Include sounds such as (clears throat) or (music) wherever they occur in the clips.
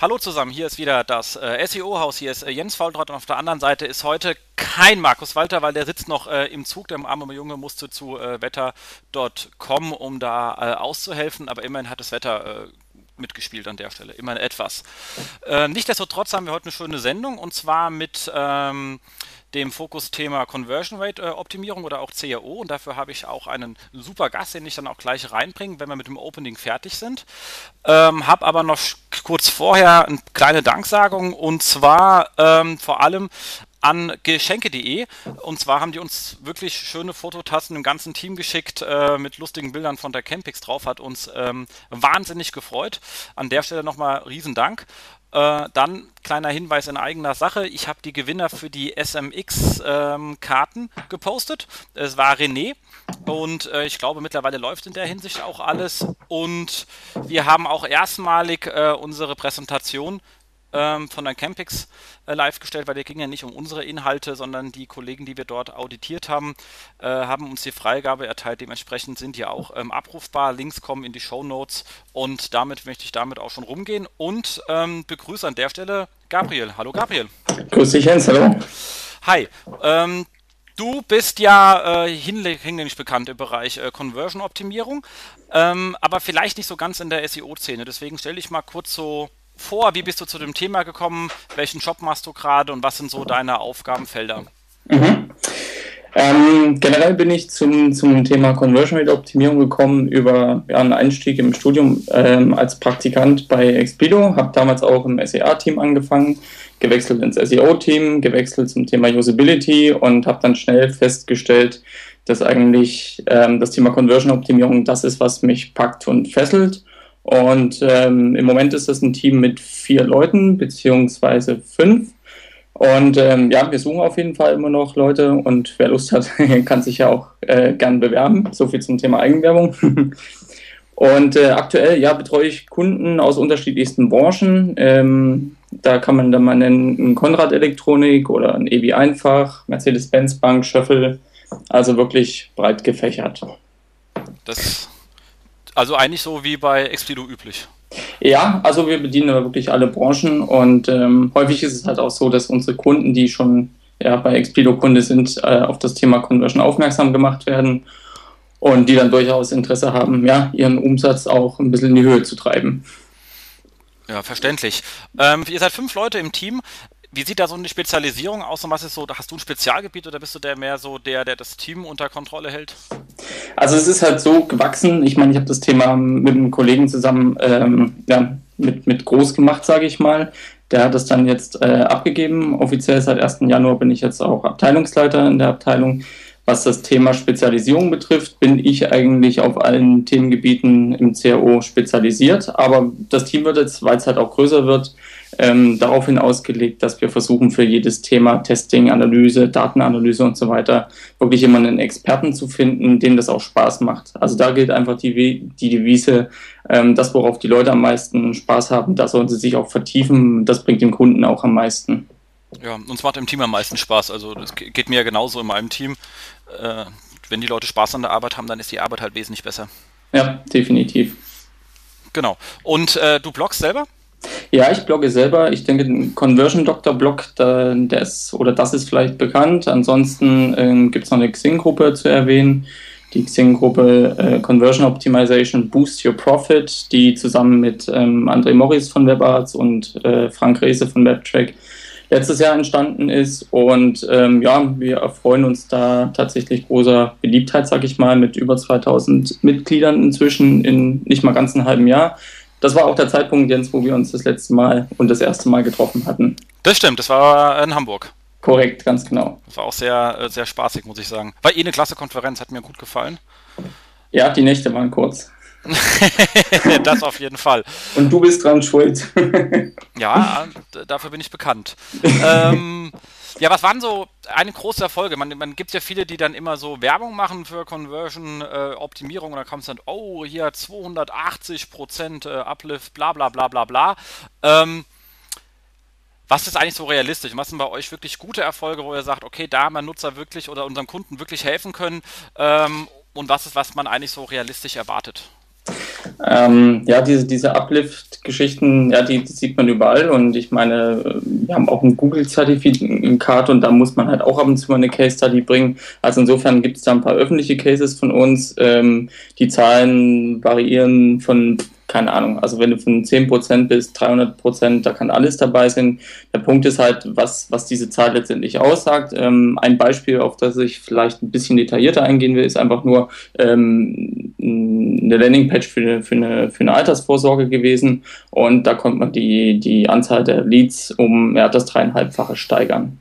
Hallo zusammen, hier ist wieder das äh, SEO-Haus, hier ist äh, Jens Faultrott und auf der anderen Seite ist heute kein Markus Walter, weil der sitzt noch äh, im Zug, der arme Junge musste zu äh, wetter.com, um da äh, auszuhelfen, aber immerhin hat das Wetter äh, mitgespielt an der Stelle, immerhin etwas. Äh, Nichtsdestotrotz haben wir heute eine schöne Sendung und zwar mit ähm, dem Fokusthema Conversion Rate äh, Optimierung oder auch CRO. Und dafür habe ich auch einen super Gast, den ich dann auch gleich reinbringe, wenn wir mit dem Opening fertig sind. Ähm, habe aber noch kurz vorher eine kleine Danksagung und zwar ähm, vor allem an geschenke.de. Und zwar haben die uns wirklich schöne Fototassen im ganzen Team geschickt äh, mit lustigen Bildern von der Campix drauf. Hat uns ähm, wahnsinnig gefreut. An der Stelle nochmal Riesendank. Äh, dann kleiner Hinweis in eigener Sache. Ich habe die Gewinner für die SMX-Karten ähm, gepostet. Es war René und äh, ich glaube mittlerweile läuft in der Hinsicht auch alles. Und wir haben auch erstmalig äh, unsere Präsentation ähm, von der Campix äh, live gestellt, weil der ging ja nicht um unsere Inhalte, sondern die Kollegen, die wir dort auditiert haben, äh, haben uns die Freigabe erteilt. Dementsprechend sind die auch ähm, abrufbar. Links kommen in die Show Notes und damit möchte ich damit auch schon rumgehen und ähm, begrüße an der Stelle Gabriel. Hallo Gabriel. Grüß dich, Jens. Hallo. Hi. Ähm, Du bist ja äh, hinlänglich bekannt im Bereich äh, Conversion-Optimierung, ähm, aber vielleicht nicht so ganz in der SEO-Szene. Deswegen stelle ich mal kurz so vor? Wie bist du zu dem Thema gekommen? Welchen Job machst du gerade und was sind so deine Aufgabenfelder? Mhm. Ähm, generell bin ich zum, zum Thema Conversion Rate Optimierung gekommen über ja, einen Einstieg im Studium ähm, als Praktikant bei Expedo. Habe damals auch im SEA-Team angefangen, gewechselt ins SEO-Team, gewechselt zum Thema Usability und habe dann schnell festgestellt, dass eigentlich ähm, das Thema Conversion Optimierung das ist, was mich packt und fesselt. Und ähm, im Moment ist das ein Team mit vier Leuten, beziehungsweise fünf. Und ähm, ja, wir suchen auf jeden Fall immer noch Leute und wer Lust hat, (laughs) kann sich ja auch äh, gern bewerben. So viel zum Thema Eigenwerbung. (laughs) und äh, aktuell ja, betreue ich Kunden aus unterschiedlichsten Branchen. Ähm, da kann man dann mal nennen Konrad Elektronik oder ein EW Einfach, Mercedes-Benz Bank, Schöffel. Also wirklich breit gefächert. Das also eigentlich so wie bei Explido üblich. Ja, also wir bedienen wirklich alle Branchen und ähm, häufig ist es halt auch so, dass unsere Kunden, die schon ja, bei Explido Kunde sind, äh, auf das Thema Conversion aufmerksam gemacht werden und die dann durchaus Interesse haben, ja, ihren Umsatz auch ein bisschen in die Höhe zu treiben. Ja, verständlich. Ähm, ihr seid fünf Leute im Team. Wie sieht da so eine Spezialisierung aus und was ist so, hast du ein Spezialgebiet oder bist du der mehr so der, der das Team unter Kontrolle hält? Also es ist halt so gewachsen. Ich meine, ich habe das Thema mit einem Kollegen zusammen ähm, ja, mit, mit groß gemacht, sage ich mal. Der hat das dann jetzt äh, abgegeben. Offiziell seit 1. Januar bin ich jetzt auch Abteilungsleiter in der Abteilung. Was das Thema Spezialisierung betrifft, bin ich eigentlich auf allen Themengebieten im CRO spezialisiert. Aber das Team wird jetzt, weil es halt auch größer wird, ähm, daraufhin ausgelegt, dass wir versuchen, für jedes Thema Testing, Analyse, Datenanalyse und so weiter wirklich immer einen Experten zu finden, dem das auch Spaß macht. Also da gilt einfach die, die Devise, ähm, das, worauf die Leute am meisten Spaß haben, da sollen sie sich auch vertiefen. Das bringt dem Kunden auch am meisten. Ja, uns macht im Team am meisten Spaß. Also das geht mir ja genauso in meinem Team. Äh, wenn die Leute Spaß an der Arbeit haben, dann ist die Arbeit halt wesentlich besser. Ja, definitiv. Genau. Und äh, du bloggst selber? Ja, ich blogge selber. Ich denke, Conversion Doctor Blog, der ist, oder das ist vielleicht bekannt. Ansonsten ähm, gibt es noch eine Xing-Gruppe zu erwähnen. Die Xing-Gruppe äh, Conversion Optimization Boost Your Profit, die zusammen mit ähm, André Morris von WebArts und äh, Frank Rehse von WebTrack letztes Jahr entstanden ist. Und ähm, ja, wir erfreuen uns da tatsächlich großer Beliebtheit, sag ich mal, mit über 2000 Mitgliedern inzwischen in nicht mal ganz einem halben Jahr. Das war auch der Zeitpunkt, Jens, wo wir uns das letzte Mal und das erste Mal getroffen hatten. Das stimmt, das war in Hamburg. Korrekt, ganz genau. Das war auch sehr, äh, sehr spaßig, muss ich sagen. War eh eine klasse Konferenz, hat mir gut gefallen. Ja, die Nächte waren kurz. (laughs) das auf jeden Fall. Und du bist dran schuld. ja, (laughs) dafür bin ich bekannt. ähm, ja, was waren so eine große Erfolge? Man, man gibt ja viele, die dann immer so Werbung machen für Conversion-Optimierung äh, und dann kommt es dann, oh, hier 280% äh, Uplift, bla bla bla bla bla. Ähm, was ist eigentlich so realistisch? Was sind bei euch wirklich gute Erfolge, wo ihr sagt, okay, da haben wir Nutzer wirklich oder unserem Kunden wirklich helfen können? Ähm, und was ist, was man eigentlich so realistisch erwartet? Ähm, ja, diese, diese Uplift-Geschichten, ja, die, die, sieht man überall und ich meine, wir haben auch ein Google-Zertifikat und da muss man halt auch ab und zu mal eine Case-Study bringen. Also insofern gibt es da ein paar öffentliche Cases von uns. Ähm, die Zahlen variieren von keine Ahnung, also wenn du von 10% bis 300%, da kann alles dabei sein. Der Punkt ist halt, was, was diese Zahl letztendlich aussagt. Ähm, ein Beispiel, auf das ich vielleicht ein bisschen detaillierter eingehen will, ist einfach nur ähm, eine Landingpage für, für, eine, für eine Altersvorsorge gewesen und da konnte man die, die Anzahl der Leads um ja, das dreieinhalbfache steigern.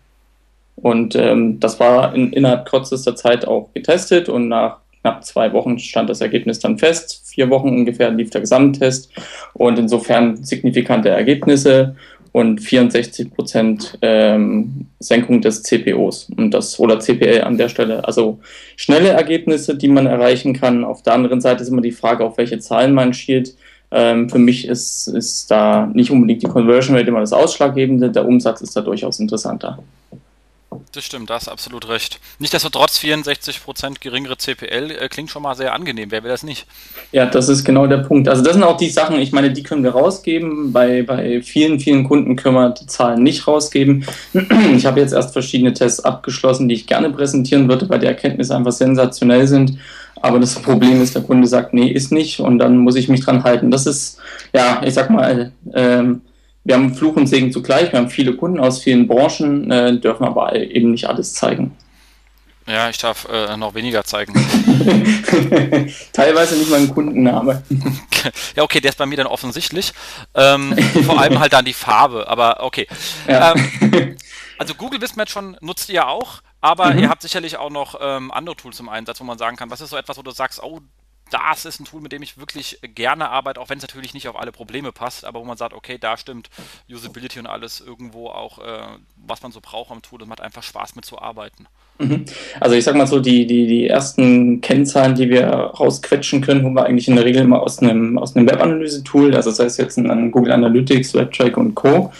Und ähm, das war in, innerhalb kürzester Zeit auch getestet und nach knapp zwei Wochen stand das Ergebnis dann fest. Vier Wochen ungefähr lief der Gesamttest und insofern signifikante Ergebnisse und 64 Prozent ähm, Senkung des CPOs und das oder CPL an der Stelle. Also schnelle Ergebnisse, die man erreichen kann. Auf der anderen Seite ist immer die Frage, auf welche Zahlen man schielt. Ähm, für mich ist, ist da nicht unbedingt die Conversion Rate immer das Ausschlaggebende. Der Umsatz ist da durchaus interessanter. Das stimmt, da hast absolut recht. Nichtsdestotrotz 64% geringere CPL äh, klingt schon mal sehr angenehm. Wer will das nicht? Ja, das ist genau der Punkt. Also das sind auch die Sachen, ich meine, die können wir rausgeben. Bei, bei vielen, vielen Kunden können wir die Zahlen nicht rausgeben. (clears throat) Ich habe jetzt erst verschiedene Tests abgeschlossen, die ich gerne präsentieren würde, weil die Erkenntnisse einfach sensationell sind. Aber das Problem ist, der Kunde sagt, nee, ist nicht und dann muss ich mich dran halten. Das ist, ja, ich sag mal, ähm, wir haben Fluch und Segen zugleich. Wir haben viele Kunden aus vielen Branchen, äh, dürfen aber eben nicht alles zeigen. Ja, ich darf äh, noch weniger zeigen. (laughs) Teilweise nicht mal ein Kundenname. (laughs) ja, okay, der ist bei mir dann offensichtlich. Ähm, vor allem halt dann die Farbe, aber okay. Ja. Ähm, (laughs) also Google Wismatch schon nutzt ihr auch, aber mhm. ihr habt sicherlich auch noch ähm, andere Tools im Einsatz, wo man sagen kann, was ist so etwas, wo du sagst, oh, das ist ein Tool, mit dem ich wirklich gerne arbeite, auch wenn es natürlich nicht auf alle Probleme passt, aber wo man sagt, okay, da stimmt Usability und alles irgendwo auch, äh, was man so braucht am Tool, das macht einfach Spaß mit zu arbeiten. Mhm. Also ich sag mal so, die, die, die ersten Kennzahlen, die wir rausquetschen können, holen wir eigentlich in der Regel immer aus einem, aus einem Webanalyse-Tool, also sei es jetzt ein Google Analytics, WebTrack und Co.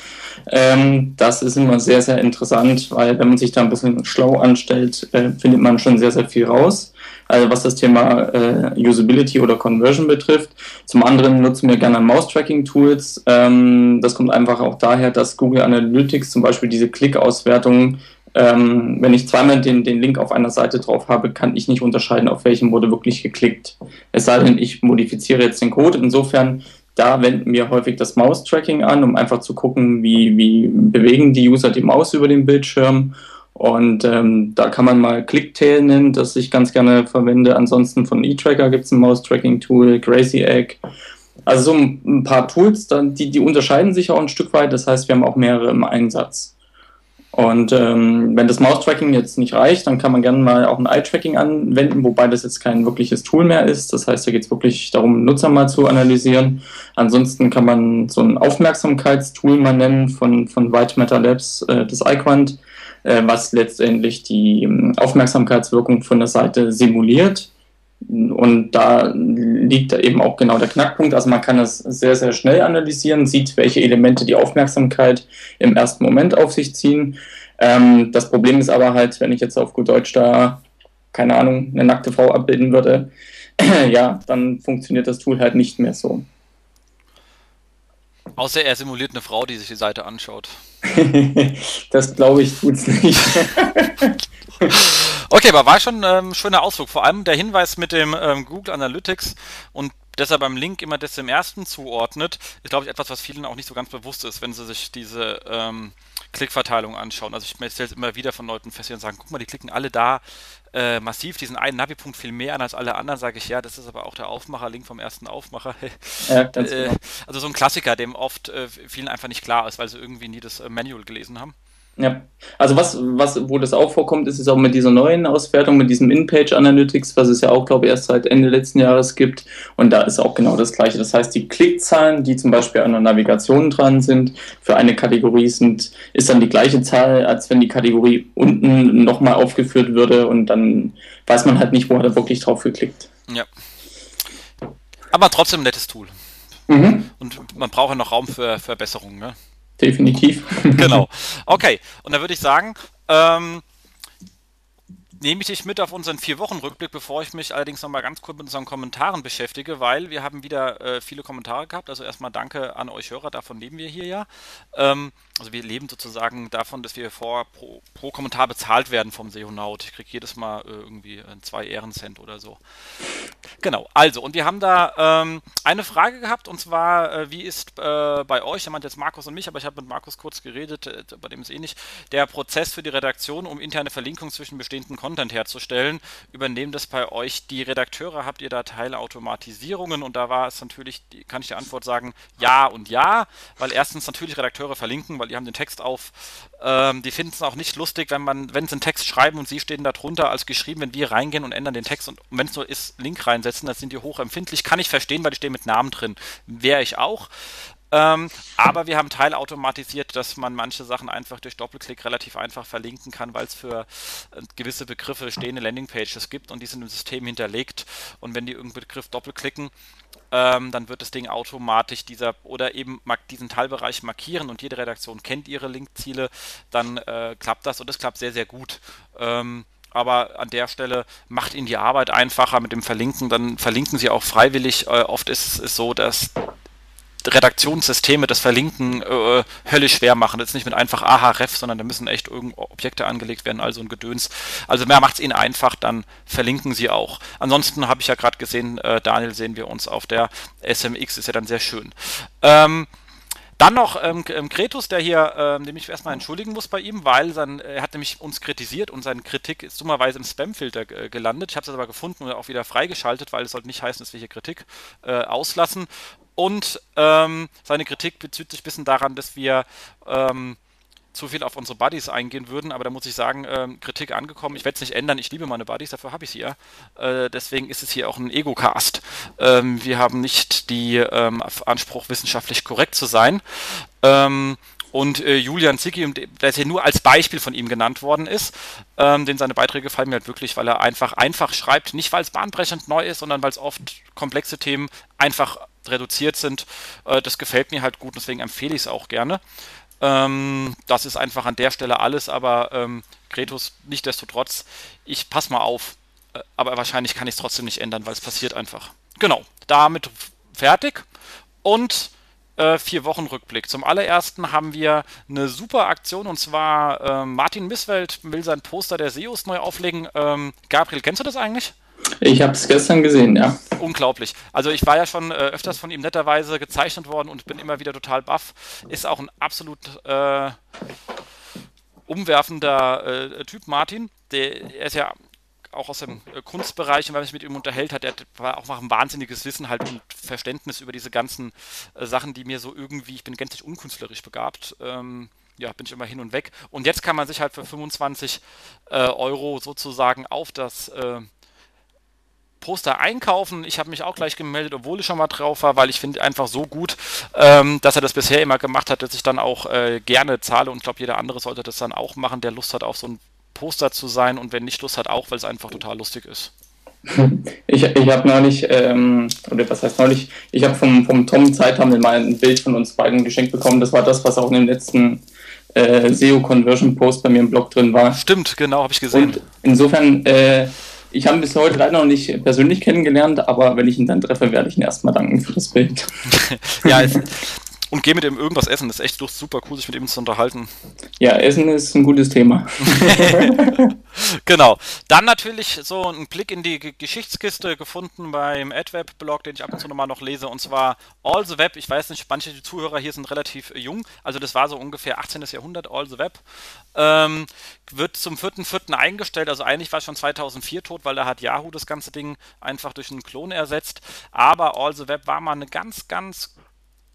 Ähm, das ist immer sehr, sehr interessant, weil wenn man sich da ein bisschen schlau anstellt, äh, findet man schon sehr, sehr viel raus also was das Thema äh, Usability oder Conversion betrifft. Zum anderen nutzen wir gerne Mouse-Tracking-Tools. Ähm, das kommt einfach auch daher, dass Google Analytics zum Beispiel diese Klick-Auswertung ähm, wenn ich zweimal den, den Link auf einer Seite drauf habe, kann ich nicht unterscheiden, auf welchem wurde wirklich geklickt. Es sei denn, ich modifiziere jetzt den Code. Insofern, da wenden wir häufig das Mouse-Tracking an, um einfach zu gucken, wie, wie bewegen die User die Maus über den Bildschirm. Und ähm, da kann man mal Clicktail nennen, das ich ganz gerne verwende. Ansonsten von eTracker gibt es ein Mouse-Tracking-Tool, Crazy Egg. Also so ein paar Tools, die, die unterscheiden sich auch ein Stück weit. Das heißt, wir haben auch mehrere im Einsatz. Und ähm, wenn das Mouse-Tracking jetzt nicht reicht, dann kann man gerne mal auch ein Eye-Tracking anwenden, wobei das jetzt kein wirkliches Tool mehr ist. Das heißt, da geht es wirklich darum, Nutzer mal zu analysieren. Ansonsten kann man so ein Aufmerksamkeitstool mal nennen von, von White Matter Labs, äh, das iQuant was letztendlich die ähm, Aufmerksamkeitswirkung von der Seite simuliert. Und da liegt eben auch genau der Knackpunkt. Also man kann es sehr, sehr schnell analysieren, sieht, welche Elemente die Aufmerksamkeit im ersten Moment auf sich ziehen. Ähm, das Problem ist aber halt, wenn ich jetzt auf gut Deutsch da, keine Ahnung, eine nackte Frau abbilden würde, (clears throat) ja, dann funktioniert das Tool halt nicht mehr so. Außer er simuliert eine Frau, die sich die Seite anschaut. (laughs) das glaube ich tut's nicht. (laughs) okay, aber war schon ein ähm, schöner Ausflug. Vor allem der Hinweis mit dem ähm, Google Analytics und dass er beim Link immer das dem ersten zuordnet, ist, glaube ich, etwas, was vielen auch nicht so ganz bewusst ist, wenn sie sich diese ähm, Klickverteilung anschauen. Also ich stelle es immer wieder von Leuten fest, die sagen, guck mal, die klicken alle da äh, massiv diesen einen Navi-Punkt viel mehr an als alle anderen, sage ich, ja, das ist aber auch der Aufmacher, Link vom ersten Aufmacher. (laughs) ja, äh, genau. Also so ein Klassiker, dem oft äh, vielen einfach nicht klar ist, weil sie irgendwie nie das äh, Manual gelesen haben. Ja, also was, was, wo das auch vorkommt, ist es auch mit dieser neuen Auswertung, mit diesem In-Page Analytics, was es ja auch, glaube ich, erst seit Ende letzten Jahres gibt. Und da ist auch genau das Gleiche. Das heißt, die Klickzahlen, die zum Beispiel an der Navigation dran sind, für eine Kategorie sind, ist dann die gleiche Zahl, als wenn die Kategorie unten nochmal aufgeführt würde und dann weiß man halt nicht, wo hat er wirklich drauf geklickt. Ja. Aber trotzdem ein nettes Tool. Mhm. Und man braucht ja noch Raum für Verbesserungen, ne? Definitiv. genau. Okay, und da würde ich sagen, ähm, nehme ich dich mit auf unseren Vier-Wochen-Rückblick, bevor ich mich allerdings nochmal ganz kurz mit unseren Kommentaren beschäftige, weil wir haben wieder äh, viele Kommentare gehabt. Also erstmal danke an euch Hörer, davon leben wir hier ja. Ähm, also wir leben sozusagen davon, dass wir vor pro, pro Kommentar bezahlt werden vom Seonaut. Ich kriege jedes Mal äh, irgendwie zwei Ehrencent oder so. Genau, also und wir haben da ähm, eine Frage gehabt und zwar, äh, wie ist äh, bei euch, meint jetzt Markus und mich, aber ich habe mit Markus kurz geredet, äh, bei dem ist ähnlich, der Prozess für die Redaktion, um interne Verlinkungen zwischen bestehenden Content herzustellen. Übernehmen das bei euch die Redakteure? Habt ihr da Teilautomatisierungen? Und da war es natürlich, kann ich die Antwort sagen, ja und ja, weil erstens natürlich Redakteure verlinken, weil die haben den Text auf. Ähm, die finden es auch nicht lustig, wenn man, wenn sie einen Text schreiben und sie stehen da drunter als geschrieben, wenn wir reingehen und ändern den Text und wenn es nur ist, Link reinsetzen, dann sind die hochempfindlich. Kann ich verstehen, weil die stehen mit Namen drin. Wäre ich auch. Ähm, aber wir haben teilautomatisiert, dass man manche Sachen einfach durch Doppelklick relativ einfach verlinken kann, weil es für äh, gewisse Begriffe stehende Landingpages gibt und die sind im System hinterlegt. Und wenn die irgendeinen Begriff doppelklicken, ähm, dann wird das Ding automatisch dieser oder eben diesen Teilbereich markieren und jede Redaktion kennt ihre Linkziele, dann äh, klappt das und das klappt sehr, sehr gut. Ähm, aber an der Stelle macht ihnen die Arbeit einfacher mit dem Verlinken, dann verlinken sie auch freiwillig. Äh, oft ist es so, dass Redaktionssysteme das Verlinken äh, höllisch schwer machen. Das ist nicht mit einfach aha-ref, sondern da müssen echt Objekte angelegt werden, also ein Gedöns. Also mehr macht es ihnen einfach, dann verlinken sie auch. Ansonsten habe ich ja gerade gesehen, äh, Daniel sehen wir uns auf der SMX, ist ja dann sehr schön. Ähm, dann noch ähm, Kretus, der hier, ähm, dem ich erstmal entschuldigen muss bei ihm, weil sein, er hat nämlich uns kritisiert und seine Kritik ist dummerweise im Spamfilter äh, gelandet. Ich habe es aber gefunden und auch wieder freigeschaltet, weil es sollte nicht heißen, dass wir hier Kritik äh, auslassen. Und ähm, seine Kritik bezieht sich ein bisschen daran, dass wir ähm, zu viel auf unsere Buddies eingehen würden, aber da muss ich sagen, ähm, Kritik angekommen. Ich werde es nicht ändern. Ich liebe meine Buddies, dafür habe ich sie ja. Äh, deswegen ist es hier auch ein Ego-Cast. Ähm, wir haben nicht die ähm, Anspruch, wissenschaftlich korrekt zu sein. Und äh, Julian Zicki, der hier nur als Beispiel von ihm genannt worden ist, ähm, denn seine Beiträge gefallen mir halt wirklich, weil er einfach einfach schreibt, nicht weil es bahnbrechend neu ist, sondern weil es oft komplexe Themen einfach reduziert sind. Äh, das gefällt mir halt gut, deswegen empfehle ich es auch gerne. Ähm, das ist einfach an der Stelle alles, aber ähm, Kretus, nichtdestotrotz, ich pass mal auf. Äh, aber wahrscheinlich kann ich es trotzdem nicht ändern, weil es passiert einfach. Genau, damit fertig. Und äh, vier Wochen Rückblick. Zum allerersten haben wir eine super Aktion und zwar äh, Martin Misswelt will sein Poster der SEOs neu auflegen. Ähm, Gabriel, kennst du das eigentlich? Ich habe es gestern gesehen, ja. Unglaublich. Also ich war ja schon äh, öfters von ihm netterweise gezeichnet worden und bin immer wieder total baff. Ist auch ein absolut äh, umwerfender äh, Typ, Martin. Der, er ist ja auch aus dem äh, Kunstbereich und wenn man sich mit ihm unterhält hat, er war auch ein wahnsinniges Wissen halt und Verständnis über diese ganzen äh, Sachen, die mir so irgendwie, ich bin gänzlich unkünstlerisch begabt, ähm, ja, bin ich immer hin und weg. Und jetzt kann man sich halt für 25 äh, Euro sozusagen auf das äh, Poster einkaufen. Ich habe mich auch gleich gemeldet, obwohl ich schon mal drauf war, weil ich finde einfach so gut, ähm, dass er das bisher immer gemacht hat, dass ich dann auch äh, gerne zahle und ich glaube, jeder andere sollte das dann auch machen, der Lust hat, auf so ein Poster zu sein und wenn nicht Lust hat, auch, weil es einfach total lustig ist. Ich, ich habe neulich, ähm, oder was heißt neulich, ich habe vom, vom Tom Zeithammel mal ein Bild von uns beiden geschenkt bekommen. Das war das, was auch in dem letzten äh, SEO-Conversion-Post bei mir im Blog drin war. Stimmt, genau, habe ich gesehen. Und insofern äh, ich habe ihn bis heute leider noch nicht persönlich kennengelernt, aber wenn ich ihn dann treffe, werde ich ihn erstmal danken für das Bild. (laughs) ja, (laughs) und geh mit ihm irgendwas essen. Das ist echt super cool, sich mit ihm zu unterhalten. Ja, Essen ist ein gutes Thema. (laughs) genau. Dann natürlich so ein Blick in die Geschichtskiste gefunden beim AdWeb-Blog, den ich ab und zu nochmal noch lese. Und zwar All the Web. Ich weiß nicht, manche Zuhörer hier sind relativ jung. Also das war so ungefähr 18. Jahrhundert, All the Web. Ähm, wird zum 4.4. eingestellt. Also eigentlich war es schon 2004 tot, weil da hat Yahoo das ganze Ding einfach durch einen Klon ersetzt. Aber All the Web war mal eine ganz, ganz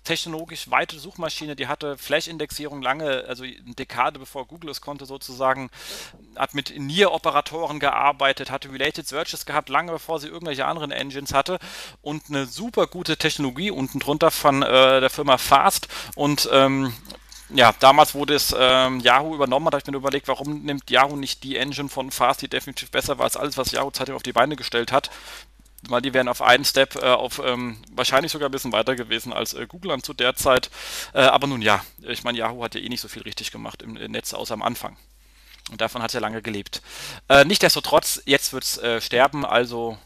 technologisch weite Suchmaschine, die hatte Flash-Indexierung lange, also eine Dekade bevor Google es konnte sozusagen, hat mit Near-Operatoren gearbeitet, hatte Related Searches gehabt, lange bevor sie irgendwelche anderen Engines hatte und eine super gute Technologie unten drunter von äh, der Firma Fast und ähm, ja, damals wurde es ähm, Yahoo übernommen, da habe ich mir überlegt, warum nimmt Yahoo nicht die Engine von Fast, die definitiv besser war als alles, was Yahoo seitdem auf die Beine gestellt hat weil die wären auf einen Step äh, auf ähm, wahrscheinlich sogar ein bisschen weiter gewesen als äh, Google an zu der Zeit. Äh, aber nun ja, ich meine, Yahoo hat ja eh nicht so viel richtig gemacht im, im Netz, außer am Anfang. Und davon hat er lange gelebt. Äh, Nichtsdestotrotz, jetzt wird es äh, sterben, also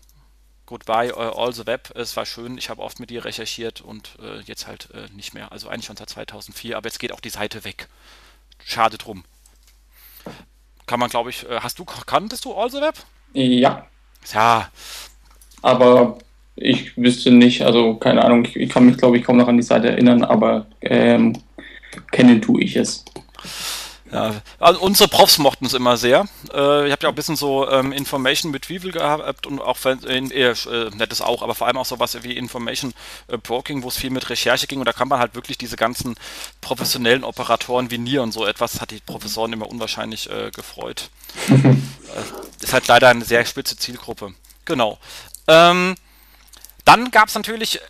goodbye uh, all the web. Es war schön, ich habe oft mit dir recherchiert und äh, jetzt halt äh, nicht mehr. Also eigentlich schon seit 2004, aber jetzt geht auch die Seite weg. Schade drum. Kann man, glaube ich, äh, hast du, kanntest du all the web? Ja. Ja. Aber ich wüsste nicht, also keine Ahnung, ich, ich kann mich, glaube ich, kaum noch an die Seite erinnern, aber ähm, kennen tue ich es. Ja, also unsere Profs mochten es immer sehr. Äh, ich habe ja auch ein bisschen so ähm, Information Retrieval gehabt und auch in, äh, nettes auch, aber vor allem auch sowas wie Information äh, Broking, wo es viel mit Recherche ging und da kann man halt wirklich diese ganzen professionellen Operatoren wie Nier und so etwas, hat die Professoren immer unwahrscheinlich äh, gefreut. (laughs) Äh, ist halt leider eine sehr spitze Zielgruppe. Genau. Ähm, dann gab es natürlich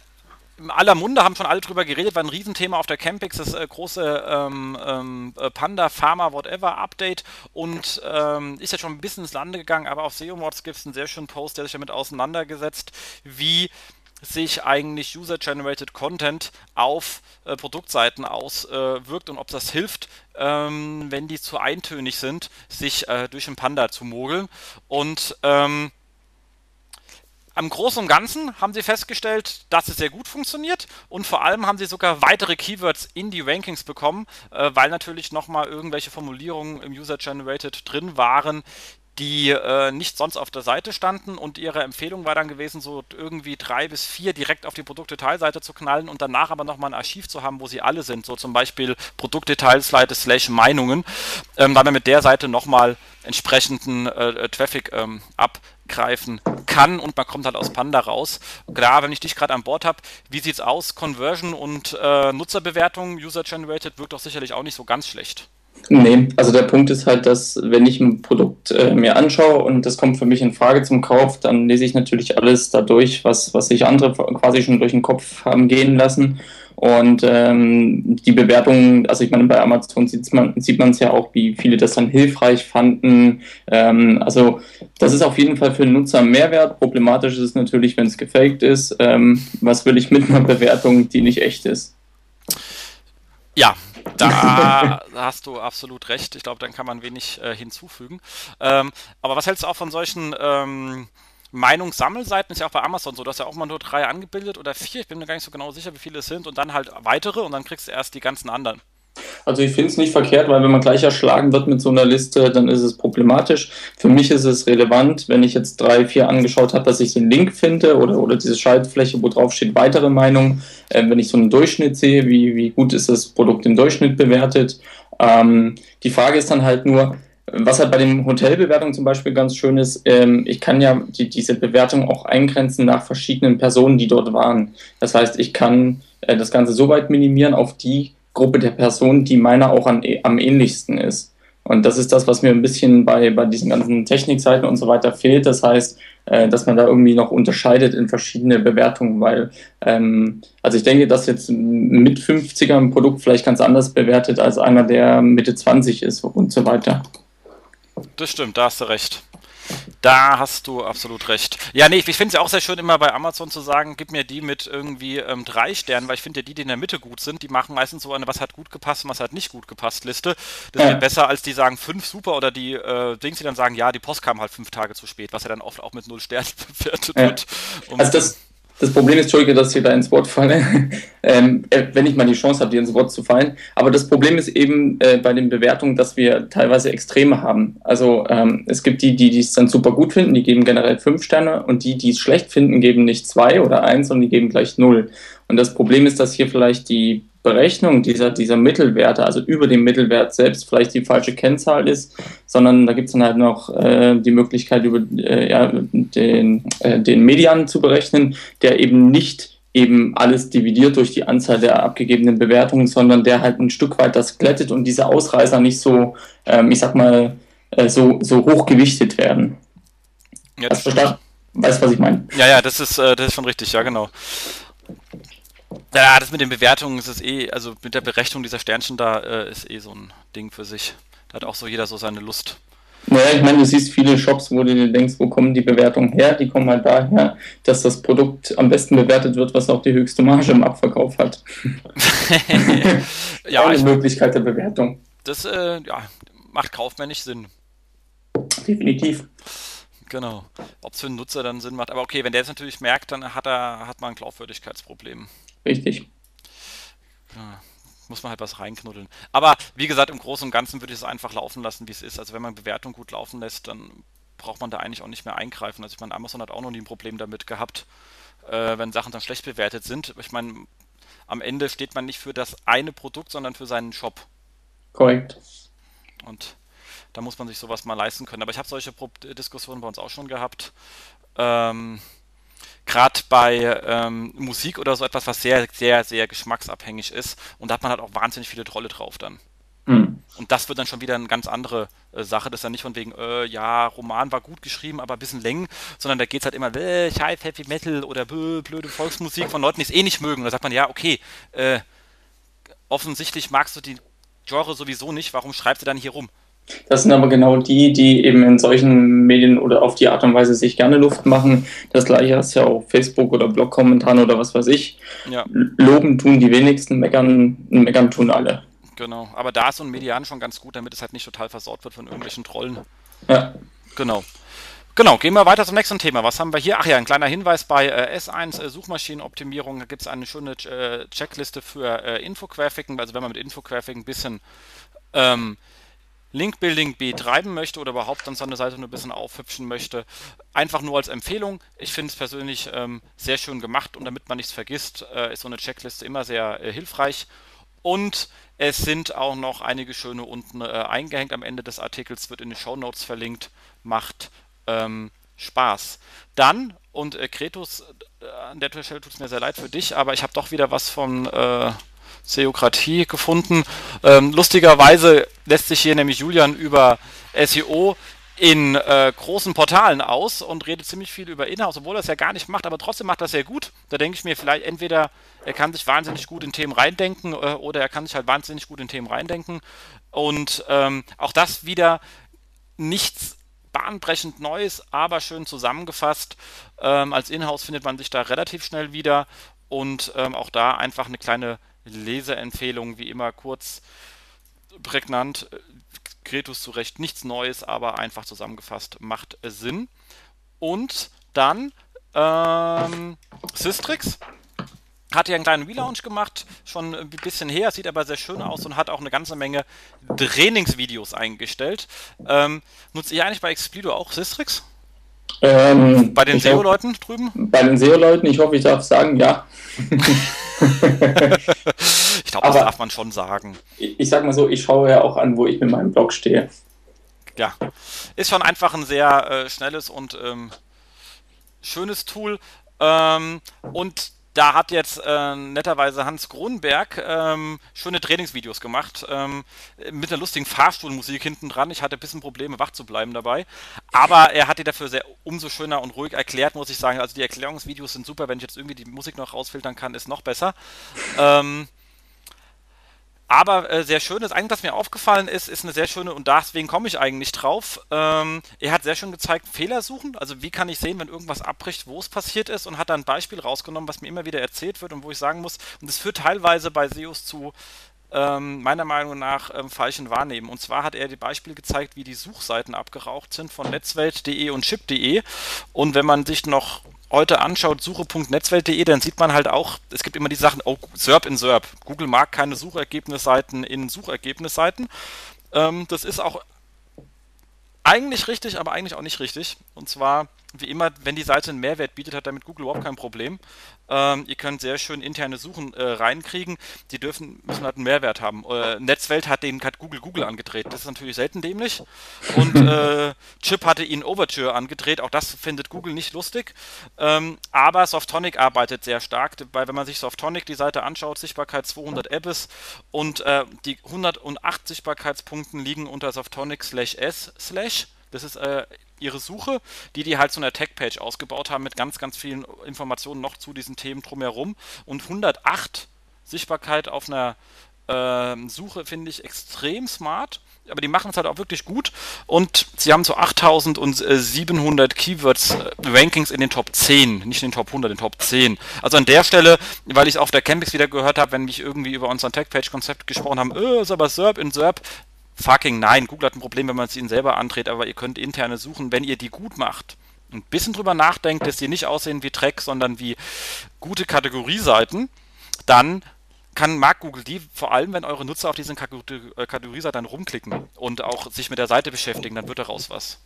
in aller Munde haben schon alle drüber geredet, war ein Riesenthema auf der Campix, das äh, große ähm, ähm, äh, Panda Pharma Whatever Update und ähm, ist ja schon ein bisschen ins Lande gegangen, aber auf SEO Mods gibt es einen sehr schönen Post, der sich damit auseinandergesetzt, wie sich eigentlich User-Generated Content auf äh, Produktseiten auswirkt und ob das hilft, ähm, wenn die zu eintönig sind, sich äh, durch den Panda zu mogeln. Und ähm, am Großen und Ganzen haben sie festgestellt, dass es sehr gut funktioniert und vor allem haben sie sogar weitere Keywords in die Rankings bekommen, äh, weil natürlich nochmal irgendwelche Formulierungen im User-Generated drin waren, die äh, nicht sonst auf der Seite standen und ihre Empfehlung war dann gewesen, so irgendwie drei bis vier direkt auf die Produktdetailseite zu knallen und danach aber nochmal ein Archiv zu haben, wo sie alle sind, so zum Beispiel Produktdetailseite slash Meinungen, ähm, weil man mit der Seite nochmal entsprechenden äh, äh, Traffic ähm, abgreifen kann und man kommt halt aus Panda raus. Klar, wenn ich dich gerade an Bord habe, wie sieht's aus? Conversion und äh, Nutzerbewertung, User-Generated, wirkt doch sicherlich auch nicht so ganz schlecht. Nee, also der Punkt ist halt, dass wenn ich ein Produkt äh, mir anschaue und das kommt für mich in Frage zum Kauf, dann lese ich natürlich alles dadurch, was, was sich andere quasi schon durch den Kopf haben gehen lassen. Und ähm, die Bewertungen, also ich meine, bei Amazon sieht man sieht es ja auch, wie viele das dann hilfreich fanden. Ähm, also das ist auf jeden Fall für den Nutzer ein Mehrwert. Problematisch ist es natürlich, wenn es gefaked ist. Ähm, was will ich mit einer Bewertung, die nicht echt ist? Ja, (laughs) da hast du absolut recht. Ich glaube, dann kann man wenig äh, hinzufügen. Ähm, aber was hältst du auch von solchen ähm, Meinungssammelseiten? Ist ja auch bei Amazon so. Du hast ja auch mal nur drei angebildet oder vier. Ich bin mir gar nicht so genau sicher, wie viele es sind. Und dann halt weitere und dann kriegst du erst die ganzen anderen. Also ich finde es nicht verkehrt, weil wenn man gleich erschlagen wird mit so einer Liste, dann ist es problematisch. Für mich ist es relevant, wenn ich jetzt drei, vier angeschaut habe, dass ich den Link finde oder, oder diese Schaltfläche, wo drauf steht, weitere Meinung. Äh, wenn ich so einen Durchschnitt sehe, wie, wie gut ist das Produkt im Durchschnitt bewertet. Ähm, die Frage ist dann halt nur, was halt bei den Hotelbewertungen zum Beispiel ganz schön ist, ähm, ich kann ja die, diese Bewertung auch eingrenzen nach verschiedenen Personen, die dort waren. Das heißt, ich kann äh, das Ganze so weit minimieren auf die Gruppe der Personen, die meiner auch an, am ähnlichsten ist. Und das ist das, was mir ein bisschen bei, bei diesen ganzen Technikseiten und so weiter fehlt. Das heißt, äh, dass man da irgendwie noch unterscheidet in verschiedene Bewertungen, weil, ähm, also ich denke, dass jetzt mit 50er ein Produkt vielleicht ganz anders bewertet als einer, der Mitte 20 ist und so weiter. Das stimmt, da hast du recht. Da hast du absolut recht. Ja, nee, ich finde es ja auch sehr schön, immer bei Amazon zu sagen, gib mir die mit irgendwie ähm, drei Sternen, weil ich finde ja die, die in der Mitte gut sind, die machen meistens so eine, was hat gut gepasst und was hat nicht gut gepasst Liste. Das ja. ist besser, als die sagen fünf super oder die äh, Dings, die dann sagen, ja, die Post kam halt fünf Tage zu spät, was ja dann oft auch mit null Sternen (laughs) bewertet ja. wird. Um also das, das Problem ist, Entschuldige, dass ich da ins Wort falle, (laughs) ähm, äh, wenn ich mal die Chance habe, dir ins Wort zu fallen. Aber das Problem ist eben äh, bei den Bewertungen, dass wir teilweise Extreme haben. Also ähm, es gibt die, die es dann super gut finden, die geben generell fünf Sterne und die, die es schlecht finden, geben nicht zwei oder eins, sondern die geben gleich null. Und das Problem ist, dass hier vielleicht die Berechnung dieser, dieser Mittelwerte, also über dem Mittelwert selbst, vielleicht die falsche Kennzahl ist, sondern da gibt es dann halt noch äh, die Möglichkeit, über äh, ja, den, äh, den Median zu berechnen, der eben nicht eben alles dividiert durch die Anzahl der abgegebenen Bewertungen, sondern der halt ein Stück weit das glättet und diese Ausreißer nicht so, ähm, ich sag mal, äh, so, so hoch gewichtet werden. Ja, Hast du verstanden? Weißt du, was ich meine? Ja, ja, das ist, äh, das ist schon richtig, ja, genau. Ja, das mit den Bewertungen ist es eh, also mit der Berechnung dieser Sternchen da äh, ist eh so ein Ding für sich. Da hat auch so jeder so seine Lust. Naja, ich meine, du siehst viele Shops, wo du dir denkst, wo kommen die Bewertungen her? Die kommen halt daher, dass das Produkt am besten bewertet wird, was auch die höchste Marge im Abverkauf hat. (laughs) ja, eine Möglichkeit der Bewertung. Das äh, ja, macht kaufmännisch Sinn. Definitiv. Genau. Ob es für den Nutzer dann Sinn macht. Aber okay, wenn der es natürlich merkt, dann hat er hat man ein Glaubwürdigkeitsproblem. Richtig. Ja, muss man halt was reinknuddeln. Aber wie gesagt, im Großen und Ganzen würde ich es einfach laufen lassen, wie es ist. Also wenn man Bewertung gut laufen lässt, dann braucht man da eigentlich auch nicht mehr eingreifen. Also ich meine, Amazon hat auch noch nie ein Problem damit gehabt, äh, wenn Sachen dann schlecht bewertet sind. Ich meine, am Ende steht man nicht für das eine Produkt, sondern für seinen Shop. Korrekt. Und da muss man sich sowas mal leisten können. Aber ich habe solche Pro Diskussionen bei uns auch schon gehabt. Ähm, Gerade bei ähm, Musik oder so etwas, was sehr, sehr, sehr geschmacksabhängig ist. Und da hat man halt auch wahnsinnig viele Trolle drauf dann. Hm. Und das wird dann schon wieder eine ganz andere äh, Sache. Das ist dann nicht von wegen, äh, ja, Roman war gut geschrieben, aber ein bisschen Längen, sondern da geht es halt immer, äh, scheiß Heavy Metal oder bäh, blöde Volksmusik von Leuten, die es eh nicht mögen. da sagt man, ja, okay, äh, offensichtlich magst du die Genre sowieso nicht, warum schreibst du dann hier rum? Das sind aber genau die, die eben in solchen Medien oder auf die Art und Weise sich gerne Luft machen. Das gleiche hast du ja auch Facebook oder Blog-Kommentaren oder was weiß ich. Ja. Loben tun die wenigsten, meckern, meckern tun alle. Genau, aber da ist so ein Median schon ganz gut, damit es halt nicht total versaut wird von irgendwelchen Trollen. Ja. Genau. Genau, gehen wir weiter zum nächsten Thema. Was haben wir hier? Ach ja, ein kleiner Hinweis bei äh, S1 äh, Suchmaschinenoptimierung. Da gibt es eine schöne äh, Checkliste für äh, Infografiken. Also wenn man mit Infografiken ein bisschen ähm, Linkbuilding betreiben möchte oder überhaupt dann seine Seite nur ein bisschen aufhübschen möchte. Einfach nur als Empfehlung. Ich finde es persönlich ähm, sehr schön gemacht und damit man nichts vergisst, äh, ist so eine Checkliste immer sehr äh, hilfreich. Und es sind auch noch einige schöne unten äh, eingehängt. Am Ende des Artikels wird in den Show Notes verlinkt. Macht ähm, Spaß. Dann, und äh, Kretus, äh, an der Stelle tut es mir sehr leid für dich, aber ich habe doch wieder was von äh, Seokratie gefunden. Ähm, lustigerweise lässt sich hier nämlich Julian über SEO in äh, großen Portalen aus und redet ziemlich viel über Inhouse, obwohl er es ja gar nicht macht, aber trotzdem macht er es sehr gut. Da denke ich mir vielleicht entweder, er kann sich wahnsinnig gut in Themen reindenken äh, oder er kann sich halt wahnsinnig gut in Themen reindenken. Und ähm, auch das wieder nichts bahnbrechend Neues, aber schön zusammengefasst. Ähm, als Inhouse findet man sich da relativ schnell wieder und ähm, auch da einfach eine kleine Leseempfehlung, wie immer kurz, prägnant. Kretus zu Recht nichts Neues, aber einfach zusammengefasst macht Sinn. Und dann ähm, Systrix hat ja einen kleinen Relaunch gemacht, schon ein bisschen her, sieht aber sehr schön aus und hat auch eine ganze Menge Trainingsvideos eingestellt. Ähm, nutzt ihr eigentlich bei Explido auch Systrix? Ähm, bei den SEO-Leuten drüben? Bei den SEO-Leuten, ich hoffe, ich darf sagen, ja. (laughs) ich glaube, das darf man schon sagen. Ich, ich sag mal so, ich schaue ja auch an, wo ich mit meinem Blog stehe. Ja, ist schon einfach ein sehr äh, schnelles und ähm, schönes Tool. Ähm, und da hat jetzt äh, netterweise Hans Kronberg ähm, schöne Trainingsvideos gemacht ähm, mit einer lustigen Fahrstuhlmusik hinten dran. Ich hatte ein bisschen Probleme, wach zu bleiben dabei. Aber er hat die dafür sehr umso schöner und ruhig erklärt, muss ich sagen. Also die Erklärungsvideos sind super. Wenn ich jetzt irgendwie die Musik noch rausfiltern kann, ist noch besser. Ähm, aber äh, sehr schön, das eigentlich, was mir aufgefallen ist, ist eine sehr schöne, und deswegen komme ich eigentlich drauf. Ähm, er hat sehr schön gezeigt, Fehler suchen. Also wie kann ich sehen, wenn irgendwas abbricht, wo es passiert ist und hat da ein Beispiel rausgenommen, was mir immer wieder erzählt wird und wo ich sagen muss, und das führt teilweise bei SEOs zu ähm, meiner Meinung nach ähm, falschen Wahrnehmen. Und zwar hat er die Beispiele gezeigt, wie die Suchseiten abgeraucht sind von netzwelt.de und chip.de. Und wenn man sich noch heute anschaut, suche.netzwelt.de, dann sieht man halt auch, es gibt immer die Sachen, oh, SERP in SERP. Google mag keine Suchergebnisseiten in Suchergebnisseiten. Ähm, das ist auch eigentlich richtig, aber eigentlich auch nicht richtig. Und zwar, wie immer, wenn die Seite einen Mehrwert bietet, hat damit Google überhaupt kein Problem. Ähm, ihr könnt sehr schön interne Suchen äh, reinkriegen. Die dürfen, müssen halt einen Mehrwert haben. Äh, Netzwelt hat den hat Google Google angedreht. Das ist natürlich selten dämlich. Und (laughs) äh, Chip hatte ihn Overture angedreht. Auch das findet Google nicht lustig. Ähm, aber Softonic arbeitet sehr stark, weil wenn man sich Softonic die Seite anschaut, Sichtbarkeit 200 Abyss und äh, die 108 Sichtbarkeitspunkten liegen unter Softonic slash S slash. Das ist äh, ihre Suche, die die halt so eine Tag-Page ausgebaut haben mit ganz, ganz vielen Informationen noch zu diesen Themen drumherum. Und 108 Sichtbarkeit auf einer äh, Suche finde ich extrem smart. Aber die machen es halt auch wirklich gut. Und sie haben so 8700 Keywords äh, Rankings in den Top 10, nicht in den Top 100, in den Top 10. Also an der Stelle, weil ich es auf der Campix wieder gehört habe, wenn mich irgendwie über unseren Tech-Page-Konzept gesprochen haben, äh, ist aber SERP in SERP, Fucking nein, Google hat ein Problem, wenn man es ihnen selber andreht, aber ihr könnt interne suchen, wenn ihr die gut macht. Ein bisschen drüber nachdenkt, dass die nicht aussehen wie Track, sondern wie gute Kategorieseiten, dann kann, mag Google die, vor allem wenn eure Nutzer auf diesen äh, Kategorieseiten rumklicken und auch sich mit der Seite beschäftigen, dann wird daraus was.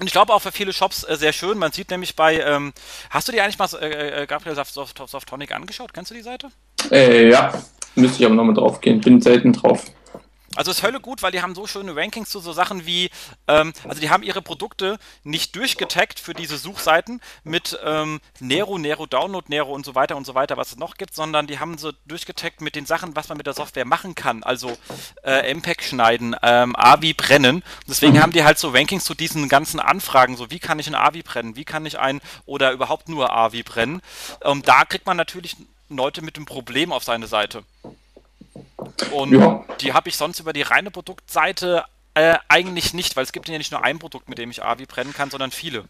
Und ich glaube auch für viele Shops äh, sehr schön. Man sieht nämlich bei, ähm, hast du dir eigentlich mal äh, äh Gabriel Soft, Softonic angeschaut? Kennst du die Seite? Äh, ja, müsste ich aber nochmal drauf gehen. Bin selten drauf. Also ist Hölle gut, weil die haben so schöne Rankings zu so Sachen wie, ähm, also die haben ihre Produkte nicht durchgetaggt für diese Suchseiten mit ähm, Nero, Nero Download, Nero und so weiter und so weiter, was es noch gibt, sondern die haben so durchgetaggt mit den Sachen, was man mit der Software machen kann. Also äh, MPEG schneiden, ähm, AVI brennen. Deswegen mhm. haben die halt so Rankings zu diesen ganzen Anfragen, so wie kann ich ein AVI brennen, wie kann ich ein oder überhaupt nur AVI brennen. Ähm, da kriegt man natürlich Leute mit dem Problem auf seine Seite. Und ja. die habe ich sonst über die reine Produktseite äh, eigentlich nicht, weil es gibt ja nicht nur ein Produkt, mit dem ich AVI brennen kann, sondern viele.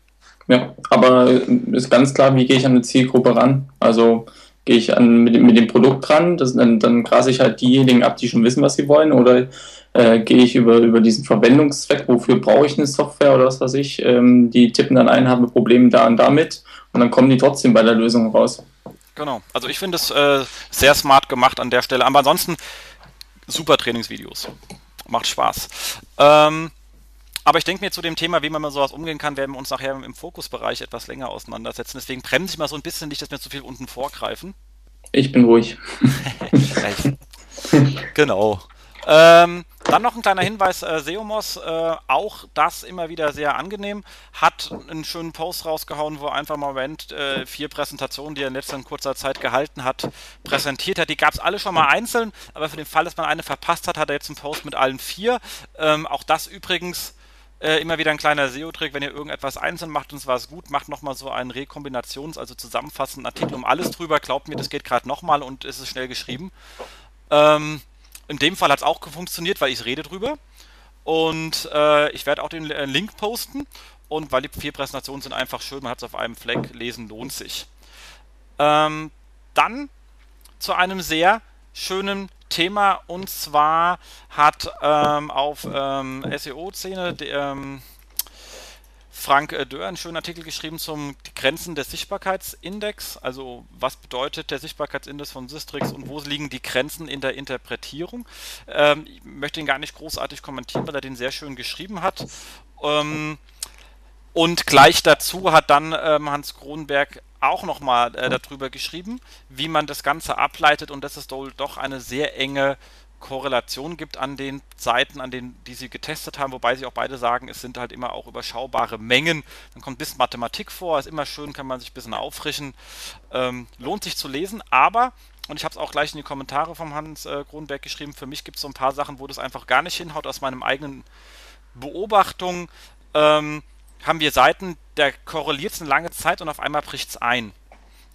Ja, aber ist ganz klar, wie gehe ich an eine Zielgruppe ran? Also gehe ich an, mit, mit dem Produkt ran, das, dann, dann grase ich halt diejenigen ab, die schon wissen, was sie wollen, oder äh, gehe ich über, über diesen Verwendungszweck, wofür brauche ich eine Software oder was weiß ich, ähm, die tippen dann ein, haben Probleme da und damit und dann kommen die trotzdem bei der Lösung raus. Genau, also ich finde es äh, sehr smart gemacht an der Stelle, aber ansonsten super Trainingsvideos. Macht Spaß. Ähm, aber ich denke mir zu dem Thema, wie man mit sowas umgehen kann, werden wir uns nachher im Fokusbereich etwas länger auseinandersetzen. Deswegen bremse ich mal so ein bisschen nicht, dass wir zu viel unten vorgreifen. Ich bin ruhig. (laughs) genau. Ähm, dann noch ein kleiner Hinweis, äh, Seomos, äh, auch das immer wieder sehr angenehm, hat einen schönen Post rausgehauen, wo einfach mal Rand äh, vier Präsentationen, die er in letzter kurzer Zeit gehalten hat, präsentiert hat. Die gab es alle schon mal einzeln, aber für den Fall, dass man eine verpasst hat, hat er jetzt einen Post mit allen vier. Ähm, auch das übrigens äh, immer wieder ein kleiner SEO-Trick, wenn ihr irgendetwas einzeln macht und es war es gut, macht nochmal so einen Rekombinations-, also zusammenfassenden Artikel um alles drüber. Glaubt mir, das geht gerade nochmal und es ist schnell geschrieben. Ähm, in dem Fall hat es auch funktioniert, weil ich rede drüber. Und äh, ich werde auch den äh, Link posten. Und weil die vier Präsentationen sind einfach schön, man hat es auf einem Fleck, lesen lohnt sich. Ähm, dann zu einem sehr schönen Thema und zwar hat ähm, auf ähm, SEO-Szene Frank äh, Dörr einen schönen Artikel geschrieben zum Grenzen des Sichtbarkeitsindex. Also was bedeutet der Sichtbarkeitsindex von Sistrix und wo liegen die Grenzen in der Interpretierung? Ähm, ich möchte ihn gar nicht großartig kommentieren, weil er den sehr schön geschrieben hat. Ähm, und gleich dazu hat dann ähm, Hans Kronberg auch nochmal äh, darüber geschrieben, wie man das Ganze ableitet und das ist doch eine sehr enge Korrelation gibt an den Seiten, an denen die sie getestet haben, wobei sie auch beide sagen, es sind halt immer auch überschaubare Mengen. Dann kommt ein bisschen Mathematik vor, ist immer schön, kann man sich ein bisschen auffrischen. Ähm, lohnt sich zu lesen, aber, und ich habe es auch gleich in die Kommentare vom Hans äh, Kronberg geschrieben, für mich gibt es so ein paar Sachen, wo das einfach gar nicht hinhaut aus meinem eigenen Beobachtung. Ähm, haben wir Seiten, der korreliert es eine lange Zeit und auf einmal bricht es ein.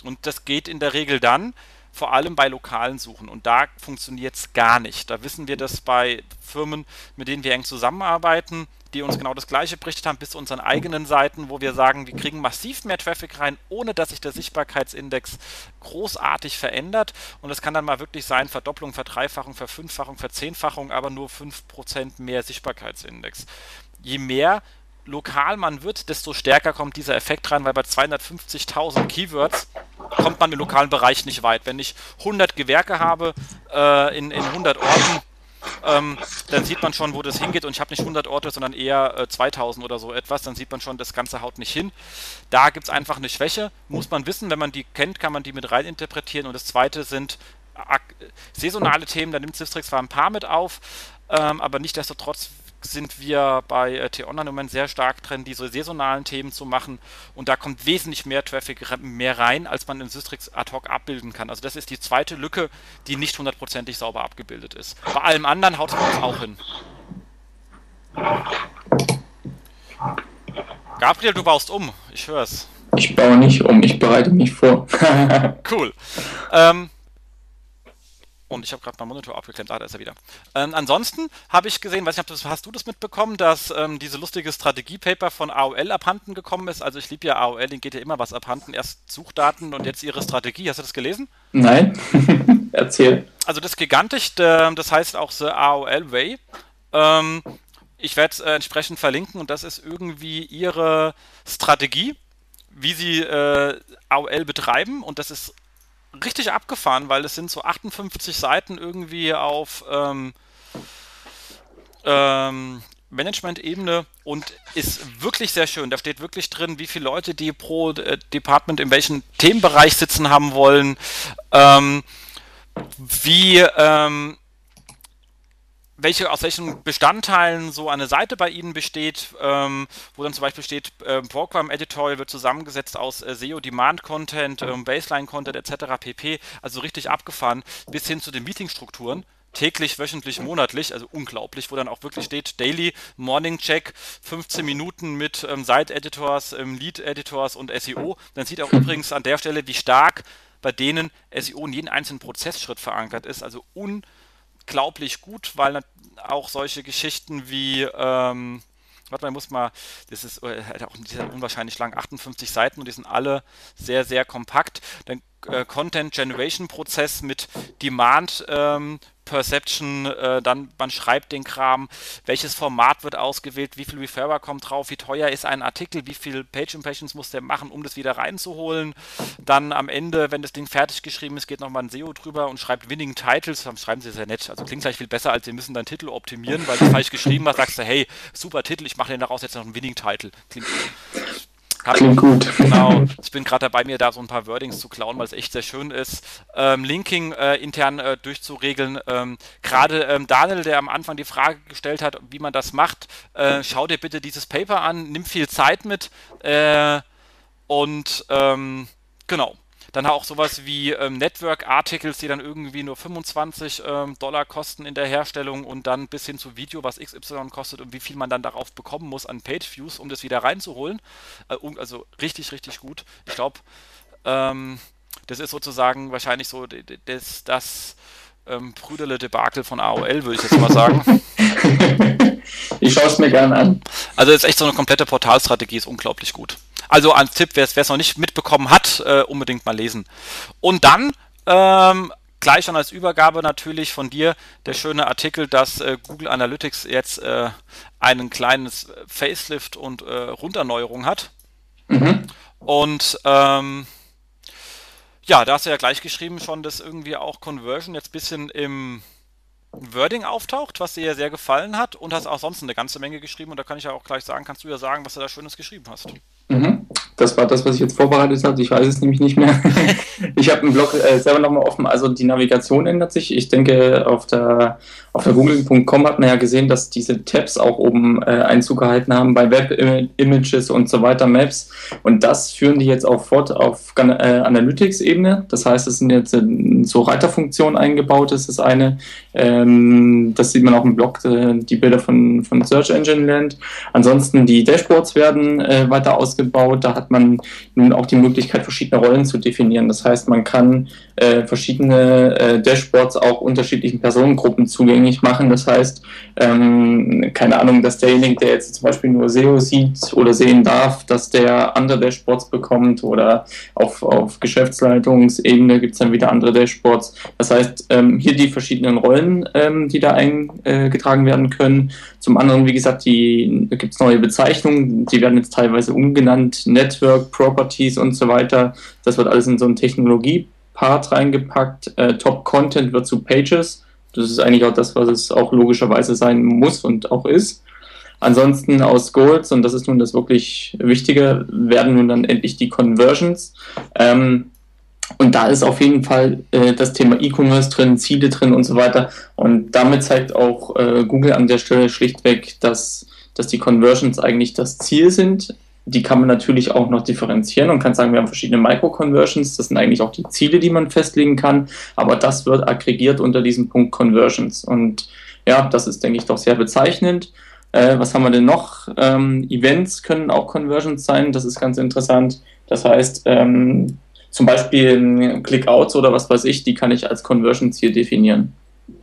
Und das geht in der Regel dann, vor allem bei lokalen Suchen. Und da funktioniert es gar nicht. Da wissen wir das bei Firmen, mit denen wir eng zusammenarbeiten, die uns genau das gleiche berichtet haben, bis zu unseren eigenen Seiten, wo wir sagen, wir kriegen massiv mehr Traffic rein, ohne dass sich der Sichtbarkeitsindex großartig verändert. Und das kann dann mal wirklich sein, Verdopplung, Verdreifachung, Verfünffachung, Verzehnfachung, aber nur 5% mehr Sichtbarkeitsindex. Je mehr lokal man wird, desto stärker kommt dieser Effekt rein, weil bei 250.000 Keywords kommt man im lokalen Bereich nicht weit. Wenn ich 100 Gewerke habe äh, in, in 100 Orten, ähm, dann sieht man schon, wo das hingeht. Und ich habe nicht 100 Orte, sondern eher äh, 2000 oder so etwas. Dann sieht man schon, das Ganze haut nicht hin. Da gibt es einfach eine Schwäche. Muss man wissen, wenn man die kennt, kann man die mit rein interpretieren. Und das zweite sind saisonale Themen. Da nimmt Sistrix zwar ein paar mit auf, ähm, aber nicht desto trotz sind wir bei äh, T-Online im Moment sehr stark drin, diese saisonalen Themen zu machen und da kommt wesentlich mehr Traffic mehr rein, als man in Systrix ad hoc abbilden kann. Also das ist die zweite Lücke, die nicht hundertprozentig sauber abgebildet ist. Bei allem anderen haut es auch hin. Gabriel, du baust um, ich höre es. Ich baue nicht um, ich bereite mich vor. (laughs) cool. Ähm, Und ich habe gerade meinen Monitor abgeklemmt, ah, da ist er wieder. Ähm, ansonsten habe ich gesehen, weiß nicht, hast du das mitbekommen, dass ähm, diese lustige Strategiepaper von AOL abhanden gekommen ist? Also ich liebe ja AOL, denen geht ja immer was abhanden. Erst Suchdaten und jetzt ihre Strategie. Hast du das gelesen? Nein. (laughs) Erzähl. Also das ist gigantisch, das heißt auch The AOL Way. Ähm, ich werde es äh, entsprechend verlinken und das ist irgendwie ihre Strategie, wie sie äh, AOL betreiben und das ist richtig abgefahren, weil es sind so 58 Seiten irgendwie auf ähm, ähm, Management-Ebene und ist wirklich sehr schön. Da steht wirklich drin, wie viele Leute die pro äh, Department in welchem Themenbereich sitzen haben wollen, ähm, wie ähm, welche, aus welchen Bestandteilen so eine Seite bei Ihnen besteht, ähm, wo dann zum Beispiel steht, äh, Program Editorial wird zusammengesetzt aus äh, SEO, Demand Content, ähm, Baseline Content etc. pp. Also richtig abgefahren, bis hin zu den Meetingstrukturen. Täglich, wöchentlich, monatlich, also unglaublich, wo dann auch wirklich steht, Daily Morning Check, 15 Minuten mit ähm, Site-Editors, ähm, Lead-Editors und SEO. Dann sieht auch übrigens an der Stelle, wie stark bei denen SEO in jeden einzelnen Prozessschritt verankert ist. Also unglaublich unglaublich gut, weil auch solche Geschichten wie, ähm, warte mal, ich muss mal, das ist äh, auch unwahrscheinlich lang, 58 Seiten und die sind alle sehr, sehr kompakt. Dann äh, Content Generation Prozess mit Demand ähm, Perception, äh, dann man schreibt den Kram, welches Format wird ausgewählt, wie viel Referrer kommt drauf, wie teuer ist ein Artikel, wie viel Page Impressions muss der machen, um das wieder reinzuholen. Dann am Ende, wenn das Ding fertig geschrieben ist, geht nochmal ein SEO drüber und schreibt Winning Titles, dann schreiben sie sehr nett. Also klingt gleich viel besser, als sie müssen deinen Titel optimieren, weil du falsch geschrieben hast, sagst du, hey, super Titel, ich mache den daraus jetzt noch einen Winning Title. Klingt hab, Klingt gut. Genau. (laughs) Ich bin gerade dabei, mir da so ein paar Wordings zu klauen, weil es echt sehr schön ist. Ähm, Linking äh, intern äh, durchzuregeln. Ähm, gerade ähm, Daniel, der am Anfang die Frage gestellt hat, wie man das macht, äh, schau dir bitte dieses Paper an, nimm viel Zeit mit äh, und ähm, genau. Dann auch sowas wie ähm, Network-Articles, die dann irgendwie nur 25 ähm, Dollar kosten in der Herstellung und dann bis hin zu Video, was XY kostet und wie viel man dann darauf bekommen muss an Page-Views, um das wieder reinzuholen. Äh, also richtig, richtig gut. Ich glaube, ähm, das ist sozusagen wahrscheinlich so das, das ähm, Brüderle-Debakel von AOL, würde ich jetzt mal sagen. (laughs) ich schaue es mir gerne an. Also ist echt so eine komplette Portalstrategie, ist unglaublich gut. Also als Tipp, wer es noch nicht mitbekommen hat, äh, unbedingt mal lesen. Und dann ähm, gleich schon als Übergabe natürlich von dir der schöne Artikel, dass äh, Google Analytics jetzt äh, einen kleines Facelift und äh, Runderneuerung hat. Mhm. Und ähm, ja, da hast du ja gleich geschrieben schon, dass irgendwie auch Conversion jetzt ein bisschen im Wording auftaucht, was dir ja sehr gefallen hat und hast auch sonst eine ganze Menge geschrieben und da kann ich ja auch gleich sagen, kannst du ja sagen, was du da Schönes geschrieben hast. Mhm. Das war das, was ich jetzt vorbereitet habe. Ich weiß es nämlich nicht mehr. (laughs) ich habe einen Blog äh, selber nochmal offen. Also die Navigation ändert sich. Ich denke, auf der, auf der google.com hat man ja gesehen, dass diese Tabs auch oben äh, Einzug gehalten haben bei Web-Images und so weiter, Maps. Und das führen die jetzt auch fort auf äh, Analytics-Ebene. Das heißt, es sind jetzt äh, so Reiterfunktionen eingebaut. Das ist eine. Ähm, das sieht man auch im Blog, äh, die Bilder von, von Search Engine Land. Ansonsten die Dashboards werden äh, weiter ausgebaut. Da hat man nun auch die Möglichkeit, verschiedene Rollen zu definieren. Das heißt, man kann äh, verschiedene äh, Dashboards auch unterschiedlichen Personengruppen zugänglich machen. Das heißt, ähm, keine Ahnung, dass derjenige, der jetzt zum Beispiel nur SEO sieht oder sehen darf, dass der andere Dashboards bekommt oder auf, auf Geschäftsleitungsebene gibt es dann wieder andere Dashboards. Das heißt, ähm, hier die verschiedenen Rollen, ähm, die da eingetragen werden können. Zum anderen, wie gesagt, die gibt es neue Bezeichnungen, die werden jetzt teilweise umgenannt, Network, Properties und so weiter. Das wird alles in so einen Technologie-Part reingepackt. Äh, Top Content wird zu Pages. Das ist eigentlich auch das, was es auch logischerweise sein muss und auch ist. Ansonsten aus Goals, und das ist nun das wirklich Wichtige, werden nun dann endlich die Conversions. Ähm, und da ist auf jeden Fall äh, das Thema E-Commerce drin, Ziele drin und so weiter. Und damit zeigt auch äh, Google an der Stelle schlichtweg, dass, dass die Conversions eigentlich das Ziel sind. Die kann man natürlich auch noch differenzieren und kann sagen, wir haben verschiedene Micro-Conversions. Das sind eigentlich auch die Ziele, die man festlegen kann. Aber das wird aggregiert unter diesem Punkt Conversions. Und ja, das ist, denke ich, doch sehr bezeichnend. Äh, was haben wir denn noch? Ähm, Events können auch Conversions sein. Das ist ganz interessant. Das heißt, ähm, zum Beispiel Clickouts oder was weiß ich, die kann ich als Conversion-Ziel definieren.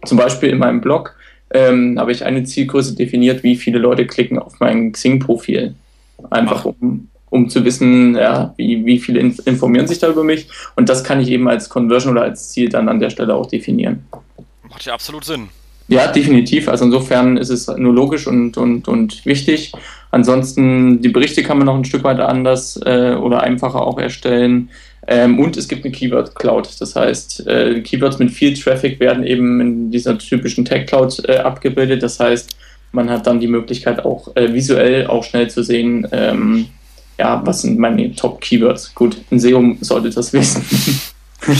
Zum Beispiel in meinem Blog ähm, habe ich eine Zielgröße definiert, wie viele Leute klicken auf mein Xing-Profil. Einfach um, um zu wissen, ja, wie, wie viele informieren sich da über mich. Und das kann ich eben als Conversion oder als Ziel dann an der Stelle auch definieren. Macht ja absolut Sinn. Ja, definitiv. Also insofern ist es nur logisch und, und, und wichtig. Ansonsten, die Berichte kann man noch ein Stück weit anders äh, oder einfacher auch erstellen. Ähm, und es gibt eine Keyword Cloud. Das heißt, äh, Keywords mit viel Traffic werden eben in dieser typischen Tag Cloud äh, abgebildet. Das heißt, man hat dann die Möglichkeit auch äh, visuell auch schnell zu sehen, ähm, ja, was sind meine Top Keywords. Gut, ein SEO sollte das wissen. (laughs)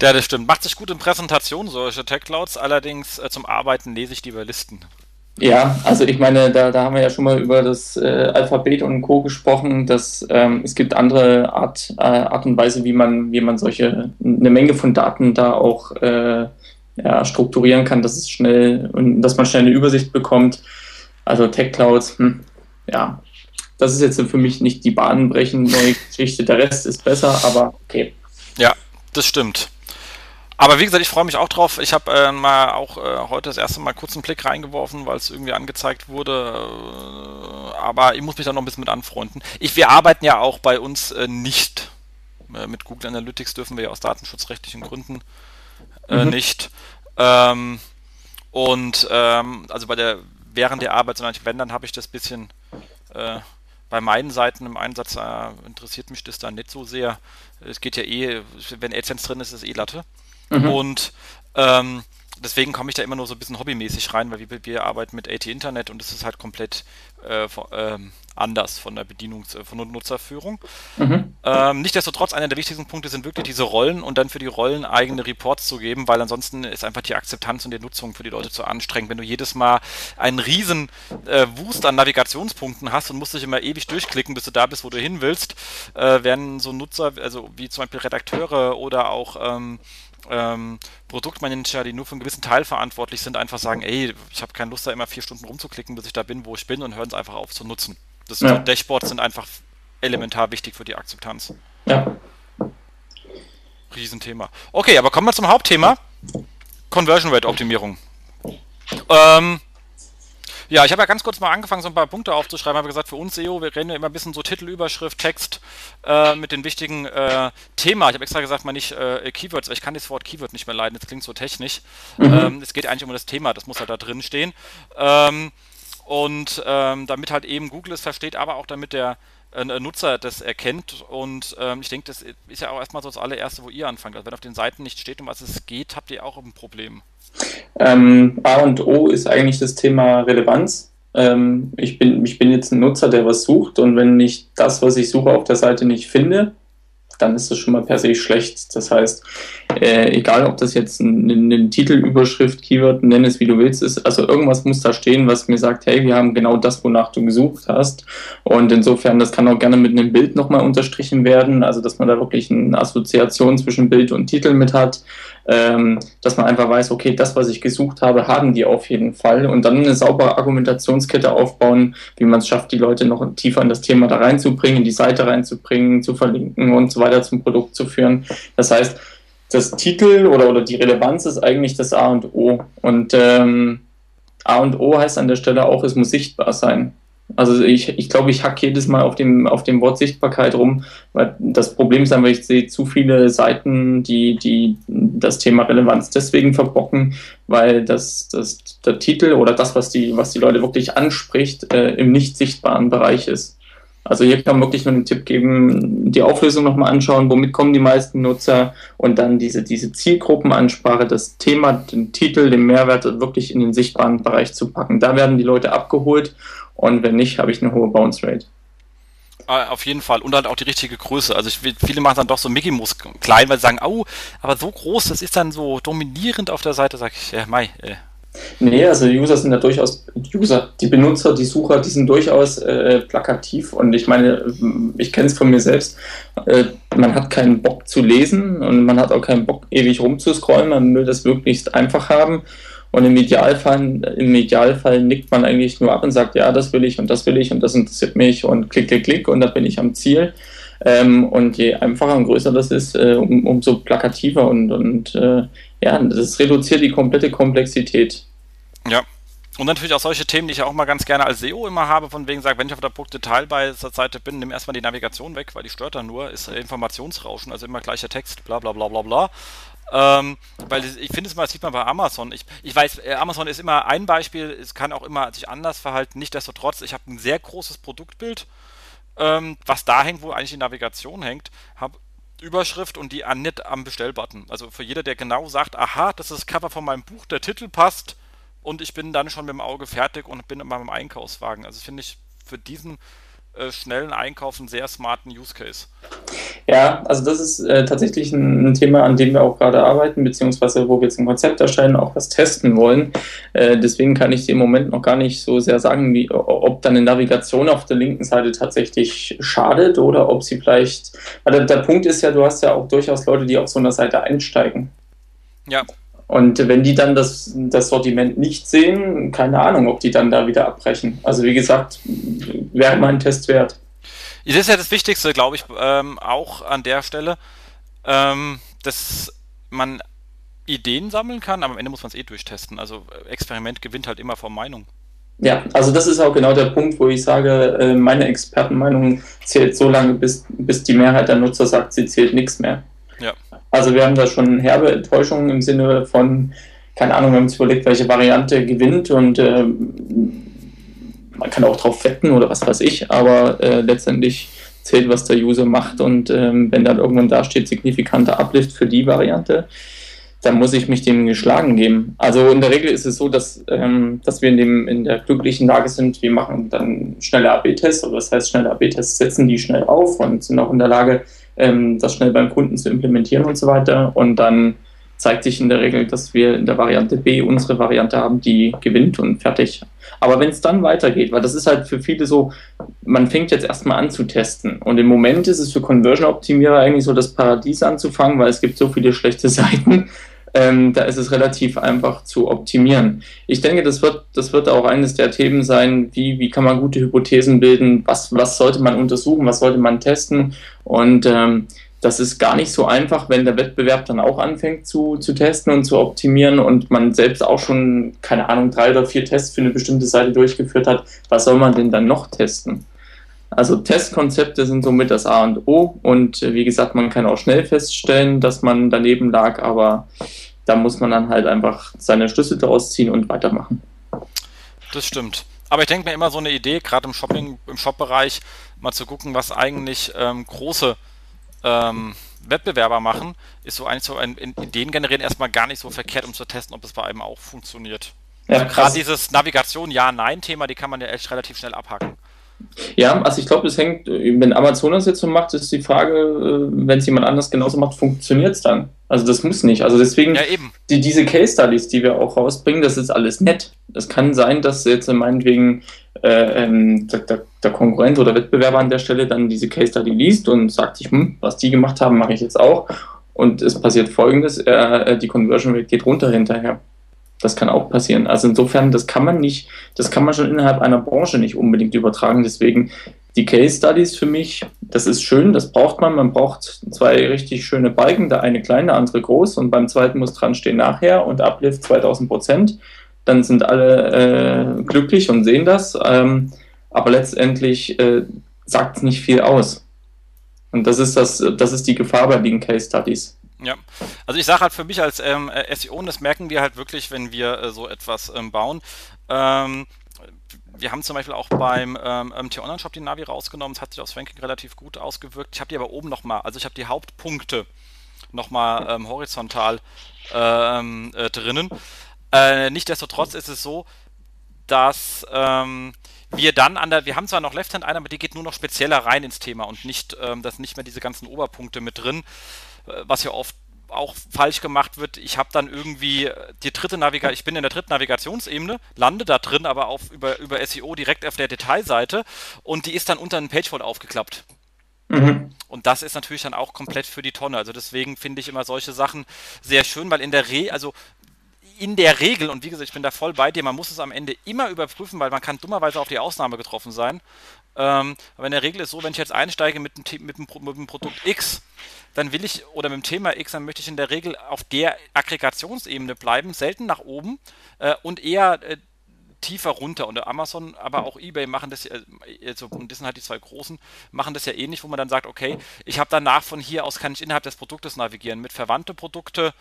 ja, das stimmt. Macht sich gut in Präsentationen solche Tech Clouds, allerdings äh, zum Arbeiten lese ich lieber Listen. Ja, also ich meine, da, da haben wir ja schon mal über das äh, Alphabet und Co. gesprochen, dass ähm, es gibt andere Art, äh, Art und Weise, wie man, wie man solche, eine Menge von Daten da auch äh, ja, strukturieren kann, dass es schnell und dass man schnell eine Übersicht bekommt. Also Tech Clouds, hm, ja, das ist jetzt für mich nicht die bahnbrechende neue Geschichte. Der Rest ist besser, aber okay. Ja, das stimmt. Aber wie gesagt, ich freue mich auch drauf. Ich habe äh, mal auch äh, heute das erste Mal kurz einen Blick reingeworfen, weil es irgendwie angezeigt wurde. Äh, aber ich muss mich da noch ein bisschen mit anfreunden. Ich, wir arbeiten ja auch bei uns äh, nicht. Äh, mit Google Analytics dürfen wir ja aus datenschutzrechtlichen Gründen äh, mhm. nicht. Ähm, und ähm, also bei der während der Arbeit, sondern wenn, dann habe ich das bisschen bei meinen Seiten im Einsatz interessiert mich das dann nicht so sehr. Es geht ja eh, wenn AdSense drin ist, ist es eh Latte. Mhm. Und ähm, deswegen komme ich da immer nur so ein bisschen hobbymäßig rein, weil wir, wir arbeiten mit AT Internet und es ist halt komplett äh, von, ähm, anders von der Bedienungs-, äh, von der Nutzerführung. Mhm. Ähm, Nichtsdestotrotz, einer der wichtigsten Punkte sind wirklich diese Rollen und dann für die Rollen eigene Reports zu geben, weil ansonsten ist einfach die Akzeptanz und die Nutzung für die Leute zu anstrengend. Wenn du jedes Mal einen riesen äh, Wust an Navigationspunkten hast und musst dich immer ewig durchklicken, bis du da bist, wo du hin willst, äh, werden so Nutzer, also wie zum Beispiel Redakteure oder auch ähm, ähm, Produktmanager, die nur für einen gewissen Teil verantwortlich sind, einfach sagen, ey, ich habe keine Lust, da immer vier Stunden rumzuklicken, bis ich da bin, wo ich bin und hören es einfach auf zu nutzen. Das ja. Dashboards sind einfach elementar wichtig für die Akzeptanz. Ja. Riesenthema. Okay, aber kommen wir zum Hauptthema. Conversion Rate Optimierung. Ähm, ja, ich habe ja ganz kurz mal angefangen, so ein paar Punkte aufzuschreiben. Habe gesagt, für uns SEO, wir reden ja immer ein bisschen so Titel, Überschrift, Text äh, mit den wichtigen äh, Thema. Ich habe extra gesagt, mal nicht äh, Keywords, weil ich kann das Wort Keyword nicht mehr leiden. Das klingt so technisch. Mhm. Ähm, es geht eigentlich um das Thema, das muss halt da drin stehen. Ähm, und ähm, damit halt eben Google es versteht, aber auch damit der äh, Nutzer das erkennt. Und ähm, ich denke, das ist ja auch erstmal so das allererste, wo ihr anfangt. Also wenn auf den Seiten nicht steht, um was es geht, habt ihr auch ein Problem. Ähm, A und O ist eigentlich das Thema Relevanz. Ähm, ich, bin, ich bin jetzt ein Nutzer, der was sucht und wenn ich das, was ich suche, auf der Seite nicht finde, dann ist das schon mal per se schlecht. Das heißt, äh, egal ob das jetzt eine, eine Titelüberschrift, Keyword, nenn es wie du willst, ist, also irgendwas muss da stehen, was mir sagt, hey, wir haben genau das, wonach du gesucht hast. Und insofern, das kann auch gerne mit einem Bild nochmal unterstrichen werden, also dass man da wirklich eine Assoziation zwischen Bild und Titel mit hat ähm, dass man einfach weiß, okay, das, was ich gesucht habe, haben die auf jeden Fall und dann eine saubere Argumentationskette aufbauen, wie man es schafft, die Leute noch tiefer in das Thema da reinzubringen, in die Seite reinzubringen, zu verlinken und so weiter zum Produkt zu führen. Das heißt, das Titel oder, oder die Relevanz ist eigentlich das A und O. Und ähm, A und O heißt an der Stelle auch, es muss sichtbar sein. Also ich, ich glaube, ich hack jedes Mal auf dem, auf dem Wort Sichtbarkeit rum, weil das Problem ist einfach, ich sehe zu viele Seiten, die, die das Thema Relevanz deswegen verbocken, weil das, das der Titel oder das, was die, was die Leute wirklich anspricht, äh, im nicht sichtbaren Bereich ist. Also hier kann man wirklich nur einen Tipp geben, die Auflösung nochmal anschauen, womit kommen die meisten Nutzer und dann diese, diese Zielgruppenansprache, das Thema, den Titel, den Mehrwert wirklich in den sichtbaren Bereich zu packen. Da werden die Leute abgeholt und wenn nicht, habe ich eine hohe Bounce Rate. Ah, auf jeden Fall. Und halt auch die richtige Größe. Also ich, viele machen dann doch so Mickey Mouse klein, weil sie sagen, au, aber so groß, das ist dann so dominierend auf der Seite, sag ich, ja, mei, äh. Nee, also User sind ja durchaus, User, die Benutzer, die Sucher, die sind durchaus äh, plakativ und ich meine, ich kenne es von mir selbst, äh, man hat keinen Bock zu lesen und man hat auch keinen Bock ewig rumzuscrollen, man will das möglichst einfach haben und im Idealfall, im Idealfall nickt man eigentlich nur ab und sagt, ja, das will ich und das will ich und das interessiert mich und klick, klick, klick und da bin ich am Ziel. Ähm, und je einfacher und größer das ist, äh, um, umso plakativer und, und äh, ja, das reduziert die komplette Komplexität. Ja, und natürlich auch solche Themen, die ich auch mal ganz gerne als SEO immer habe, von wegen sagt, wenn ich auf der Produktdetail bei der Seite bin, nimm erstmal die Navigation weg, weil die stört dann nur, ist Informationsrauschen, also immer gleicher Text, bla bla bla bla bla. Ähm, weil ich finde es mal, das sieht man bei Amazon. Ich, ich weiß, äh, Amazon ist immer ein Beispiel, es kann auch immer sich anders verhalten. Nichtsdestotrotz, ich habe ein sehr großes Produktbild, ähm, was da hängt, wo eigentlich die Navigation hängt, habe Überschrift und die an nicht am Bestellbutton. Also für jeder, der genau sagt, aha, das ist das Cover von meinem Buch, der Titel passt, und ich bin dann schon mit dem Auge fertig und bin in meinem Einkaufswagen. Also finde ich für diesen äh, schnellen Einkauf einen sehr smarten Use Case. Ja, also das ist äh, tatsächlich ein, Thema, an dem wir auch gerade arbeiten, beziehungsweise wo wir jetzt ein Konzept erstellen, auch was testen wollen. Äh, deswegen kann ich dir im Moment noch gar nicht so sehr sagen, wie, ob dann eine Navigation auf der linken Seite tatsächlich schadet oder ob sie vielleicht. Weil der, der Punkt ist ja, du hast ja auch durchaus Leute, die auf so einer Seite einsteigen. Ja. Und wenn die dann das, das Sortiment nicht sehen, keine Ahnung, ob die dann da wieder abbrechen. Also wie gesagt, wäre mal ein Test wert. Das ist ja das Wichtigste, glaube ich, ähm, auch an der Stelle, ähm, dass man Ideen sammeln kann, aber am Ende muss man es eh durchtesten. Also Experiment gewinnt halt immer vor Meinung. Ja, also das ist auch genau der Punkt, wo ich sage, äh, meine Expertenmeinung zählt so lange, bis, bis die Mehrheit der Nutzer sagt, sie zählt nichts mehr. Also wir haben da schon herbe Enttäuschungen im Sinne von, keine Ahnung, wir haben uns überlegt, welche Variante gewinnt und äh, man kann auch drauf wetten oder was weiß ich, aber äh, letztendlich zählt, was der User macht und ähm, wenn dann irgendwann da steht, signifikanter Uplift für die Variante, dann muss ich mich dem geschlagen geben. Also in der Regel ist es so, dass, ähm, dass wir in, dem, in der glücklichen Lage sind, wir machen dann schnelle AB-Tests, oder das heißt schnelle AB-Tests setzen die schnell auf und sind auch in der Lage, ähm, das schnell beim Kunden zu implementieren und so weiter. Und dann zeigt sich in der Regel, dass wir in der Variante B unsere Variante haben, die gewinnt und fertig. Aber wenn es dann weitergeht, weil das ist halt für viele so, man fängt jetzt erstmal an zu testen. Und im Moment ist es für Conversion-Optimierer eigentlich so das Paradies anzufangen, weil es gibt so viele schlechte (laughs) Seiten ähm, da ist es relativ einfach zu optimieren. Ich denke, das wird, das wird auch eines der Themen sein, wie, wie kann man gute Hypothesen bilden, was, was sollte man untersuchen, was sollte man testen und ähm, das ist gar nicht so einfach, wenn der Wettbewerb dann auch anfängt zu, zu testen und zu optimieren und man selbst auch schon, keine Ahnung, drei oder vier Tests für eine bestimmte Seite durchgeführt hat. Was soll man denn dann noch testen? Also Testkonzepte sind somit das A und O und äh, wie gesagt, man kann auch schnell feststellen, dass man daneben lag, aber da muss man dann halt einfach seine Schlüsse daraus ziehen und weitermachen. Das stimmt. Aber ich denke mir immer so eine Idee, gerade im Shopping, im Shop-Bereich, mal zu gucken, was eigentlich ähm, große ähm, Wettbewerber machen, ist so eigentlich so ein Ideen generieren erstmal gar nicht so verkehrt, um zu testen, ob es bei einem auch funktioniert. Ja, also gerade dieses Navigation Ja-Nein-Thema, die kann man ja echt relativ schnell abhaken. Ja, also ich glaube, es hängt, wenn Amazon das jetzt so macht, ist die Frage, äh, wenn es jemand anders genauso macht, funktioniert es dann? Also das muss nicht. Also deswegen, ja, die, diese Case Studies, die wir auch rausbringen, das ist alles nett. Es kann sein, dass jetzt meinetwegen äh, ähm, der, der, Konkurrent oder Wettbewerber an der Stelle dann diese Case Study liest und sagt sich, hm, was die gemacht haben, mache ich jetzt auch. Und es passiert folgendes, äh, die Conversion Rate geht runter hinterher. Das kann auch passieren. Also insofern, das kann man nicht, das kann man schon innerhalb einer Branche nicht unbedingt übertragen. Deswegen die Case Studies für mich, das ist schön, das braucht man. Man braucht zwei richtig schöne Balken, der eine klein, der andere groß und beim zweiten muss dran stehen nachher und Uplift 2000 Prozent. Dann sind alle äh, glücklich und sehen das. Ähm, aber letztendlich äh, sagt es nicht viel aus. Und das ist das, das ist die Gefahr bei den Case Studies. Ja, also ich sage halt für mich als ähm, äh, SEO, und das merken wir halt wirklich, wenn wir äh, so etwas ähm, bauen. Ähm, wir haben zum Beispiel auch beim ähm, T-Online-Shop die Navi rausgenommen, es hat sich aufs Ranking relativ gut ausgewirkt. Ich habe die aber oben nochmal, also ich habe die Hauptpunkte nochmal ähm, horizontal ähm, äh, drinnen. Äh, Nichtsdestotrotz ist es so, dass ähm, wir dann an der, wir haben zwar noch Left-Hand ein, aber die geht nur noch spezieller rein ins Thema und nicht, ähm, das nicht mehr diese ganzen Oberpunkte mit drin was ja oft auch falsch gemacht wird. Ich habe dann irgendwie die dritte Navigation, ich bin in der dritten Navigationsebene, lande da drin, aber auf, über, über SEO direkt auf der Detailseite und die ist dann unter einem Pagefold aufgeklappt. Mhm. Und das ist natürlich dann auch komplett für die Tonne. Also deswegen finde ich immer solche Sachen sehr schön, weil in der Re, also in der Regel, und wie gesagt, ich bin da voll bei dir, man muss es am Ende immer überprüfen, weil man kann dummerweise auf die Ausnahme getroffen sein Ähm, aber in der Regel ist so, wenn ich jetzt einsteige mit dem, mit dem, mit dem Produkt X, dann will ich, oder mit dem Thema X, dann möchte ich in der Regel auf der Aggregationsebene bleiben, selten nach oben äh, und eher äh, tiefer runter. Und Amazon, aber auch eBay machen das, äh, also, und das sind halt die zwei großen, machen das ja ähnlich, wo man dann sagt, okay, ich habe danach von hier aus kann ich innerhalb des Produktes navigieren mit verwandte Produkte,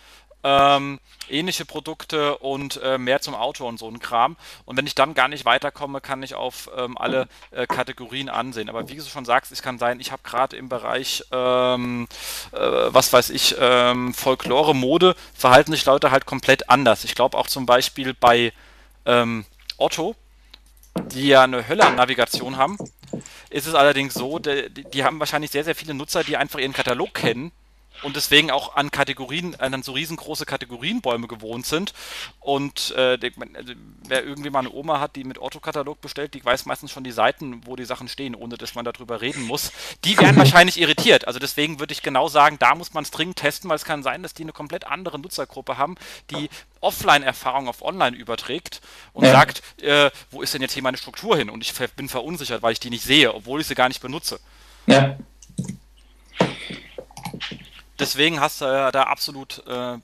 ähm, ähnliche Produkte und äh, mehr zum Auto und so ein Kram. Und wenn ich dann gar nicht weiterkomme, kann ich auf ähm, alle äh, Kategorien ansehen. Aber wie du schon sagst, es kann sein, ich habe gerade im Bereich, ähm, äh, was weiß ich, ähm, Folklore, Mode, verhalten sich Leute halt komplett anders. Ich glaube auch zum Beispiel bei ähm, Otto, die ja eine Hölle an Navigation haben, ist es allerdings so, die, die haben wahrscheinlich sehr, sehr viele Nutzer, die einfach ihren Katalog kennen und deswegen auch an Kategorien, an so riesengroße Kategorienbäume gewohnt sind. Und äh, also, wer irgendwie mal eine Oma hat, die mit Otto-Katalog bestellt, die weiß meistens schon die Seiten, wo die Sachen stehen, ohne dass man darüber reden muss. Die werden (laughs) wahrscheinlich irritiert. Also deswegen würde ich genau sagen, da muss man es dringend testen, weil es kann sein, dass die eine komplett andere Nutzergruppe haben, die Offline-Erfahrung auf Online überträgt und ja. sagt, äh, wo ist denn jetzt hier meine Struktur hin? Und ich bin verunsichert, weil ich die nicht sehe, obwohl ich sie gar nicht benutze. Ja deswegen hast du ja da absolut äh,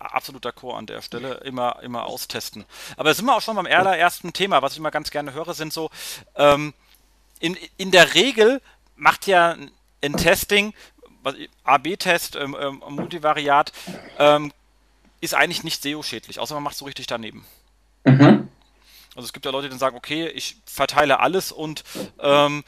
absolut d'accord an der Stelle. Immer, immer austesten. Aber sind wir auch schon beim allerersten Thema, was ich immer ganz gerne höre, sind so, ähm, in, in der Regel macht ja ein Testing, AB-Test, ähm, ähm, Multivariat, ähm, ist eigentlich nicht SEO-schädlich, außer man macht es so richtig daneben. Mhm. Also es gibt ja Leute, die dann sagen, okay, ich verteile alles und ähm,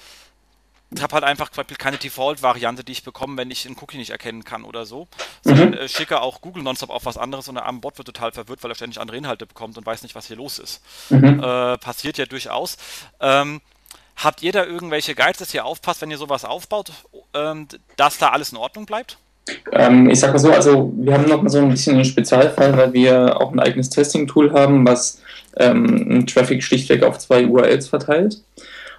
ich habe halt einfach keine Default-Variante, die ich bekomme, wenn ich einen Cookie nicht erkennen kann oder so. Sondern mhm. äh, schicke auch Google nonstop auf was anderes und der arme Bot wird total verwirrt, weil er ständig andere Inhalte bekommt und weiß nicht, was hier los ist. Mhm. Äh, passiert ja durchaus. Ähm, habt ihr da irgendwelche Guides, dass ihr aufpasst, wenn ihr sowas aufbaut, ähm, dass da alles in Ordnung bleibt? Ähm, ich sag mal so, also wir haben noch mal so ein bisschen einen Spezialfall, weil wir auch ein eigenes Testing-Tool haben, was ähm, Traffic schlichtweg auf zwei URLs verteilt.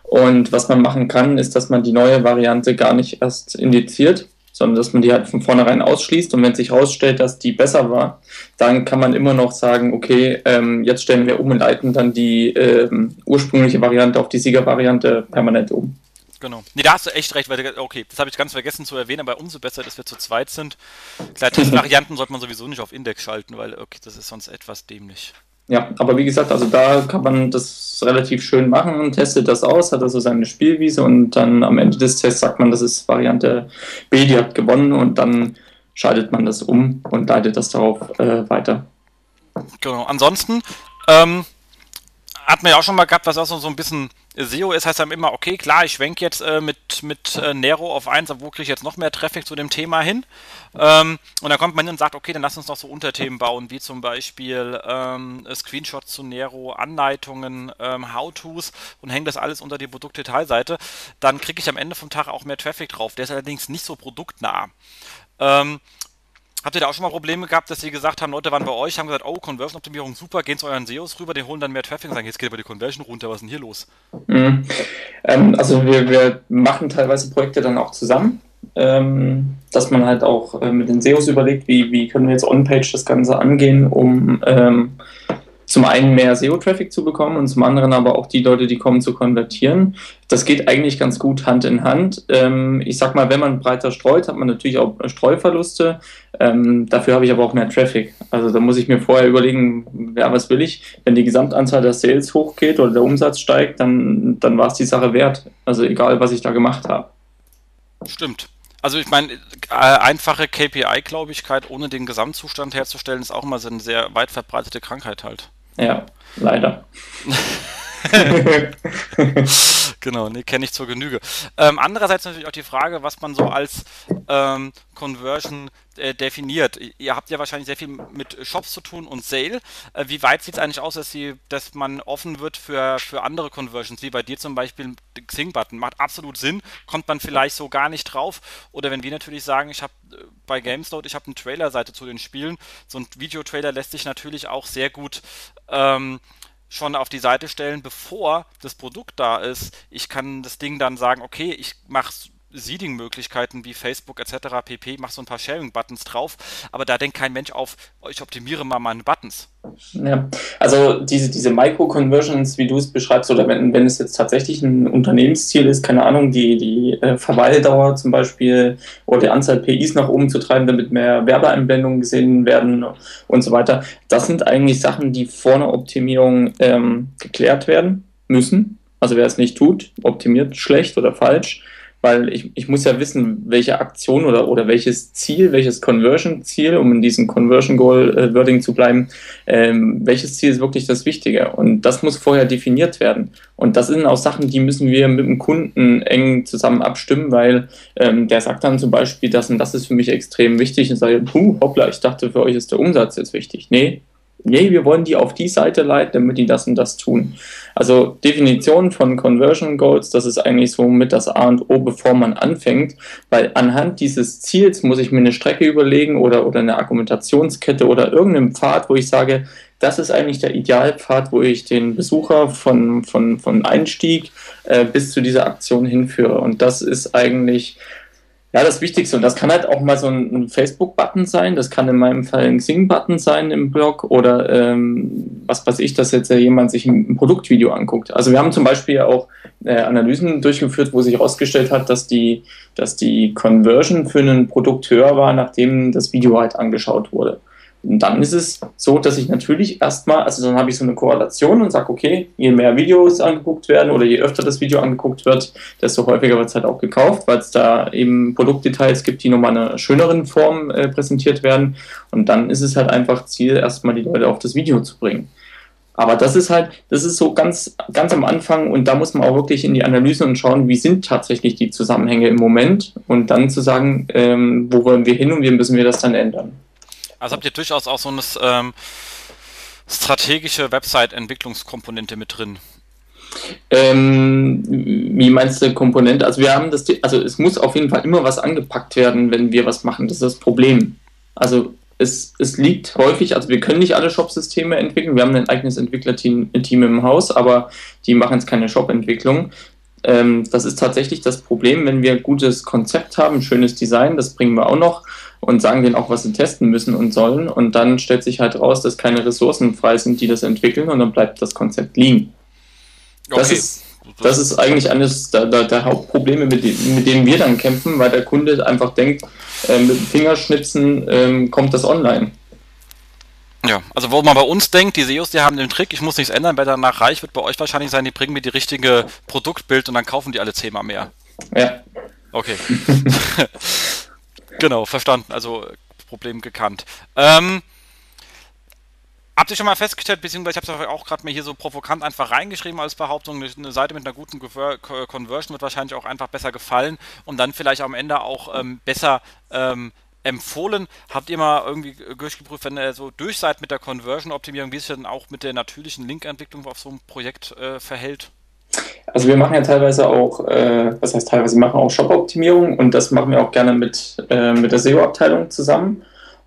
Und was man machen kann, ist, dass man die neue Variante gar nicht erst indiziert, sondern dass man die halt von vornherein ausschließt. Und wenn sich herausstellt, dass die besser war, dann kann man immer noch sagen, okay, ähm, jetzt stellen wir um und leiten dann die ähm, ursprüngliche Variante auf die Siegervariante permanent um. Genau. Nee, da hast du echt recht, weil, okay, das habe ich ganz vergessen zu erwähnen, aber umso besser, dass wir zu zweit sind. Klar, (laughs) Testvarianten sollte man sowieso nicht auf Index schalten, weil, okay, das ist sonst etwas dämlich. Ja, aber wie gesagt, also da kann man das relativ schön machen und testet das aus, hat also seine Spielwiese und dann am Ende des Tests sagt man, das ist Variante B, die hat gewonnen und dann schaltet man das um und leitet das darauf äh, weiter. Genau, ansonsten ähm, hat man ja auch schon mal gehabt, was auch so, ein bisschen SEO ist, heißt dann immer, okay, klar, ich schwenke jetzt äh, mit, mit äh, Nero auf 1, aber wo kriege ich jetzt noch mehr Traffic zu dem Thema hin? Ähm, und dann kommt man hin und sagt, okay, dann lass uns noch so Unterthemen bauen, wie zum Beispiel ähm, Screenshots zu Nero, Anleitungen, ähm, How-Tos und hänge das alles unter die Produktdetailseite. Dann kriege ich am Ende vom Tag auch mehr Traffic drauf. Der ist allerdings nicht so produktnah. Ähm, Habt ihr da auch schon mal Probleme gehabt, dass sie gesagt haben, Leute waren bei euch, haben gesagt, oh, Conversion-Optimierung super, gehen zu euren SEOs rüber, die holen dann mehr Traffic und sagen, jetzt geht aber die Conversion runter, was ist denn hier los? Mhm. Ähm, also wir, wir machen teilweise Projekte dann auch zusammen, ähm, dass man halt auch äh, mit den SEOs überlegt, wie, wie können wir jetzt on-page das Ganze angehen, um ähm, zum einen mehr SEO-Traffic zu bekommen und zum anderen aber auch die Leute, die kommen, zu konvertieren. Das geht eigentlich ganz gut Hand in Hand. Ähm, ich sag mal, wenn man breiter streut, hat man natürlich auch Streuverluste. Ähm, dafür habe ich aber auch mehr Traffic. Also da muss ich mir vorher überlegen, ja, was will ich? Wenn die Gesamtanzahl der Sales hochgeht oder der Umsatz steigt, dann, dann war es die Sache wert. Also egal, was ich da gemacht habe. Stimmt. Also ich meine, äh, einfache KPI-Glaubigkeit ohne den Gesamtzustand herzustellen, ist auch immer so eine sehr weit verbreitete Krankheit halt. Ja, leider. (laughs) (laughs) genau, nee, kenne ich zur Genüge. Ähm, andererseits natürlich auch die Frage, was man so als ähm, Conversion äh, definiert. Ihr habt ja wahrscheinlich sehr viel mit Shops zu tun und Sale. Äh, wie weit sieht es eigentlich aus, dass, sie, dass man offen wird für, für andere Conversions, wie bei dir zum Beispiel Xing-Button? Macht absolut Sinn, kommt man vielleicht so gar nicht drauf. Oder wenn wir natürlich sagen, ich habe äh, bei GameSload, ich habe eine Trailer-Seite zu den Spielen. So ein Videotrailer lässt sich natürlich auch sehr gut ähm, schon auf die Seite stellen, bevor das Produkt da ist. Ich kann das Ding dann sagen, okay, ich mache Seeding-Möglichkeiten wie Facebook etc. pp. Mach so ein paar Sharing-Buttons drauf, aber da denkt kein Mensch auf, ich optimiere mal meine Buttons. Ja, also diese, diese Micro-Conversions, wie du es beschreibst, oder wenn, wenn es jetzt tatsächlich ein Unternehmensziel ist, keine Ahnung, die, die äh, Verweildauer zum Beispiel oder die Anzahl PIs nach oben zu treiben, damit mehr Werbeeinblendungen gesehen werden und so weiter, das sind eigentlich Sachen, die vor einer Optimierung ähm, geklärt werden müssen. Also wer es nicht tut, optimiert schlecht oder falsch weil ich, ich muss ja wissen, welche Aktion oder, oder welches Ziel, welches Conversion-Ziel, um in diesem Conversion-Goal-Wording äh, zu bleiben, ähm, welches Ziel ist wirklich das Wichtige. Und das muss vorher definiert werden. Und das sind auch Sachen, die müssen wir mit dem Kunden eng zusammen abstimmen, weil ähm, der sagt dann zum Beispiel, das und das ist für mich extrem wichtig und sage, puh, hoppla, ich dachte, für euch ist der Umsatz jetzt wichtig. Nee, nee, wir wollen die auf die Seite leiten, damit die das und das tun. Also Definition von Conversion Goals, das ist eigentlich so mit das A und O, bevor man anfängt, weil anhand dieses Ziels muss ich mir eine Strecke überlegen oder, oder eine Argumentationskette oder irgendeinen Pfad, wo ich sage, das ist eigentlich der Idealpfad, wo ich den Besucher von, von, von Einstieg äh, bis zu dieser Aktion hinführe. Und das ist eigentlich ja, das Wichtigste. Und das kann halt auch mal so ein, Facebook-Button sein. Das kann in meinem Fall ein Xing-Button sein im Blog oder ähm, was weiß ich, dass jetzt jemand sich ein, ein, Produktvideo anguckt. Also wir haben zum Beispiel auch äh, Analysen durchgeführt, wo sich herausgestellt hat, dass die, dass die Conversion für ein Produkt höher war, nachdem das Video halt angeschaut wurde. Und dann ist es so, dass ich natürlich erstmal, also dann habe ich so eine Korrelation und sage, okay, je mehr Videos angeguckt werden oder je öfter das Video angeguckt wird, desto häufiger wird es halt auch gekauft, weil es da eben Produktdetails gibt, die nochmal in einer schöneren Form äh, präsentiert werden. Und dann ist es halt einfach Ziel, erstmal die Leute auf das Video zu bringen. Aber das ist halt, das ist so ganz, ganz am Anfang und da muss man auch wirklich in die Analyse und schauen, wie sind tatsächlich die Zusammenhänge im Moment und dann zu sagen, ähm, wo wollen wir hin und wie müssen wir das dann ändern. Also habt ihr durchaus auch so eine ähm, strategische Website-Entwicklungskomponente mit drin? Ähm, wie meinst du Komponente? Also wir haben das, also es muss auf jeden Fall immer was angepackt werden, wenn wir was machen. Das ist das Problem. Also es, es liegt häufig, also wir können nicht alle Shop-Systeme entwickeln. Wir haben ein eigenes Entwicklerteam Team im Haus, aber die machen jetzt keine Shop-Entwicklung. Ähm, das ist tatsächlich das Problem, wenn wir ein gutes Konzept haben, ein schönes Design, das bringen wir auch noch und sagen denen auch, was sie testen müssen und sollen. Und dann stellt sich halt raus, dass keine Ressourcen frei sind, die das entwickeln und dann bleibt das Konzept liegen. Okay. Das ist das ist eigentlich eines der, der, der Hauptprobleme, mit, dem, mit, denen wir dann kämpfen, weil der Kunde einfach denkt, äh, mit dem Fingerschnipsen äh, kommt das online. Ja, also wo man bei uns denkt, die SEOs, die haben den Trick, ich muss nichts ändern, wer danach reich wird bei euch wahrscheinlich sein, die bringen mir die richtige Produktbild und dann kaufen die alle zehnmal mehr. Ja. Okay. (laughs) (laughs) genau, verstanden. Also Problem gekannt. Ähm, Habt ihr schon mal festgestellt, beziehungsweise ich habe es auch gerade mir hier so provokant einfach reingeschrieben als Behauptung, eine Seite mit einer guten Conversion wird wahrscheinlich auch einfach besser gefallen und dann vielleicht am Ende auch ähm, besser ähm, empfohlen. Habt ihr mal irgendwie durchgeprüft, wenn ihr so durch seid mit der Conversion-Optimierung, wie sich dann auch mit der natürlichen Link-Entwicklung auf so einem Projekt äh, verhält? Also wir machen ja teilweise auch, äh, was heißt teilweise, machen auch Shop-Optimierung und das machen wir auch gerne mit, äh, mit der SEO-Abteilung zusammen.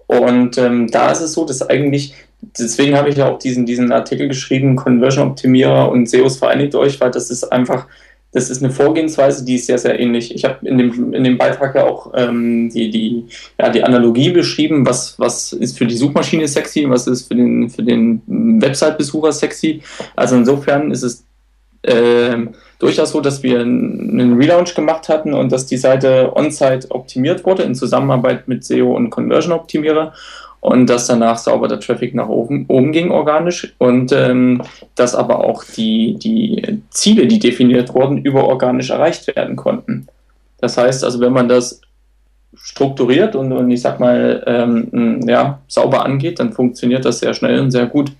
Und ähm, da ist es so, dass eigentlich, deswegen habe ich ja auch diesen, diesen Artikel geschrieben, Conversion-Optimierer und SEOs vereinigt euch, weil das ist einfach das ist eine Vorgehensweise, die ist sehr, sehr ähnlich. Ich habe in dem, in dem Beitrag ja auch ähm, die, die, ja, die Analogie beschrieben, was, was ist für die Suchmaschine sexy, was ist für den, für den Website-Besucher sexy. Also insofern ist es äh, durchaus so, dass wir einen Relaunch gemacht hatten und dass die Seite on-site optimiert wurde in Zusammenarbeit mit SEO und Conversion-Optimierer und dass danach sauber der Traffic nach oben, oben ging organisch und ähm, dass aber auch die, die Ziele, die definiert wurden, überorganisch erreicht werden konnten. Das heißt also, wenn man das strukturiert und, und ich sag mal ähm, ja, sauber angeht, dann funktioniert das sehr schnell und sehr gut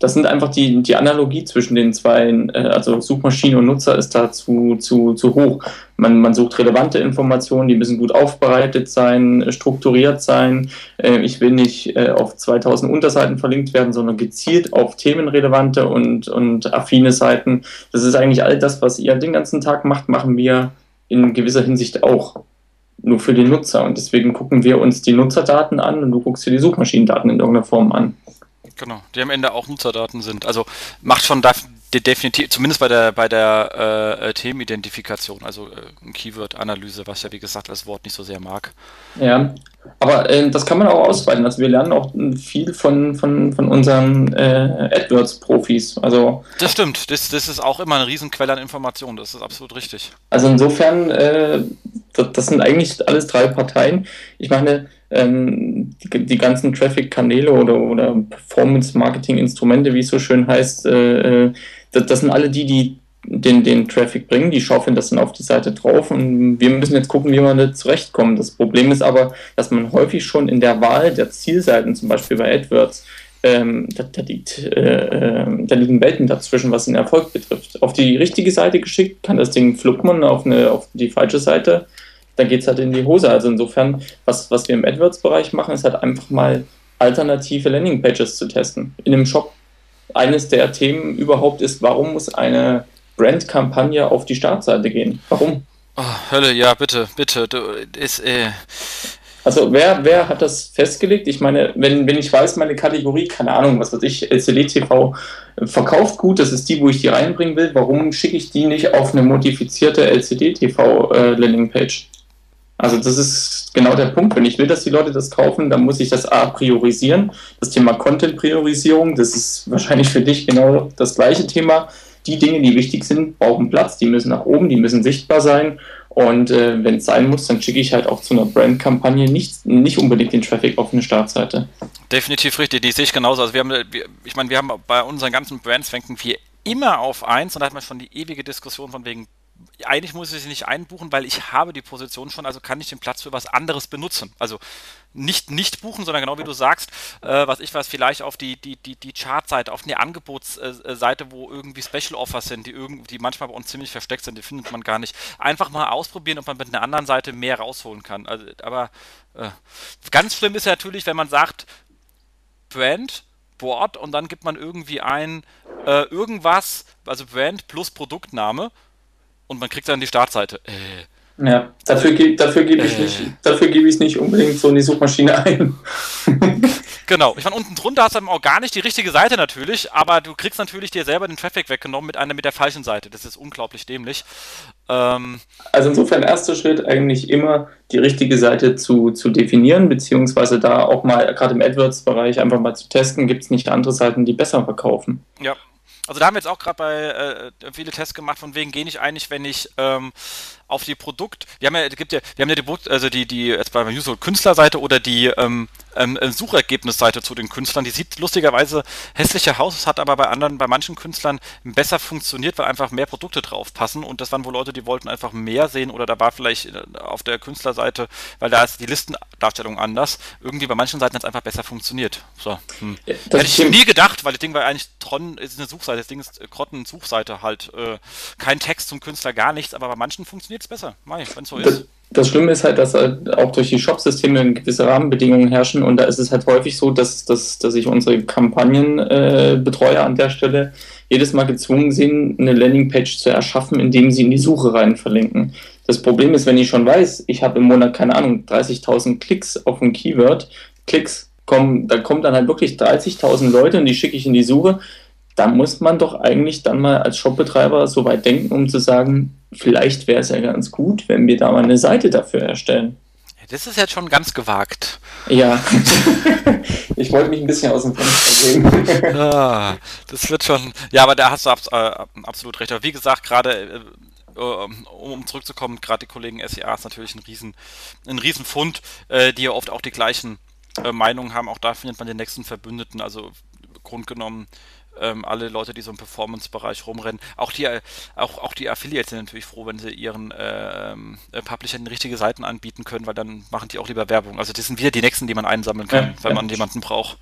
das sind einfach die, die Analogie zwischen den zwei, äh, also Suchmaschine und Nutzer ist da zu, zu, zu hoch. Man, man sucht relevante Informationen, die müssen gut aufbereitet sein, äh, strukturiert sein. Äh, ich will nicht auf 2000 Unterseiten verlinkt werden, sondern gezielt auf themenrelevante und, und affine Seiten. Das ist eigentlich all das, was ihr den ganzen Tag macht, machen wir in gewisser Hinsicht auch nur für den Nutzer. Und deswegen gucken wir uns die Nutzerdaten an und du guckst dir die Suchmaschinendaten in irgendeiner Form an. Genau, die am Ende auch Nutzerdaten sind. Also macht schon de definitiv, zumindest bei der bei der äh, Themenidentifikation, also äh, Keyword-Analyse, was ja wie gesagt das Wort nicht so sehr mag. Ja, aber äh, das kann man auch ausweiten. Also wir lernen auch viel von, von, von unseren äh, AdWords-Profis. Also, das stimmt, das, das ist auch immer eine Riesenquelle an Informationen, das ist absolut richtig. Also insofern, äh, das, das, sind eigentlich alles drei Parteien. Ich meine, ähm, die, die, ganzen Traffic-Kanäle oder, oder Performance-Marketing-Instrumente, wie es so schön heißt, äh, äh, das, das sind alle die, die den, den Traffic bringen, die schaufeln das dann auf die Seite drauf und wir müssen jetzt gucken, wie wir da zurechtkommen. Das Problem ist aber, dass man häufig schon in der Wahl der Zielseiten, zum Beispiel bei AdWords, ähm, da, da, liegt, äh, ähm, da liegen Welten dazwischen, was den Erfolg betrifft. Auf die richtige Seite geschickt kann das Ding fluppen, auf, auf die falsche Seite, dann geht es halt in die Hose. Also insofern, was, was wir im AdWords-Bereich machen, ist halt einfach mal alternative Landingpages zu testen. In einem Shop eines der Themen überhaupt ist, warum muss eine Brandkampagne auf die Startseite gehen. Warum? Oh, Hölle, ja, bitte, bitte. Du, ist, äh also wer, wer hat das festgelegt? Ich meine, wenn, wenn ich weiß, meine Kategorie, keine Ahnung, was weiß ich, LCD-TV verkauft gut, das ist die, wo ich die reinbringen will, warum schicke ich die nicht auf eine modifizierte LCD-TV-Landingpage? Äh, also das ist genau der Punkt. Wenn ich will, dass die Leute das kaufen, dann muss ich das A priorisieren. Das Thema Content-Priorisierung, das ist wahrscheinlich für dich genau das gleiche Thema die Dinge, die wichtig sind, brauchen Platz, die müssen nach oben, die müssen sichtbar sein. Und äh, wenn es sein muss, dann schicke ich halt auch zu einer Brand-Kampagne nicht, nicht unbedingt den Traffic auf eine Startseite. Definitiv richtig, die sehe ich genauso. Also wir haben, wir, ich meine, wir haben bei unseren ganzen Brands fänken wir immer auf eins und da hat man schon die ewige Diskussion von wegen eigentlich muss ich sie nicht einbuchen, weil ich habe die Position schon, also kann ich den Platz für was anderes benutzen. Also nicht nicht buchen, sondern genau wie du sagst, äh, was ich weiß, vielleicht auf die, die, die, die Chartseite, auf eine Angebotsseite, wo irgendwie Special Offers sind, die, irgendwie, manchmal bei uns ziemlich versteckt sind, die findet man gar nicht. Einfach mal ausprobieren, ob man mit einer anderen Seite mehr rausholen kann. Also, aber äh, ganz schlimm ist ja natürlich, wenn man sagt, Brand, Board und dann gibt man irgendwie ein äh, irgendwas, also Brand plus Produktname und man kriegt dann die Startseite. Äh, ja, dafür, ge dafür gebe ich, äh, nicht, es nicht unbedingt so in die Suchmaschine ein. (laughs) genau, ich meine, unten drunter hast du auch gar nicht die richtige Seite natürlich, aber du kriegst natürlich dir selber den Traffic weggenommen mit einer mit der falschen Seite. Das ist unglaublich dämlich. Ähm, also insofern erster Schritt eigentlich immer die richtige Seite zu, zu definieren, beziehungsweise da auch mal gerade im AdWords-Bereich einfach mal zu testen, gibt es nicht andere Seiten, die besser verkaufen. Ja, also da haben wir jetzt auch gerade bei äh, viele Tests gemacht, von wegen gehe ich eigentlich, wenn ich ähm, auf die Produkt, wir haben ja, gibt ja, wir haben ja die, also die, die jetzt bei User Künstlerseite oder die ähm, ähm, Suchergebnisseite zu den Künstlern, die sieht lustigerweise hässlicher aus, hat aber bei anderen, bei manchen Künstlern besser funktioniert, weil einfach mehr Produkte drauf passen und das waren wohl Leute, die wollten einfach mehr sehen oder da war vielleicht äh, auf der Künstlerseite, weil da ist die Listendarstellung anders, irgendwie bei manchen Seiten hat es einfach besser funktioniert. So. Hm. Hätte ich nie gedacht, weil das Ding war eigentlich Tron ist eine Suchseite, das Ding ist Krotten-Suchseite halt, äh, kein Text zum Künstler, gar nichts, aber bei manchen funktioniert geht's besser. Mai, wenn so ist. Das, Schlimme ist halt, dass halt auch durch die Shop-Systeme gewisse Rahmenbedingungen herrschen und da ist es halt häufig so, dass, dass, dass sich unsere Kampagnenbetreuer äh, an der Stelle jedes Mal gezwungen sind, eine Landingpage zu erschaffen, indem sie in die Suche rein verlinken. Das Problem ist, wenn ich schon weiß, ich habe im Monat, keine Ahnung, 30.000 Klicks auf ein Keyword, Klicks kommen, da kommen dann halt wirklich 30.000 Leute und die schicke ich in die Suche, da muss man doch eigentlich dann mal als Shopbetreiber so weit denken, um zu sagen, vielleicht wäre es ja ganz gut, wenn wir da mal eine Seite dafür erstellen. Das ist jetzt schon ganz gewagt. Ja, (laughs) ich wollte mich ein bisschen aus dem Fenster sehen. ah, das wird schon. Ja, aber da hast du äh, absolut recht. Aber wie gesagt, gerade äh, um zurückzukommen, gerade die Kollegen SEA ist natürlich ein riesen, ein riesen Fund, äh, die ja oft auch die gleichen Meinungen haben. Auch da findet man den nächsten Verbündeten. Also grundgenommen ähm, alle Leute, die so im Performance-Bereich rumrennen. Auch die, auch, auch die Affiliates sind natürlich froh, wenn sie ihren ähm, äh, Publishern richtige Seiten anbieten können, weil dann machen die auch lieber Werbung. Also das sind wieder die nächsten, die man einsammeln kann, ja, wenn ja. man jemanden braucht.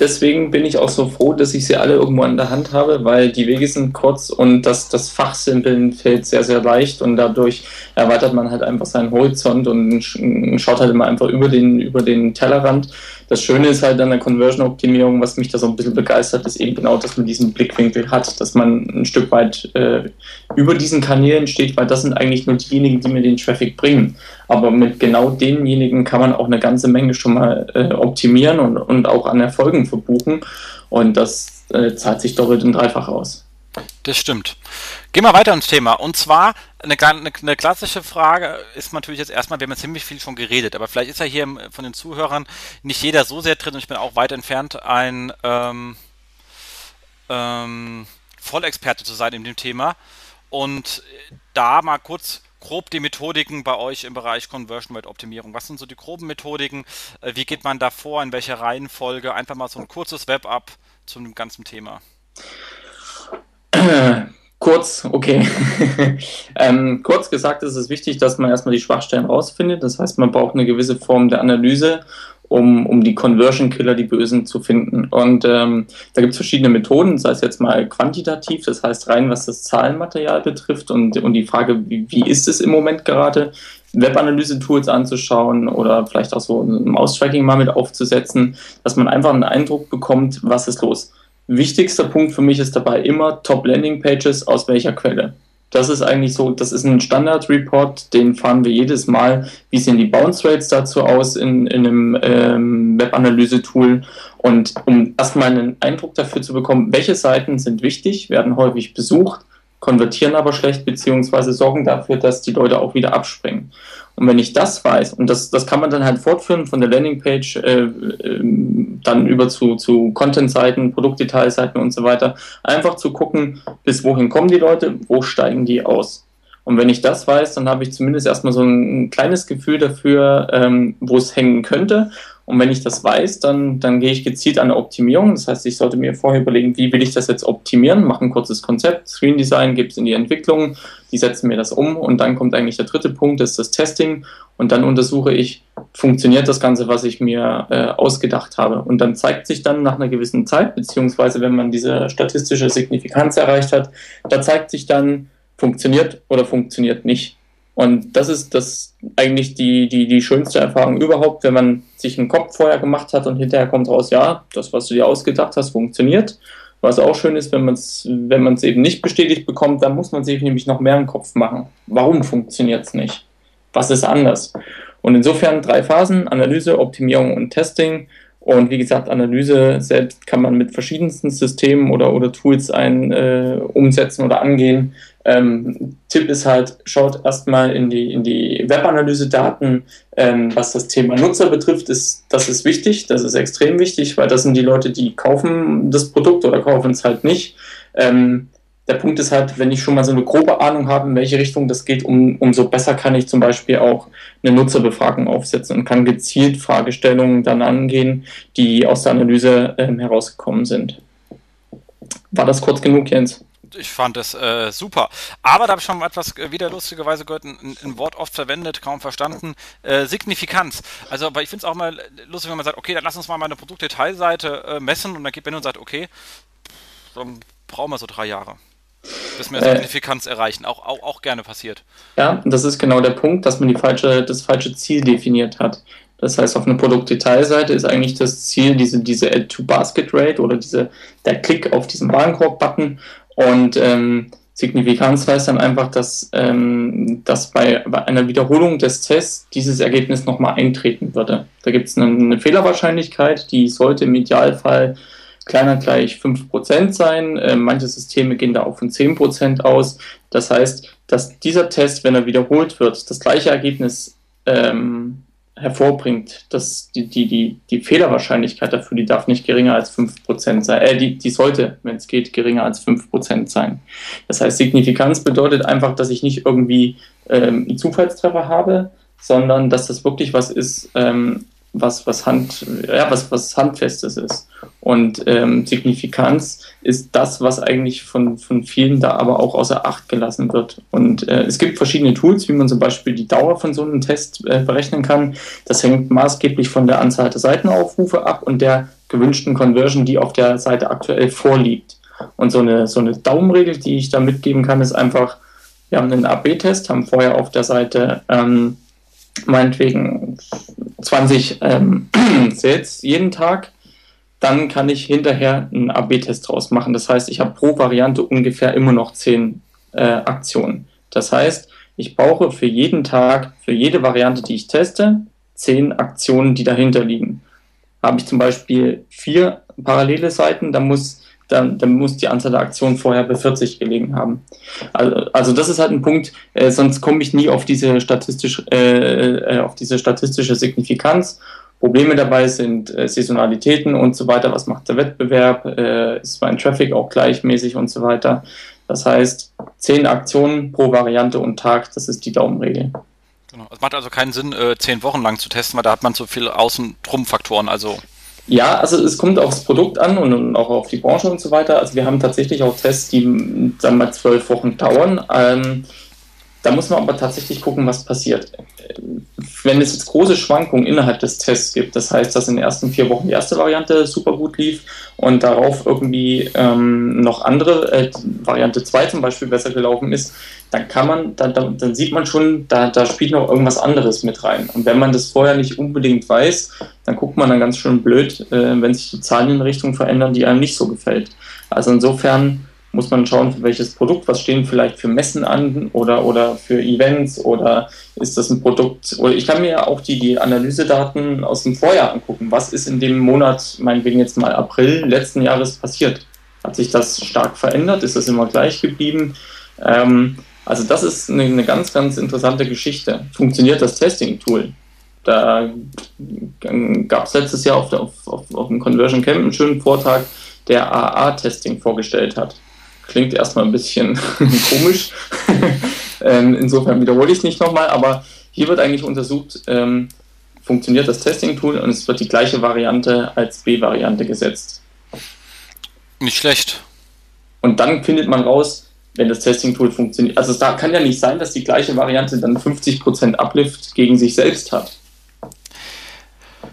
Deswegen bin ich auch so froh, dass ich sie alle irgendwo an der Hand habe, weil die Wege sind kurz und das, das Fachsimpeln fällt sehr, sehr leicht und dadurch erweitert man halt einfach seinen Horizont und schaut halt immer einfach über den, über den Tellerrand. Das Schöne ist halt an der Conversion-Optimierung, was mich da so ein bisschen begeistert, ist eben genau, dass man diesen Blickwinkel hat, dass man ein Stück weit äh, über diesen Kanälen steht, weil das sind eigentlich nur diejenigen, die mir den Traffic bringen. Aber mit genau denjenigen kann man auch eine ganze Menge schon mal äh, optimieren und, und auch an Erfolgen verbuchen. Und das äh, zahlt sich doppelt und dreifach aus. Das stimmt. Gehen wir weiter ins Thema. Und zwar eine, eine, eine, klassische Frage ist natürlich jetzt erstmal, wir haben jetzt ziemlich viel schon geredet, aber vielleicht ist ja hier von den Zuhörern nicht jeder so sehr drin und ich bin auch weit entfernt, ein ähm, ähm, Vollexperte zu sein in dem Thema. Und da mal kurz grob die Methodiken bei euch im Bereich Conversion Rate Optimierung. Was sind so die groben Methodiken? Äh, wie geht man da vor? In welcher Reihenfolge? Einfach mal so ein kurzes Web-Up zum ganzen Thema. (clears throat) Kurz, okay. (laughs) ähm, kurz gesagt ist es wichtig, dass man erstmal die Schwachstellen rausfindet. Das heißt, man braucht eine gewisse Form der Analyse, um, um die Conversion Killer, die Bösen, zu finden. Und ähm, da gibt es verschiedene Methoden, sei es jetzt mal quantitativ, das heißt rein, was das Zahlenmaterial betrifft und, und die Frage, wie, wie ist es im Moment gerade, Webanalyse-Tools anzuschauen oder vielleicht auch so ein Maustracking mal mit aufzusetzen, dass man einfach einen Eindruck bekommt, was ist los Wichtigster Punkt für mich ist dabei immer Top Landing Pages aus welcher Quelle. Das ist eigentlich so, das ist ein Standard-Report, den fahren wir jedes Mal. Wie sehen die Bounce Rates dazu aus in, in einem ähm, Web-Analyse-Tool? Und um erstmal einen Eindruck dafür zu bekommen, welche Seiten sind wichtig, werden häufig besucht, konvertieren aber schlecht, beziehungsweise sorgen dafür, dass die Leute auch wieder abspringen. Und wenn ich das weiß, und das, das kann man dann halt fortführen von der Landingpage äh, äh, dann über zu, zu Content-Seiten, Produktdetailseiten und so weiter, einfach zu gucken, bis wohin kommen die Leute, wo steigen die aus. Und wenn ich das weiß, dann habe ich zumindest erstmal so ein, kleines Gefühl dafür, ähm, wo es hängen könnte. Und wenn ich das weiß, dann, dann gehe ich gezielt an eine Optimierung. Das heißt, ich sollte mir vorher überlegen, wie will ich das jetzt optimieren, mache ein kurzes Konzept, Screen Design, gebe es in die Entwicklung, die setzen mir das um und dann kommt eigentlich der dritte Punkt, das ist das Testing. Und dann untersuche ich, funktioniert das Ganze, was ich mir äh, ausgedacht habe. Und dann zeigt sich dann nach einer gewissen Zeit, beziehungsweise wenn man diese statistische Signifikanz erreicht hat, da zeigt sich dann, funktioniert oder funktioniert nicht. Und das ist das eigentlich die, die, die schönste Erfahrung überhaupt, wenn man sich einen Kopf vorher gemacht hat und hinterher kommt raus, ja, das, was du dir ausgedacht hast, funktioniert. Was auch schön ist, wenn man es wenn man's eben nicht bestätigt bekommt, dann muss man sich nämlich noch mehr einen Kopf machen. Warum funktioniert es nicht? Was ist anders? Und insofern drei Phasen, Analyse, Optimierung und Testing. Und wie gesagt, Analyse selbst kann man mit verschiedensten Systemen oder, oder Tools ein, äh, umsetzen oder angehen. Ähm, Tipp ist halt, schaut erstmal in die, in die Webanalyse-Daten, ähm, was das Thema Nutzer betrifft, ist, das ist wichtig, das ist extrem wichtig, weil das sind die Leute, die kaufen das Produkt oder kaufen es halt nicht. Ähm, der Punkt ist halt, wenn ich schon mal so eine grobe Ahnung habe, in welche Richtung das geht, um, umso besser kann ich zum Beispiel auch eine Nutzerbefragung aufsetzen und kann gezielt Fragestellungen dann angehen, die aus der Analyse ähm, herausgekommen sind. War das kurz genug, Jens? ich fand es äh, super. Aber da habe ich schon etwas äh, wieder lustigerweise gehört, ein, ein, Wort oft verwendet, kaum verstanden. Äh, Signifikanz. Also, aber ich finde es auch mal lustig, wenn man sagt, okay, dann lass uns mal meine Produktdetailseite äh, messen und dann geht Ben und sagt, okay, dann brauchen wir so drei Jahre. Bis wir äh. Signifikanz erreichen. Auch, auch, auch gerne passiert. Ja, das ist genau der Punkt, dass man die falsche, das falsche Ziel definiert hat. Das heißt, auf einer Produktdetailseite ist eigentlich das Ziel diese, diese Add-to-Basket-Rate oder diese, der Klick auf diesen Warenkorb-Button und ähm, Signifikanz heißt dann einfach, dass, ähm, dass bei, bei, einer Wiederholung des Tests dieses Ergebnis nochmal eintreten würde. Da gibt es eine, eine, Fehlerwahrscheinlichkeit, die sollte im Idealfall kleiner gleich 5% sein. Äh, manche Systeme gehen da auch von 10% aus. Das heißt, dass dieser Test, wenn er wiederholt wird, das gleiche Ergebnis ähm, hervorbringt, dass die, die, die, die Fehlerwahrscheinlichkeit dafür, die darf nicht geringer als 5% sein. Äh, die, die sollte, wenn es geht, geringer als 5% sein. Das heißt, Signifikanz bedeutet einfach, dass ich nicht irgendwie ähm, einen Zufallstreffer habe, sondern dass das wirklich was ist, ähm, was, was, Hand, ja, was, was Handfestes ist. Und ähm, Signifikanz ist das, was eigentlich von, von vielen da aber auch außer Acht gelassen wird. Und äh, es gibt verschiedene Tools, wie man zum Beispiel die Dauer von so einem Test äh, berechnen kann. Das hängt maßgeblich von der Anzahl der Seitenaufrufe ab und der gewünschten Conversion, die auf der Seite aktuell vorliegt. Und so eine, so eine Daumenregel, die ich da mitgeben kann, ist einfach, wir haben einen AB-Test, haben vorher auf der Seite ähm, meinetwegen 20 ähm, (clears throat) Sales jeden Tag, dann kann ich hinterher einen AB-Test draus machen. Das heißt, ich habe pro Variante ungefähr immer noch 10 äh, Aktionen. Das heißt, ich brauche für jeden Tag, für jede Variante, die ich teste, 10 Aktionen, die dahinter liegen. Habe ich zum Beispiel vier parallele Seiten, dann muss dann, dann muss die Anzahl der Aktionen vorher bei 40 gelegen haben. Also, also das ist halt ein Punkt, äh, sonst komme ich nie auf diese, statistisch, äh, äh, auf diese statistische Signifikanz. Probleme dabei sind äh, Saisonalitäten und so weiter. Was macht der Wettbewerb? Äh, ist mein Traffic auch gleichmäßig und so weiter? Das heißt, zehn Aktionen pro Variante und Tag, das ist die Daumenregel. Genau. Es macht also keinen Sinn, äh, zehn Wochen lang zu testen, weil da hat man so viele Außen-Drum-Faktoren. Also ja, also es kommt aufs Produkt an und auch auf die Branche und so weiter. Also wir haben tatsächlich auch Tests, die sagen wir mal zwölf Wochen dauern. Ähm, da muss man aber tatsächlich gucken, was passiert. Wenn es jetzt große Schwankungen innerhalb des Tests gibt, das heißt, dass in den ersten vier Wochen die erste Variante super gut lief und darauf irgendwie ähm, noch andere, äh, Variante 2 zum Beispiel besser gelaufen ist, dann kann man, dann, dann, dann sieht man schon, da, da spielt noch irgendwas anderes mit rein. Und wenn man das vorher nicht unbedingt weiß, dann guckt man dann ganz schön blöd, äh, wenn sich die Zahlen in Richtung verändern, die einem nicht so gefällt. Also insofern muss man schauen, für welches Produkt, was stehen vielleicht für Messen an oder, oder für Events oder ist das ein Produkt, oder ich kann mir ja auch die, die Analysedaten aus dem Vorjahr angucken. Was ist in dem Monat, meinetwegen jetzt mal April letzten Jahres passiert? Hat sich das stark verändert? Ist das immer gleich geblieben? Ähm, also das ist eine, eine, ganz, ganz interessante Geschichte. Funktioniert das Testing-Tool? Da gab es letztes Jahr auf, auf, auf, auf dem Conversion Camp einen schönen Vortrag, der AA-Testing vorgestellt hat. Klingt erstmal ein bisschen (laughs) komisch. (laughs) ähm, insofern wiederhole ich es nicht nochmal, aber hier wird eigentlich untersucht, ähm, funktioniert das Testing-Tool und es wird die gleiche Variante als B-Variante gesetzt. Nicht schlecht. Und dann findet man raus, wenn das Testing-Tool funktioniert. Also es da kann ja nicht sein, dass die gleiche Variante dann 50% Uplift gegen sich selbst hat.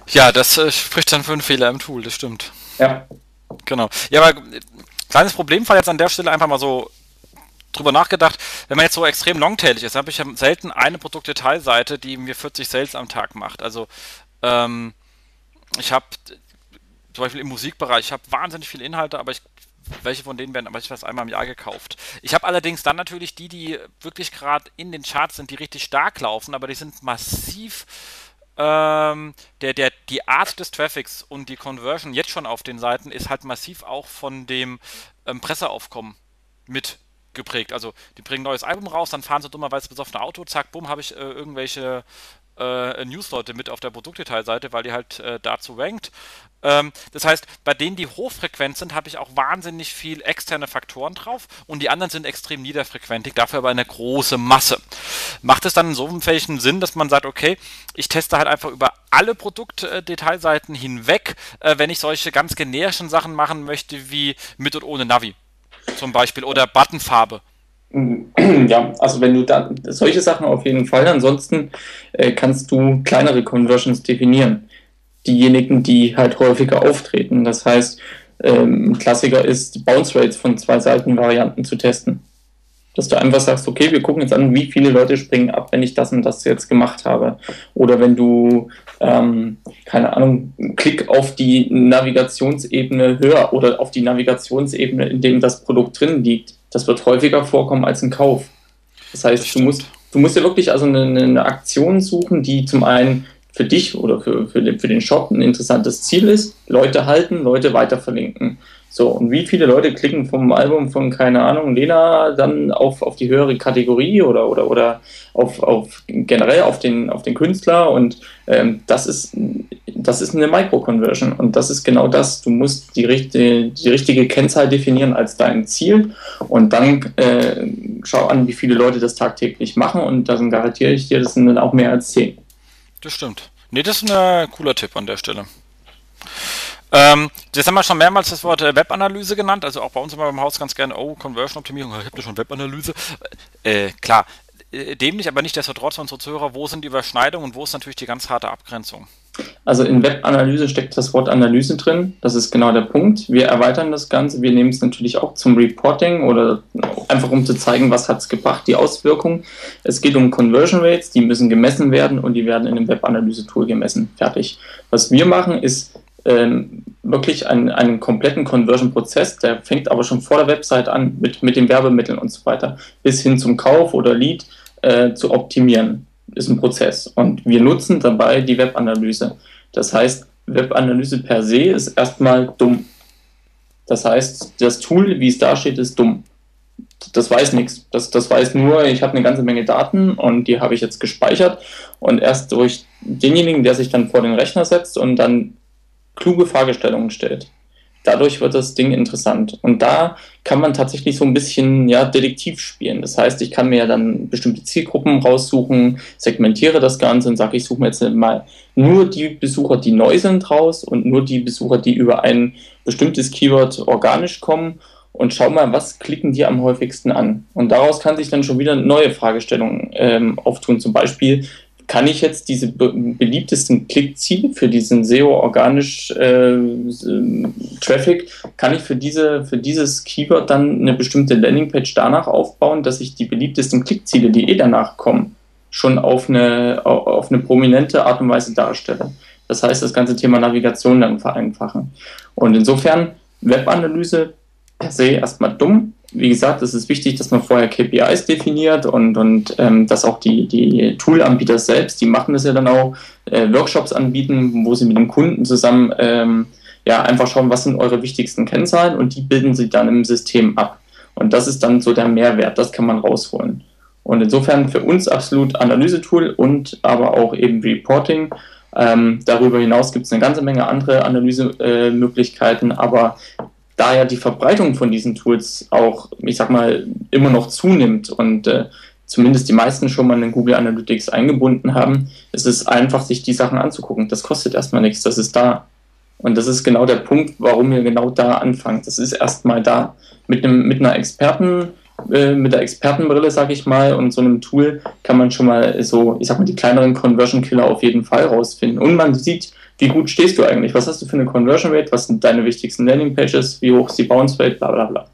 Ja, das äh, spricht dann für einen Fehler im Tool, das stimmt. Ja. Genau. Ja, aber Kleines Problemfall jetzt an der Stelle einfach mal so drüber nachgedacht, wenn man jetzt so extrem longtailig ist, habe ich selten eine Produktdetailseite, die mir 40 Sales am Tag macht. Also ähm, ich habe zum Beispiel im Musikbereich, ich habe wahnsinnig viele Inhalte, aber ich welche von denen werden aber ich was einmal im Jahr gekauft. Ich habe allerdings dann natürlich die, die wirklich gerade in den Charts sind, die richtig stark laufen, aber die sind massiv ähm, der, der, die Art des Traffics und die Conversion jetzt schon auf den Seiten ist halt massiv auch von dem ähm, Presseaufkommen mit geprägt. Also die bringen ein neues Album raus, dann fahren sie dummerweise besoffen Auto, zack, bumm, habe ich äh, irgendwelche äh, Newsleute mit auf der Produktdetailseite, weil die halt äh, dazu rankt. Ähm, das heißt, bei denen, die hochfrequent sind, habe ich auch wahnsinnig viel externe Faktoren drauf und die anderen sind extrem niederfrequentig, dafür aber eine große Masse. Macht es dann in so einem welchen Sinn, dass man sagt, okay, ich teste halt einfach über alle Produktdetailseiten hinweg, äh, wenn ich solche ganz generischen Sachen machen möchte, wie mit und ohne Navi zum Beispiel oder Buttonfarbe. (clears throat) Ja, also wenn du da solche Sachen auf jeden Fall, ansonsten äh, kannst du kleinere Conversions definieren diejenigen, die halt häufiger auftreten. Das heißt, ähm, Klassiker ist, Bounce Rates von zwei Seitenvarianten zu testen. Dass du einfach sagst, okay, wir gucken jetzt an, wie viele Leute springen ab, wenn ich das und das jetzt gemacht habe. Oder wenn du, ähm, keine Ahnung, Klick auf die Navigationsebene höher oder auf die Navigationsebene, in dem das Produkt drin liegt. Das wird häufiger vorkommen als ein Kauf. Das heißt, das du musst, du musst ja wirklich also eine, eine Aktion suchen, die zum einen für dich oder für, für, den, für den Shop ein interessantes Ziel ist. Leute halten, Leute weiter verlinken. So, und wie viele Leute klicken vom Album von, keine Ahnung, Lena dann auf, auf die höhere Kategorie oder, oder, oder auf, auf generell auf den, auf den Künstler und ähm, das ist das ist eine Micro-Conversion und das ist genau das. Du musst die, richtige, die richtige Kennzahl definieren als dein Ziel und dann äh, schau an, wie viele Leute das tagtäglich machen und dann garantiere ich dir, das sind dann auch mehr als zehn. Das stimmt. Nee, das ist ein cooler Tipp an der Stelle. Ähm, jetzt haben wir schon mehrmals das Wort äh, Webanalyse genannt, also auch bei uns immer beim Haus ganz gerne, oh, Conversion-Optimierung, ich habe da schon Webanalyse. Äh, klar, äh, dämlich, aber nicht desto trotz unsere Zuhörer, wo sind die Überschneidungen und wo ist natürlich die ganz harte Abgrenzung? Also in Webanalyse steckt das Wort Analyse drin. Das ist genau der Punkt. Wir erweitern das Ganze. Wir nehmen es natürlich auch zum Reporting oder einfach um zu zeigen, was hat es gebracht, die Auswirkungen. Es geht um Conversion Rates, die müssen gemessen werden und die werden in einem Webanalyse-Tool gemessen. Fertig. Was wir machen, ist ähm, wirklich einen, einen kompletten Conversion-Prozess, der fängt aber schon vor der Website an mit, mit den Werbemitteln und so weiter, bis hin zum Kauf oder Lead äh, zu optimieren ist ein Prozess. Und wir nutzen dabei die Webanalyse. Das heißt, Webanalyse per se ist erstmal dumm. Das heißt, das Tool, wie es da steht, ist dumm. Das weiß nichts. Das, das weiß nur, ich habe eine ganze Menge Daten und die habe ich jetzt gespeichert. Und erst durch denjenigen, der sich dann vor den Rechner setzt und dann kluge Fragestellungen stellt, dadurch wird das Ding interessant. Und da kann man tatsächlich so ein bisschen ja, Detektiv spielen. Das heißt, ich kann mir ja dann bestimmte Zielgruppen raussuchen, segmentiere das Ganze und sage, ich suche mir jetzt mal nur die Besucher, die neu sind, raus und nur die Besucher, die über ein bestimmtes Keyword organisch kommen und schau mal, was klicken die am häufigsten an. Und daraus kann sich dann schon wieder neue Fragestellungen ähm, auftun. Zum Beispiel, kann ich jetzt diese be beliebtesten Klickziele für diesen SEO-organisch äh, Traffic, kann ich für, diese, für dieses Keyword dann eine bestimmte Landingpage danach aufbauen, dass ich die beliebtesten Klickziele, die eh danach kommen, schon auf eine, auf eine prominente Art und Weise darstelle. Das heißt, das ganze Thema Navigation dann vereinfachen. Und insofern, Webanalyse per se erstmal dumm, wie gesagt, es ist wichtig, dass man vorher KPIs definiert und, und ähm, dass auch die, die Tool-Anbieter selbst, die machen das ja dann auch, äh, Workshops anbieten, wo sie mit dem Kunden zusammen ähm, ja einfach schauen, was sind eure wichtigsten Kennzahlen und die bilden sie dann im System ab. Und das ist dann so der Mehrwert, das kann man rausholen. Und insofern für uns absolut Analysetool und aber auch eben Reporting. Ähm, darüber hinaus gibt es eine ganze Menge andere Analysemöglichkeiten, äh, aber da ja die Verbreitung von diesen Tools auch, ich sag mal, immer noch zunimmt und äh, zumindest die meisten schon mal in Google Analytics eingebunden haben, ist es einfach, sich die Sachen anzugucken. Das kostet erstmal nichts, das ist da. Und das ist genau der Punkt, warum wir genau da anfangen. Das ist erstmal da. Mit, einem, mit einer Experten, äh, mit der Expertenbrille, sag ich mal, und so einem Tool kann man schon mal so, ich sag mal, die kleineren Conversion Killer auf jeden Fall rausfinden. Und man sieht, wie gut stehst du eigentlich? Was hast du für eine Conversion Rate? Was sind deine wichtigsten Landing Pages? Wie hoch ist die Bounce Rate? Bla bla bla.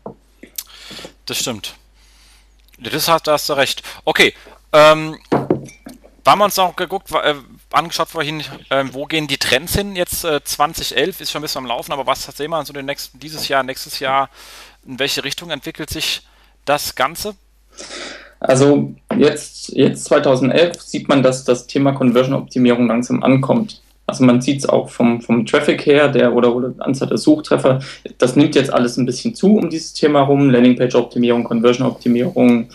Das stimmt. Das hast, da hast du recht. Okay. Ähm, haben wir uns noch geguckt, äh, angeschaut vorhin, äh, wo gehen die Trends hin? Jetzt äh, 2011 ist schon ein bisschen am Laufen, aber was sehen wir so den nächsten, dieses Jahr, nächstes Jahr? In welche Richtung entwickelt sich das Ganze? Also jetzt, jetzt 2011 sieht man, dass das Thema Conversion-Optimierung langsam ankommt. Also man sieht es auch vom, vom Traffic her, der oder, oder Anzahl der Suchtreffer, das nimmt jetzt alles ein bisschen zu um dieses Thema rum, Landingpage-Optimierung, Conversion-Optimierung,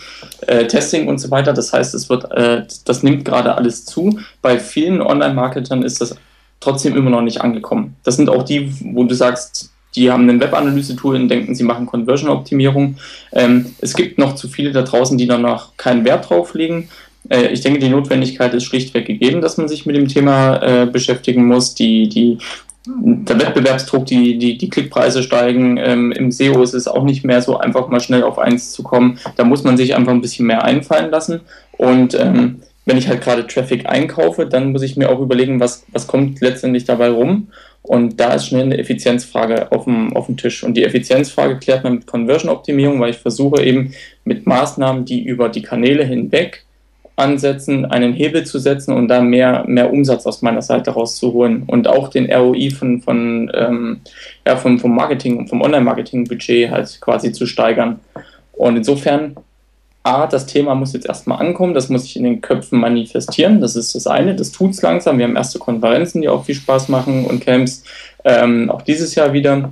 äh, Testing und so weiter. Das heißt, es wird, äh, das nimmt gerade alles zu. Bei vielen Online-Marketern ist das trotzdem immer noch nicht angekommen. Das sind auch die, wo du sagst, die haben ein Webanalyse-Tool und denken, sie machen Conversion-Optimierung. Ähm, es gibt noch zu viele da draußen, die dann noch keinen Wert drauf legen. Äh, ich denke, die Notwendigkeit ist schlichtweg gegeben, dass man sich mit dem Thema äh, beschäftigen muss. Die, die, der Wettbewerbsdruck, die, die, die Klickpreise steigen. Ähm, Im SEO ist es auch nicht mehr so einfach mal schnell auf eins zu kommen. Da muss man sich einfach ein bisschen mehr einfallen lassen. Und ähm, wenn ich halt gerade Traffic einkaufe, dann muss ich mir auch überlegen, was, was kommt letztendlich dabei rum. Und da ist schnell eine Effizienzfrage auf dem, auf dem Tisch. Und die Effizienzfrage klärt man mit Conversion-Optimierung, weil ich versuche eben mit Maßnahmen, die über die Kanäle hinweg ansetzen, einen Hebel zu setzen und da mehr, mehr Umsatz aus meiner Seite rauszuholen und auch den ROI von, von, ähm, ja, vom, vom Marketing und vom Online-Marketing-Budget halt quasi zu steigern. Und insofern, A, das Thema muss jetzt erstmal ankommen, das muss sich in den Köpfen manifestieren, das ist das eine, das tut es langsam. Wir haben erste Konferenzen, die auch viel Spaß machen und Camps, ähm, auch dieses Jahr wieder.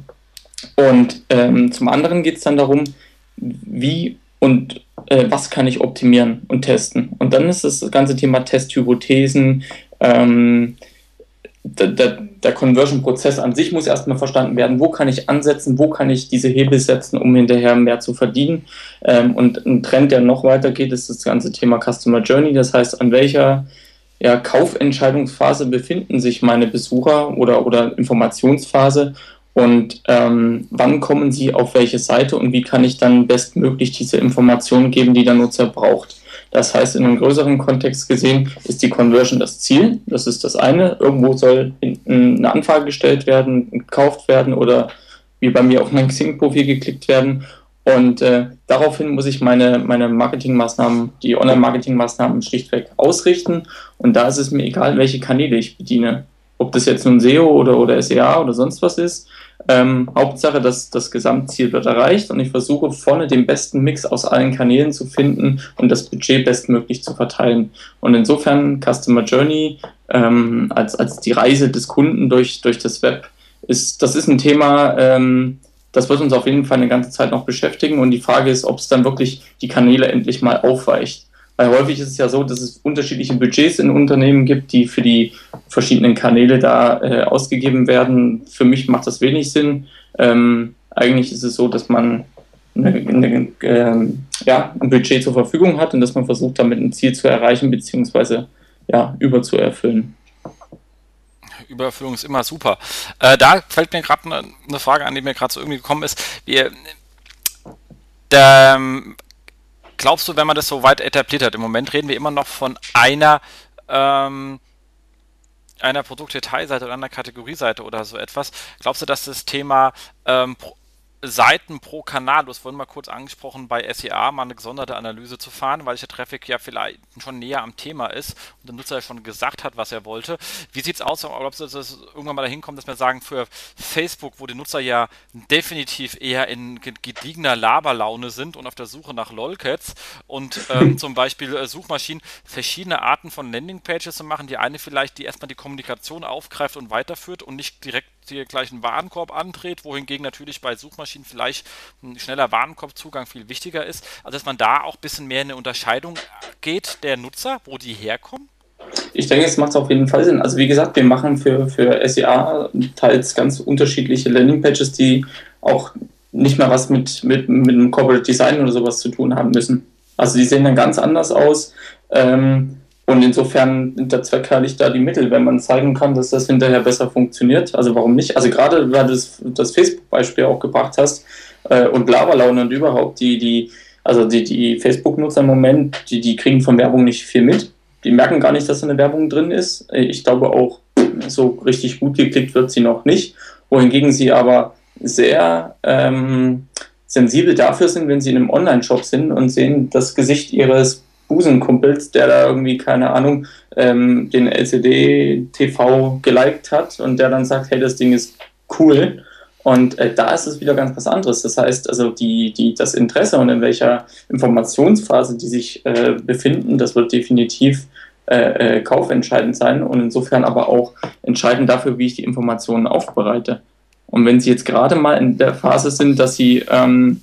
Und ähm, zum anderen geht es dann darum, wie und äh, was kann ich optimieren und testen. Und dann ist das ganze Thema Testhypothesen, ähm, der, der, der Conversion-Prozess an sich muss erstmal verstanden werden, wo kann ich ansetzen, wo kann ich diese Hebel setzen, um hinterher mehr zu verdienen. Ähm, und ein Trend, der noch weitergeht, ist das ganze Thema Customer Journey. Das heißt, an welcher ja, Kaufentscheidungsphase befinden sich meine Besucher oder, oder Informationsphase und ähm, wann kommen sie auf welche Seite und wie kann ich dann bestmöglich diese Informationen geben, die der Nutzer braucht. Das heißt, in einem größeren Kontext gesehen ist die Conversion das Ziel. Das ist das eine. Irgendwo soll eine Anfrage gestellt werden, gekauft werden oder wie bei mir auf mein (laughs) Xing-Profil geklickt werden. Und äh, daraufhin muss ich meine, meine Marketingmaßnahmen, die Online-Marketingmaßnahmen schlichtweg ausrichten. Und da ist es mir egal, welche Kanäle ich bediene ob das jetzt nun SEO oder, oder SEA oder sonst was ist. Ähm, Hauptsache, dass das Gesamtziel wird erreicht und ich versuche vorne den besten Mix aus allen Kanälen zu finden und das Budget bestmöglich zu verteilen. Und insofern Customer Journey ähm, als, als die Reise des Kunden durch, durch das Web ist, das ist ein Thema, ähm, das wird uns auf jeden Fall eine ganze Zeit noch beschäftigen und die Frage ist, ob es dann wirklich die Kanäle endlich mal aufweicht. Weil häufig ist es ja so, dass es unterschiedliche Budgets in Unternehmen gibt, die für die verschiedenen Kanäle da äh, ausgegeben werden. Für mich macht das wenig Sinn. Ähm, eigentlich ist es so, dass man eine, eine, äh, ja, ein Budget zur Verfügung hat und dass man versucht, damit ein Ziel zu erreichen, beziehungsweise ja, überzuerfüllen. Übererfüllung ist immer super. Äh, da fällt mir gerade eine, eine Frage an, die mir gerade so irgendwie gekommen ist. Wir, der, glaubst du, wenn man das so weit etabliert hat, im Moment reden wir immer noch von einer, ähm, einer Produktdetailseite oder einer Kategorieseite oder so etwas. Glaubst du, dass das Thema ähm, Seiten pro Kanal, hast vorhin mal kurz angesprochen, bei SEA mal eine gesonderte Analyse zu fahren, weil der Traffic ja vielleicht schon näher am Thema ist und der Nutzer ja schon gesagt hat, was er wollte. Wie sieht es aus, ob es irgendwann mal dahin kommt, dass wir sagen, für Facebook, wo die Nutzer ja definitiv eher in gediegener Laberlaune sind und auf der Suche nach Lolcats und ähm, zum Beispiel äh, Suchmaschinen verschiedene Arten von Landingpages zu machen, die eine vielleicht, die erstmal die Kommunikation aufgreift und weiterführt und nicht direkt hier gleich einen Warenkorb andreht, wohingegen natürlich bei Suchmaschinen vielleicht ein schneller Warenkorbzugang viel wichtiger ist. Also dass man da auch ein bisschen mehr in eine Unterscheidung geht der Nutzer, wo die herkommen? Ich denke, es macht auf jeden Fall Sinn. Also wie gesagt, wir machen für, für SEA teils ganz unterschiedliche Landingpages, die auch nicht mehr was mit, mit, mit einem Corporate Design oder sowas zu tun haben müssen. Also die sehen dann ganz anders aus. Ähm, und insofern der Zweck heiligt da die Mittel, wenn man zeigen kann, dass das hinterher besser funktioniert. Also warum nicht? Also gerade, weil du das, das Facebook-Beispiel auch gebracht hast äh, und Lavalaune und überhaupt, die, die, also die, die Facebook-Nutzer im Moment, die, die kriegen von Werbung nicht viel mit. Die merken gar nicht, dass da eine Werbung drin ist. Ich glaube auch, so richtig gut geklickt wird sie noch nicht. Wohingegen sie aber sehr ähm, sensibel dafür sind, wenn sie in einem Online-Shop sind und sehen das Gesicht ihres Busenkumpels, der da irgendwie, keine Ahnung, ähm, den LCD-TV geliked hat und der dann sagt, hey, das Ding ist cool. Und äh, da ist es wieder ganz was anderes. Das heißt, also die, die, das Interesse und in welcher Informationsphase die sich äh, befinden, das wird definitiv äh, äh kaufentscheidend sein und insofern aber auch entscheidend dafür, wie ich die Informationen aufbereite. Und wenn Sie jetzt gerade mal in der Phase sind, dass Sie ähm,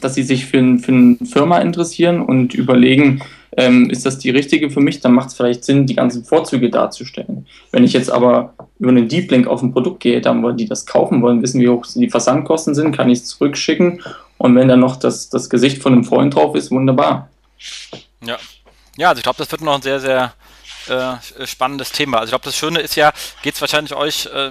dass sie sich für, für eine Firma interessieren und überlegen, ähm, ist das die richtige für mich, dann macht es vielleicht Sinn, die ganzen Vorzüge darzustellen. Wenn ich jetzt aber über einen Deep Link auf ein Produkt gehe, dann wollen die das kaufen wollen, wissen, wie hoch die Versandkosten sind, kann ich es zurückschicken und wenn dann noch das, das Gesicht von einem Freund drauf ist, wunderbar. Ja, ja also ich glaube, das wird noch ein sehr, sehr äh, spannendes Thema. Also ich glaube, das Schöne ist ja, geht es wahrscheinlich euch äh,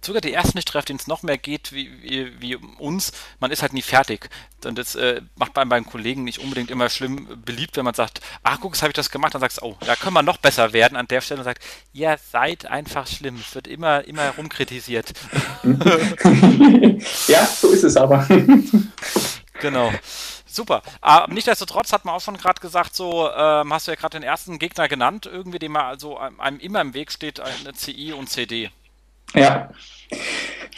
sogar die ersten nicht trefft, denen es noch mehr geht wie, wie, wie, uns, man ist halt nie fertig. Und das äh, macht beim, beim Kollegen nicht unbedingt immer schlimm beliebt, wenn man sagt, ach guck, jetzt habe ich das gemacht, dann sagst du, oh, da können wir noch besser werden an der Stelle und sagt, ja, seid einfach schlimm. Es wird immer, immer rumkritisiert. (laughs) ja, so ist es aber. (laughs) genau. Super. Aber nichtsdestotrotz hat man auch schon gerade gesagt, so ähm, hast du ja gerade den ersten Gegner genannt, irgendwie, dem man also einem immer im Weg steht, eine CI und CD. Ja,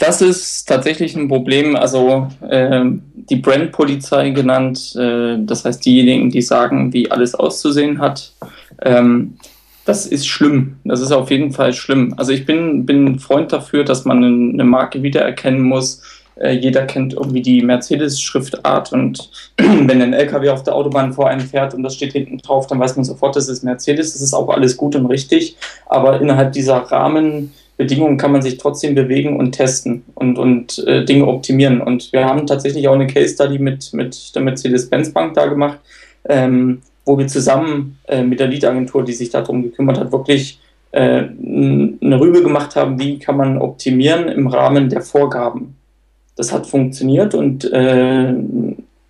das ist tatsächlich ein Problem. Also äh, die Brandpolizei genannt, äh, das heißt diejenigen, die sagen, wie alles auszusehen hat. Ähm, das ist schlimm. Das ist auf jeden Fall schlimm. Also ich bin, bin Freund dafür, dass man eine Marke wiedererkennen muss. Äh, jeder kennt irgendwie die Mercedes-Schriftart und (clears throat) wenn ein LKW auf der Autobahn vor einem fährt und das steht hinten drauf, dann weiß man sofort, das ist Mercedes. Das ist auch alles gut und richtig. Aber innerhalb dieser Rahmen Bedingungen kann man sich trotzdem bewegen und testen und, und äh, Dinge optimieren. Und wir haben tatsächlich auch eine Case Study mit, mit der Mercedes-Benz Bank da gemacht, ähm, wo wir zusammen äh, mit der Lead-Agentur, die sich darum gekümmert hat, wirklich äh, eine Rübe gemacht haben, wie kann man optimieren im Rahmen der Vorgaben. Das hat funktioniert und äh,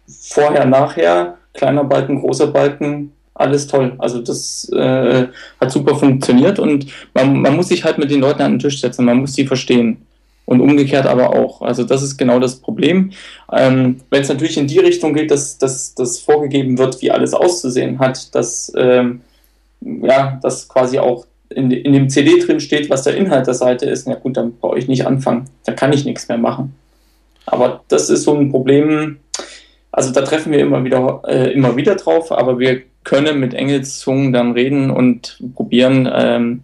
vorher, nachher, kleiner Balken, großer Balken, alles toll. Also das äh, hat super funktioniert und man, man, muss sich halt mit den Leuten an den Tisch setzen, man muss sie verstehen. Und umgekehrt aber auch. Also das ist genau das Problem. Ähm, Wenn es natürlich in die Richtung geht, dass, dass vorgegeben wird, wie alles auszusehen hat, dass, ähm, ja, dass quasi auch in, in dem CD drin steht, was der Inhalt der Seite ist, na gut, dann brauche ich nicht anfangen. Da kann ich nichts mehr machen. Aber das ist so ein Problem, also da treffen wir immer wieder, äh, immer wieder drauf, aber wir können mit Engelszungen dann reden und probieren. Ähm,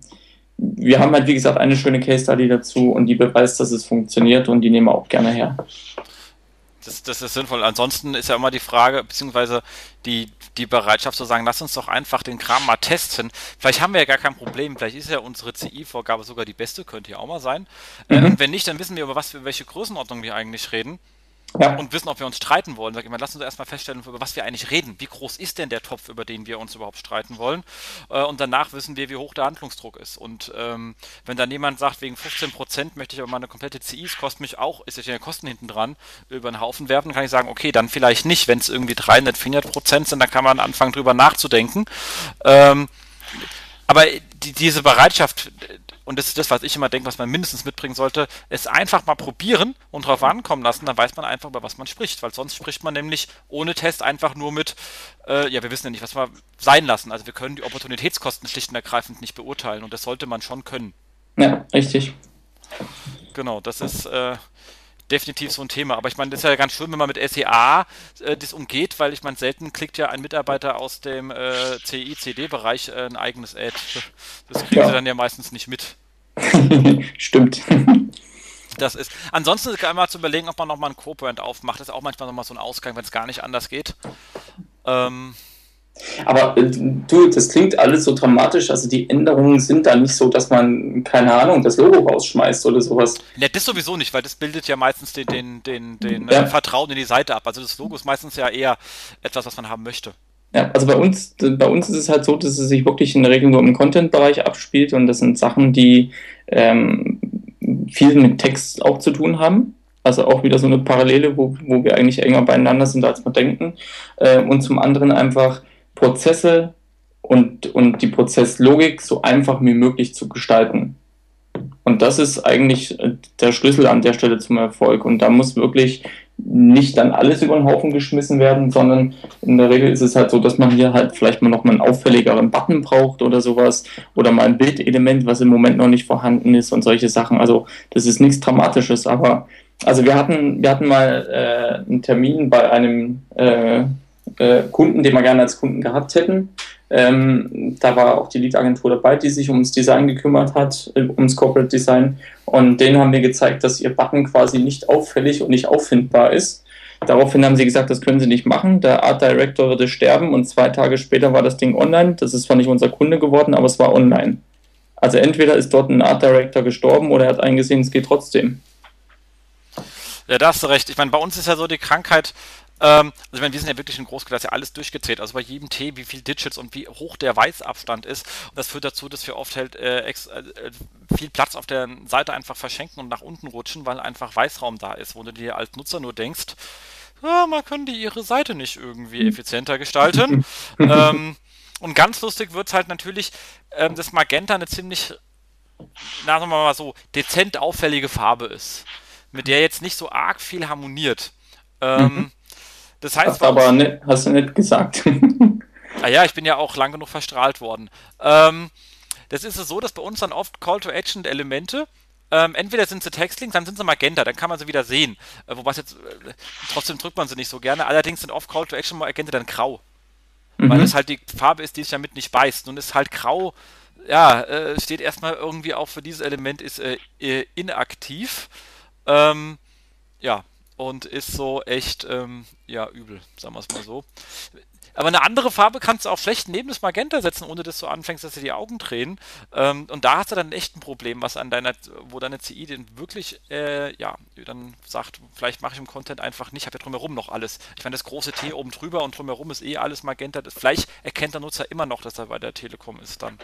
wir haben halt, wie gesagt, eine schöne Case Study dazu und die beweist, dass es funktioniert und die nehmen wir auch gerne her. das, das ist sinnvoll. Ansonsten ist ja immer die Frage, beziehungsweise die, die Bereitschaft zu sagen, lass uns doch einfach den Kram mal testen. Vielleicht haben wir ja gar kein Problem, vielleicht ist ja unsere CI-Vorgabe sogar die beste, könnte ja auch mal sein. Äh, mhm. Äh, und wenn nicht, dann wissen wir, über was für welche Größenordnung wir eigentlich reden ja. und wissen, ob wir uns streiten wollen. Sag ich mal, lass uns erstmal feststellen, über was wir eigentlich reden. Wie groß ist denn der Topf, über den wir uns überhaupt streiten wollen? Äh, und danach wissen wir, wie hoch der Handlungsdruck ist. Und ähm, wenn dann jemand sagt, wegen 15 Prozent möchte ich aber mal eine komplette CI, es kostet mich auch, ist ja Kosten hinten dran, über den Haufen werfen, kann ich sagen, okay, dann vielleicht nicht. Wenn es irgendwie 300, 400 Prozent sind, dann kann man anfangen, drüber nachzudenken. Ähm, aber die, diese Bereitschaft, und das ist das, was ich immer denke, was man mindestens mitbringen sollte, es einfach mal probieren und drauf ankommen lassen, dann weiß man einfach, über was man spricht, weil sonst spricht man nämlich ohne Test einfach nur mit, äh, ja, wir wissen ja nicht, was wir sein lassen. Also wir können die Opportunitätskosten schlicht und ergreifend nicht beurteilen und das sollte man schon können. Ja, richtig. Genau, das ist äh, definitiv so ein Thema. Aber ich meine, das ist ja ganz schön, wenn man mit SEA äh, das umgeht, weil ich meine, selten klickt ja ein Mitarbeiter aus dem äh, CI-CD-Bereich äh, ein eigenes Ad. Das kriegen ja. sie dann ja meistens nicht mit. (laughs) Stimmt. Das ist. Ansonsten ist einmal zu überlegen, ob man nochmal einen Co-Brand aufmacht. Das ist auch manchmal nochmal so ein Ausgang, wenn es gar nicht anders geht. Ähm, aber äh, du, das klingt alles so dramatisch. Also die Änderungen sind da nicht so, dass man, keine Ahnung, das Logo rausschmeißt oder sowas. Ja, das sowieso nicht, weil das bildet ja meistens den, den, den, den ja. äh, Vertrauen in die Seite ab. Also das Logo ist meistens ja eher etwas, was man haben möchte. Ja, also bei uns, bei uns ist es halt so, dass es sich wirklich in der Regel nur im Content-Bereich abspielt und das sind Sachen, die ähm, viel mit Text auch zu tun haben. Also auch wieder so eine Parallele, wo, wo wir eigentlich enger beieinander sind, als wir denken. Äh, und zum anderen einfach Prozesse und, und die Prozesslogik so einfach wie möglich zu gestalten. Und das ist eigentlich äh, der Schlüssel an der Stelle zum Erfolg. Und da muss wirklich nicht dann alles über den Haufen geschmissen werden, sondern in der Regel ist es halt so, dass man hier halt vielleicht mal noch mal einen auffälligeren Button braucht oder sowas oder mal ein Bildelement, was im Moment noch nicht vorhanden ist und solche Sachen. Also das ist nichts Dramatisches, aber also wir hatten, wir hatten mal äh, einen Termin bei einem äh, äh, Kunden, den wir gerne als Kunden gehabt hätten. Ähm, da war auch die Lead-Agentur dabei, die sich ums Design gekümmert hat, äh, ums Corporate Design. Und denen haben wir gezeigt, dass ihr Button quasi nicht auffällig und nicht auffindbar ist. Daraufhin haben sie gesagt, das können sie nicht machen. Der Art Director würde sterben und zwei Tage später war das Ding online. Das ist zwar nicht unser Kunde geworden, aber es war online. Also entweder ist dort ein Art Director gestorben oder er hat eingesehen, es geht trotzdem. Ja, da hast du recht. Ich meine, bei uns ist ja so die Krankheit, ähm, also ich meine, wir sind ja wirklich ein Großklass, ja alles durchgezählt, also bei jedem T, wie viel Digits und wie hoch der Weißabstand ist. Und das führt dazu, dass wir oft halt äh, ex, äh, viel Platz auf der Seite einfach verschenken und nach unten rutschen, weil einfach Weißraum da ist, wo du dir als Nutzer nur denkst, ja, man könnte ihre Seite nicht irgendwie hm. effizienter gestalten. (laughs) ähm, und ganz lustig wird es halt natürlich, ähm, dass Magenta eine ziemlich, na, sagen wir mal so, dezent auffällige Farbe ist, mit der jetzt nicht so arg viel harmoniert. Ähm, mhm. Das heißt, hast, aber nicht, hast du nicht gesagt. (laughs) ah ja, ich bin ja auch lang genug verstrahlt worden. Ähm, das ist es so, dass bei uns dann oft Call-to-Action-Elemente ähm, entweder sind sie Textlinks, dann sind sie Magenta, dann kann man sie wieder sehen. Äh, wobei jetzt, äh, trotzdem drückt man sie nicht so gerne. Allerdings sind oft Call-to-Action-Agente dann grau. Mhm. Weil es halt die Farbe ist, die sich damit nicht beißt. Nun ist halt grau, ja, äh, steht erstmal irgendwie auch für dieses Element, ist äh, inaktiv. Ähm, ja, und ist so echt, ähm, ja, übel, sagen wir es mal so. Aber eine andere Farbe kannst du auch schlecht neben das Magenta setzen, ohne dass du anfängst, dass dir die Augen drehen. Ähm, und da hast du dann echt ein Problem, was an deiner, wo deine CI den wirklich, äh, ja, dann sagt, vielleicht mache ich im Content einfach nicht, habe ja drumherum noch alles. Ich meine, das große T oben drüber und drumherum ist eh alles Magenta. Das, vielleicht erkennt der Nutzer immer noch, dass er bei der Telekom ist dann.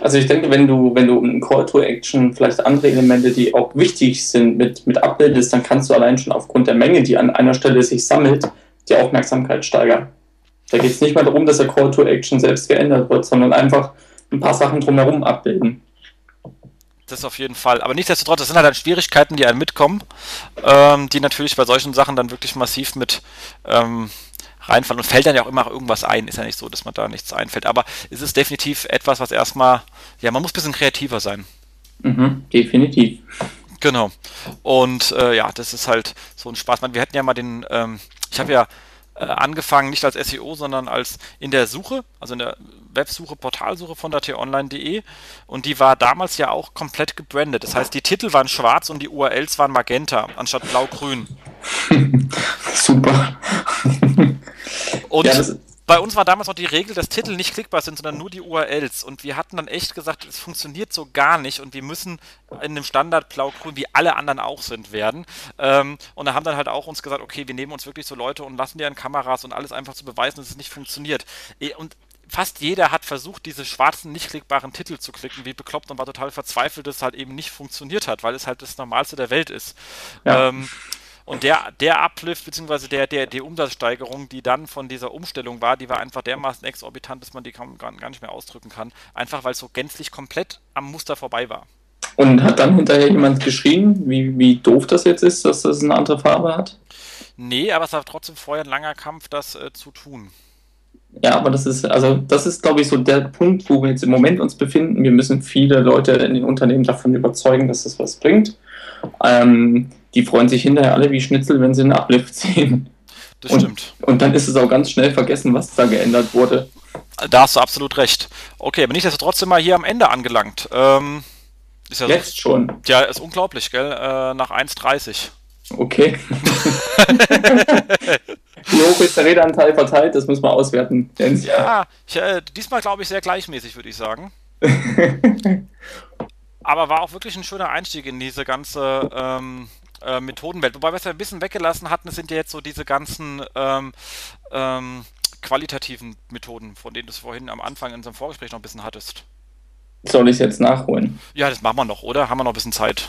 Also ich denke, wenn du, wenn du ein Call to Action vielleicht andere Elemente, die auch wichtig sind, mit, mit abbildest, dann kannst du allein schon aufgrund der Menge, die an einer Stelle sich sammelt, die Aufmerksamkeit steigern. Da geht es nicht mehr darum, dass der Call to Action selbst geändert wird, sondern einfach ein paar Sachen drumherum abbilden. Das auf jeden Fall. Aber nichtsdestotrotz, das sind halt dann Schwierigkeiten, die einem mitkommen, ähm, die natürlich bei solchen Sachen dann wirklich massiv mit ähm, reinfallen und fällt dann ja auch immer irgendwas ein. Ist ja nicht so, dass man da nichts einfällt. Aber es ist definitiv etwas, was erstmal, ja, man muss ein bisschen kreativer sein. Mhm, definitiv. Genau. Und äh, ja, das ist halt so ein Spaß. Wir hätten ja mal den, ähm, ich habe ja äh, angefangen, nicht als SEO, sondern als in der Suche, also in der Websuche, Portalsuche von der t-online.de und die war damals ja auch komplett gebrandet. Das heißt, die Titel waren schwarz und die URLs waren magenta anstatt blau-grün. (laughs) Super. Und ja, bei uns war damals noch die Regel, dass Titel nicht klickbar sind, sondern nur die URLs. Und wir hatten dann echt gesagt, es funktioniert so gar nicht und wir müssen in einem Standard blau-grün, wie alle anderen auch sind, werden. Ähm, und da haben dann halt auch uns gesagt, okay, wir nehmen uns wirklich so Leute und lassen die an Kameras und alles einfach zu beweisen, dass es nicht funktioniert. Eh, und fast jeder hat versucht, diese schwarzen, nicht klickbaren Titel zu klicken, wie bekloppt und war total verzweifelt, dass es halt eben nicht funktioniert hat, weil es halt das Normalste der Welt ist. Ja. Ähm, und der, der Uplift, beziehungsweise der, der, die Umsatzsteigerung, die dann von dieser Umstellung war, die war einfach dermaßen exorbitant, dass man die kaum, gar, gar nicht mehr ausdrücken kann. Einfach weil es so gänzlich komplett am Muster vorbei war. Und hat dann hinterher jemand geschrien, wie, wie doof das jetzt ist, dass das eine andere Farbe hat? Nee, aber es war trotzdem vorher ein langer Kampf, das äh, zu tun. Ja, aber das ist, also das ist, glaube ich, so der Punkt, wo wir jetzt im Moment uns befinden. Wir müssen viele Leute in den Unternehmen davon überzeugen, dass das was bringt. Ähm, die freuen sich hinterher alle wie Schnitzel, wenn sie einen Uplift sehen. Das und, stimmt. Und dann ist es auch ganz schnell vergessen, was da geändert wurde. Da hast du absolut recht. Okay, aber nicht, dass du trotzdem mal hier am Ende angelangt. Ähm, ja Jetzt so, schon. Ja, ist unglaublich, gell? Äh, nach 1,30. Okay. (laughs) Wie hoch ist der Redeanteil verteilt? Das muss man auswerten. Ja, ich, äh, diesmal glaube ich sehr gleichmäßig, würde ich sagen. (laughs) Aber war auch wirklich ein schöner Einstieg in diese ganze ähm, äh, Methodenwelt. Wobei wir es ja ein bisschen weggelassen hatten, sind ja jetzt so diese ganzen ähm, ähm, qualitativen Methoden, von denen du es vorhin am Anfang in unserem Vorgespräch noch ein bisschen hattest. Soll ich es jetzt nachholen? Ja, das machen wir noch, oder? Haben wir noch ein bisschen Zeit?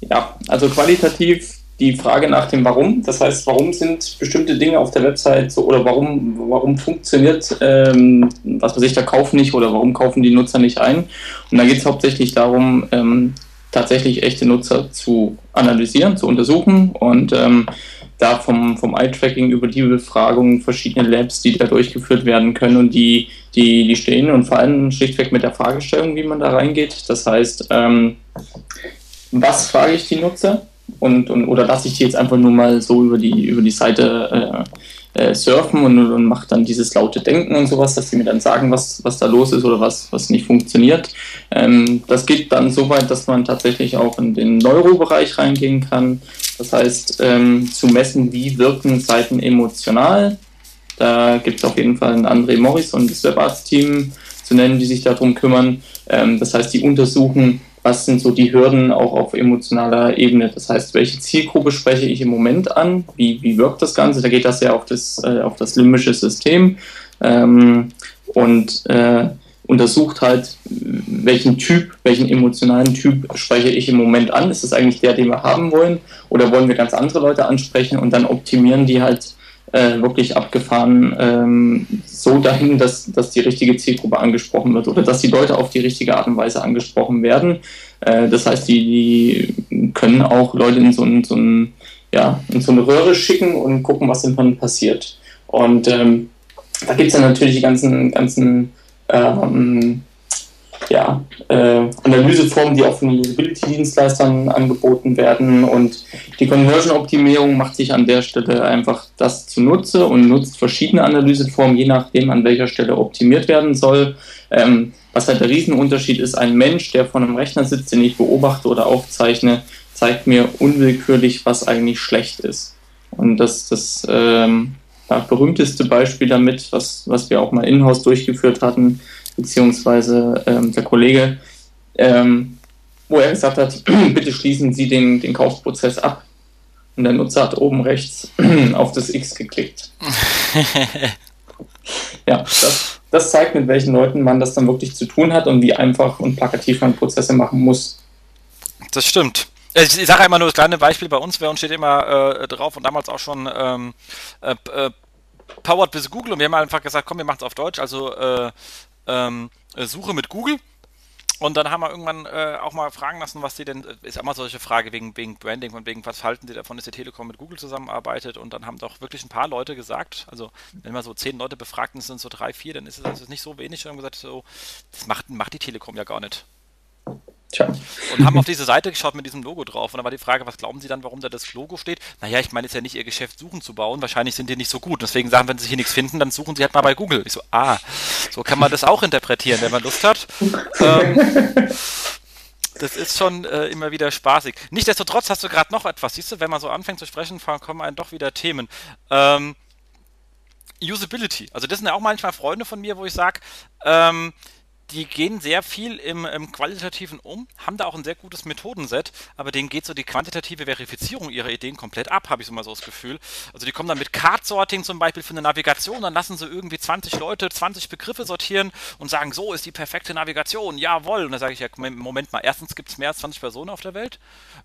Ja, also qualitativ die Frage nach dem Warum. Das heißt, warum sind bestimmte Dinge auf der Website so oder warum, warum funktioniert, ähm, was weiß ich, der Kauf nicht oder warum kaufen die Nutzer nicht ein? Und da geht es hauptsächlich darum, ähm, tatsächlich echte Nutzer zu analysieren, zu untersuchen und ähm, da vom, vom Eye-Tracking über die Befragung verschiedene Labs, die da durchgeführt werden können und die, die, die stehen und vor allem schlichtweg mit der Fragestellung, wie man da reingeht. Das heißt, ähm, was frage ich die Nutzer? und, und oder lasse ich die jetzt einfach nur mal so über die, über die Seite äh, äh, surfen und, und mache dann dieses laute Denken und sowas, dass sie mir dann sagen, was, was da los ist oder was, was nicht funktioniert. Ähm, das geht dann so weit, dass man tatsächlich auch in den Neurobereich reingehen kann. Das heißt, ähm, zu messen, wie wirken Seiten emotional. Da gibt es auf jeden Fall einen André Morris und das Webarzt-Team zu nennen, die sich darum kümmern. Ähm, das heißt, die untersuchen, was sind so die Hürden auch auf emotionaler Ebene? Das heißt, welche Zielgruppe spreche ich im Moment an? Wie, wie wirkt das Ganze? Da geht das ja auf das, äh, auf das limbische System ähm, und äh, untersucht halt, welchen Typ, welchen emotionalen Typ spreche ich im Moment an? Ist das eigentlich der, den wir haben wollen? Oder wollen wir ganz andere Leute ansprechen und dann optimieren die halt äh, wirklich abgefahren ähm, so dahin, dass, dass die richtige Zielgruppe angesprochen wird oder dass die Leute auf die richtige Art und Weise angesprochen werden. Äh, das heißt, die, die können auch Leute in so, ein, so ein, ja, in so eine Röhre schicken und gucken, was dann passiert. Und ähm, da gibt es dann natürlich die ganzen, ganzen ähm, ja, äh, Analyseformen, die auch von Usability-Dienstleistern angeboten werden. Und die Conversion-Optimierung macht sich an der Stelle einfach das zunutze und nutzt verschiedene Analyseformen, je nachdem, an welcher Stelle optimiert werden soll. Ähm, was halt der Riesenunterschied ist, ein Mensch, der vor einem Rechner sitzt, den ich beobachte oder aufzeichne, zeigt mir unwillkürlich, was eigentlich schlecht ist. Und das, das ähm, berühmteste Beispiel damit, was, was wir auch mal in-house durchgeführt hatten, beziehungsweise ähm, der Kollege, ähm, wo er gesagt hat, (clears throat) bitte schließen Sie den, den Kaufprozess ab. Und der Nutzer hat oben rechts (clears throat) auf das X geklickt. (laughs) ja, das, das zeigt, mit welchen Leuten man das dann wirklich zu tun hat und wie einfach und plakativ man Prozesse machen muss. Das stimmt. Ich, ich sage einmal nur das kleine Beispiel bei uns, bei uns steht immer äh, drauf und damals auch schon ähm, äh, äh Powered bis Google und wir haben einfach gesagt, komm, wir machen es auf Deutsch, also äh, ähm, äh, Suche mit Google. Und dann haben wir irgendwann äh, auch mal fragen lassen, was die denn, äh, ist immer solche Frage wegen, wegen Branding und wegen, was halten sie davon, dass die Telekom mit Google zusammenarbeitet. Und dann haben doch wirklich ein paar Leute gesagt, also wenn wir so zehn Leute befragt, sind so drei, vier, dann ist es also nicht so wenig. Und haben gesagt, so, das macht, macht die Telekom ja gar nicht. Tja. Und haben auf diese Seite geschaut mit diesem Logo drauf. Und da war die Frage, was glauben Sie dann, warum da das Logo steht? Naja, ich meine, es ist ja nicht Ihr Geschäft, Suchen zu bauen. Wahrscheinlich sind die nicht so gut. Deswegen sagen, wenn Sie hier nichts finden, dann suchen Sie halt mal bei Google. Ich so, ah, so kann man das auch interpretieren, wenn man Lust hat. Ähm, das ist schon äh, immer wieder spaßig. Nichtsdestotrotz hast du gerade noch etwas. Siehst du, wenn man so anfängt zu sprechen, kommen einem doch wieder Themen. Ähm, Usability. Also das sind ja auch manchmal Freunde von mir, wo ich sage, ähm, die gehen sehr viel im, im, Qualitativen um, haben da auch ein sehr gutes Methodenset, aber denen geht so die quantitative Verifizierung ihrer Ideen komplett ab, habe ich so mal so das Gefühl. Also die kommen dann mit Card-Sorting zum Beispiel für eine Navigation, dann lassen sie irgendwie 20 Leute 20 Begriffe sortieren und sagen, so ist die perfekte Navigation, jawohl. Und dann sage ich ja, Moment mal, erstens gibt es mehr als 20 Personen auf der Welt.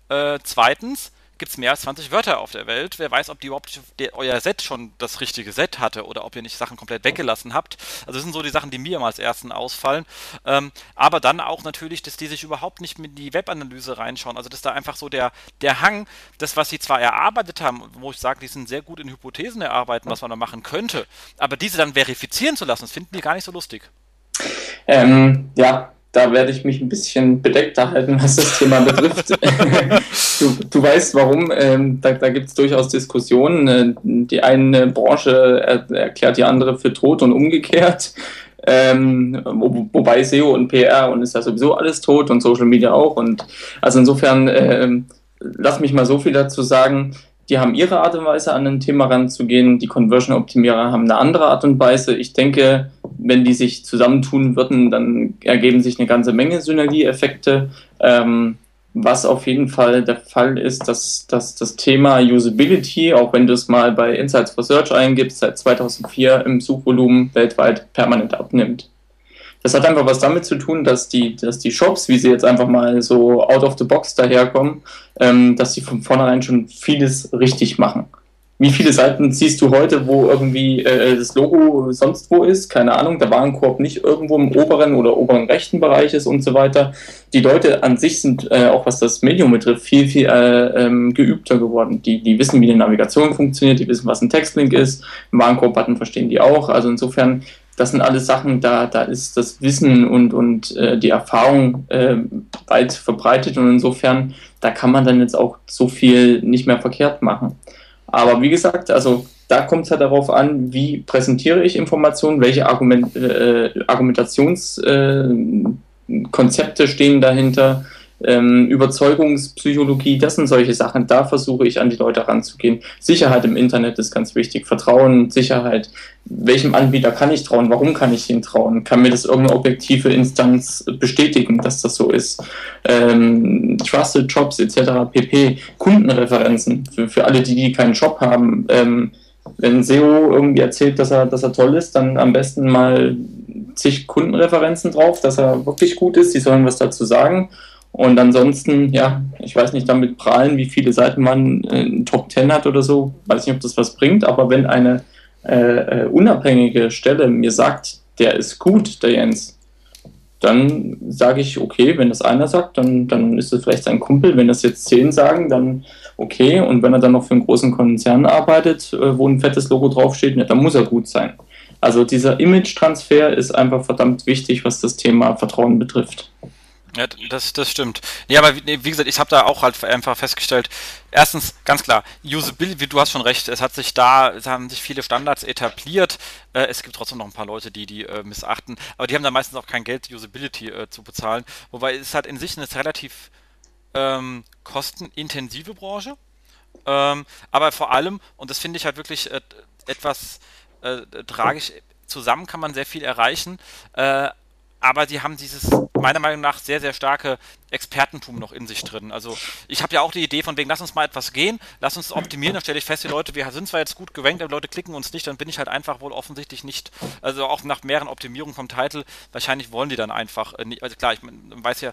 Äh, zweitens, gibt es mehr als 20 Wörter auf der Welt. Wer weiß, ob die überhaupt der, euer Set schon das richtige Set hatte oder ob ihr nicht Sachen komplett weggelassen habt. Also das sind so die Sachen, die mir mal als ersten ausfallen. Ähm, aber dann auch natürlich, dass die sich überhaupt nicht mit die Webanalyse reinschauen. Also dass da einfach so der, der Hang, das, was sie zwar erarbeitet haben, wo ich sage, die sind sehr gut in Hypothesen erarbeiten, was man da machen könnte, aber diese dann verifizieren zu lassen, das finden die gar nicht so lustig. Ähm, ja, da werde ich mich ein bisschen bedeckter halten, was das Thema betrifft. (laughs) du, du weißt warum, ähm, da, da gibt es durchaus Diskussionen. Äh, die eine Branche er, erklärt die andere für tot und umgekehrt. Ähm, wo, wobei SEO und PR und ist ja sowieso alles tot und Social Media auch. Und also insofern, äh, lass mich mal so viel dazu sagen die haben ihre Art und Weise, an ein Thema ranzugehen. Die Conversion-Optimierer haben eine andere Art und Weise. Ich denke, wenn die sich zusammentun würden, dann ergeben sich eine ganze Menge Synergieeffekte. Ähm, was auf jeden Fall der Fall ist, dass, dass das Thema Usability, auch wenn du es mal bei Insights for Search eingibst, seit 2004 im Suchvolumen weltweit permanent abnimmt. Das hat einfach was damit zu tun, dass die, dass die Shops, wie sie jetzt einfach mal so out of the box daherkommen, ähm, dass sie von vornherein schon vieles richtig machen. Wie viele Seiten siehst du heute, wo irgendwie äh, das Logo sonst wo ist? Keine Ahnung, der Warenkorb nicht irgendwo im oberen oder oberen rechten Bereich ist und so weiter. Die Leute an sich sind, äh, auch was das Medium betrifft, viel, viel äh, ähm, geübter geworden. Die, die wissen, wie die Navigation funktioniert, die wissen, was ein Textlink ist. Ein Warenkorb-Button verstehen die auch. Also insofern das sind alles Sachen, da, da ist das Wissen und, und äh, die Erfahrung äh, weit verbreitet und insofern, da kann man dann jetzt auch so viel nicht mehr verkehrt machen. Aber wie gesagt, also da kommt es ja halt darauf an, wie präsentiere ich Informationen, welche Argument, äh, Argumentationskonzepte äh, stehen dahinter, ähm, Überzeugungspsychologie, das sind solche Sachen, da versuche ich an die Leute ranzugehen. Sicherheit im Internet ist ganz wichtig, Vertrauen, Sicherheit, welchem Anbieter kann ich trauen, warum kann ich ihm trauen, kann mir das irgendeine objektive Instanz bestätigen, dass das so ist. Ähm, Trusted Jobs etc. pp. Kundenreferenzen für, für alle, die, die keinen Job haben. Ähm, wenn SEO irgendwie erzählt, dass er, dass er toll ist, dann am besten mal zig Kundenreferenzen drauf, dass er wirklich gut ist. Sie sollen was dazu sagen. Und ansonsten, ja, ich weiß nicht damit prahlen, wie viele Seiten man in Top 10 hat oder so. Weiß nicht, ob das was bringt, aber wenn eine äh, äh, unabhängige Stelle mir sagt, der ist gut, der Jens, dann sage ich, okay, wenn das einer sagt, dann, dann ist es vielleicht sein Kumpel. Wenn das jetzt zehn sagen, dann okay. Und wenn er dann noch für einen großen Konzern arbeitet, äh, wo ein fettes Logo draufsteht, ja, dann muss er gut sein. Also dieser Image-Transfer ist einfach verdammt wichtig, was das Thema Vertrauen betrifft. Ja, das, das stimmt. Nee, aber wie, wie gesagt, ich habe da auch halt einfach festgestellt, erstens, ganz klar, Usability, du hast schon recht, es hat sich da, es haben sich viele Standards etabliert. Äh, es gibt trotzdem noch ein paar Leute, die die äh, missachten, aber die haben da meistens auch kein Geld, Usability äh, zu bezahlen. Wobei es halt in sich eine relativ ähm, kostenintensive Branche. Ähm, aber vor allem, und das finde ich halt wirklich äh, etwas äh, tragisch, zusammen kann man sehr viel erreichen äh, aber sie haben dieses meiner Meinung nach sehr, sehr starke Expertentum noch in sich drin. Also ich habe ja auch die Idee von wegen, lass uns mal etwas gehen, lass uns optimieren, dann stelle ich fest, die Leute, wir sind zwar jetzt gut gerankt, aber Leute klicken uns nicht, dann bin ich halt einfach wohl offensichtlich nicht, also auch nach mehreren Optimierungen vom Titel, wahrscheinlich wollen die dann einfach äh, nicht, also klar, ich weiß ja,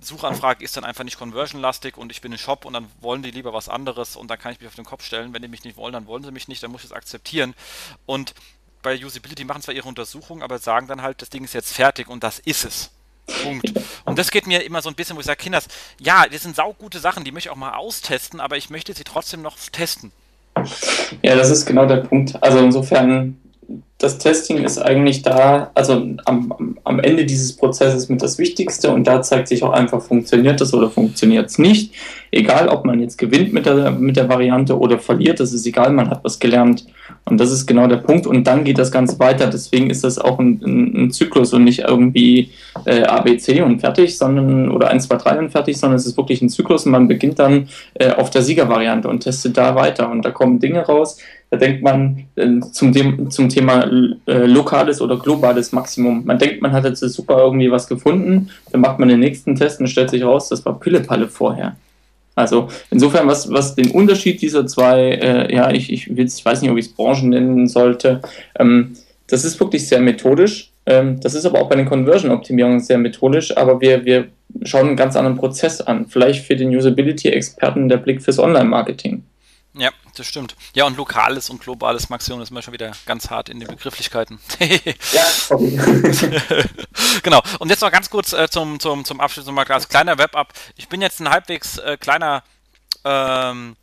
Suchanfrage ist dann einfach nicht conversionlastig und ich bin ein Shop und dann wollen die lieber was anderes und dann kann ich mich auf den Kopf stellen, wenn die mich nicht wollen, dann wollen sie mich nicht, dann muss ich es akzeptieren. Und bei Usability machen zwar ihre Untersuchungen, aber sagen dann halt, das Ding ist jetzt fertig und das ist es. Punkt. Und das geht mir immer so ein bisschen, wo ich sage, Kinders, ja, das sind saugute Sachen, die möchte ich auch mal austesten, aber ich möchte sie trotzdem noch testen. Ja, das ist genau der Punkt. Also insofern, das Testing ist eigentlich da, also am, am Ende dieses Prozesses mit das Wichtigste und da zeigt sich auch einfach, funktioniert das oder funktioniert es nicht. Egal, ob man jetzt gewinnt mit der, mit der Variante oder verliert, das ist egal, man hat was gelernt. Und das ist genau der Punkt. Und dann geht das Ganze weiter. Deswegen ist das auch ein, ein, ein Zyklus und nicht irgendwie äh, ABC und fertig, sondern oder 1, 2, 3 und fertig, sondern es ist wirklich ein Zyklus und man beginnt dann äh, auf der Siegervariante und testet da weiter. Und da kommen Dinge raus, da denkt man äh, zum, dem, zum Thema äh, lokales oder globales Maximum. Man denkt, man hat jetzt super irgendwie was gefunden, dann macht man den nächsten Test und stellt sich raus, das war Pillepalle vorher. Also insofern, was, was den Unterschied dieser zwei, äh, ja, ich, ich, ich weiß nicht, ob ich es Branchen nennen sollte, ähm, das ist wirklich sehr methodisch. Ähm, das ist aber auch bei den Conversion-Optimierungen sehr methodisch, aber wir, wir schauen einen ganz anderen Prozess an. Vielleicht für den Usability-Experten der Blick fürs Online-Marketing. Ja, das stimmt. Ja, und lokales und globales Maximum ist immer schon wieder ganz hart in den Begrifflichkeiten. (laughs) ja, sorry. (laughs) genau. Und jetzt noch ganz kurz äh, zum, zum, zum Abschluss nochmal als kleiner Web-Up. Ich bin jetzt ein halbwegs äh, kleiner ähm, äh,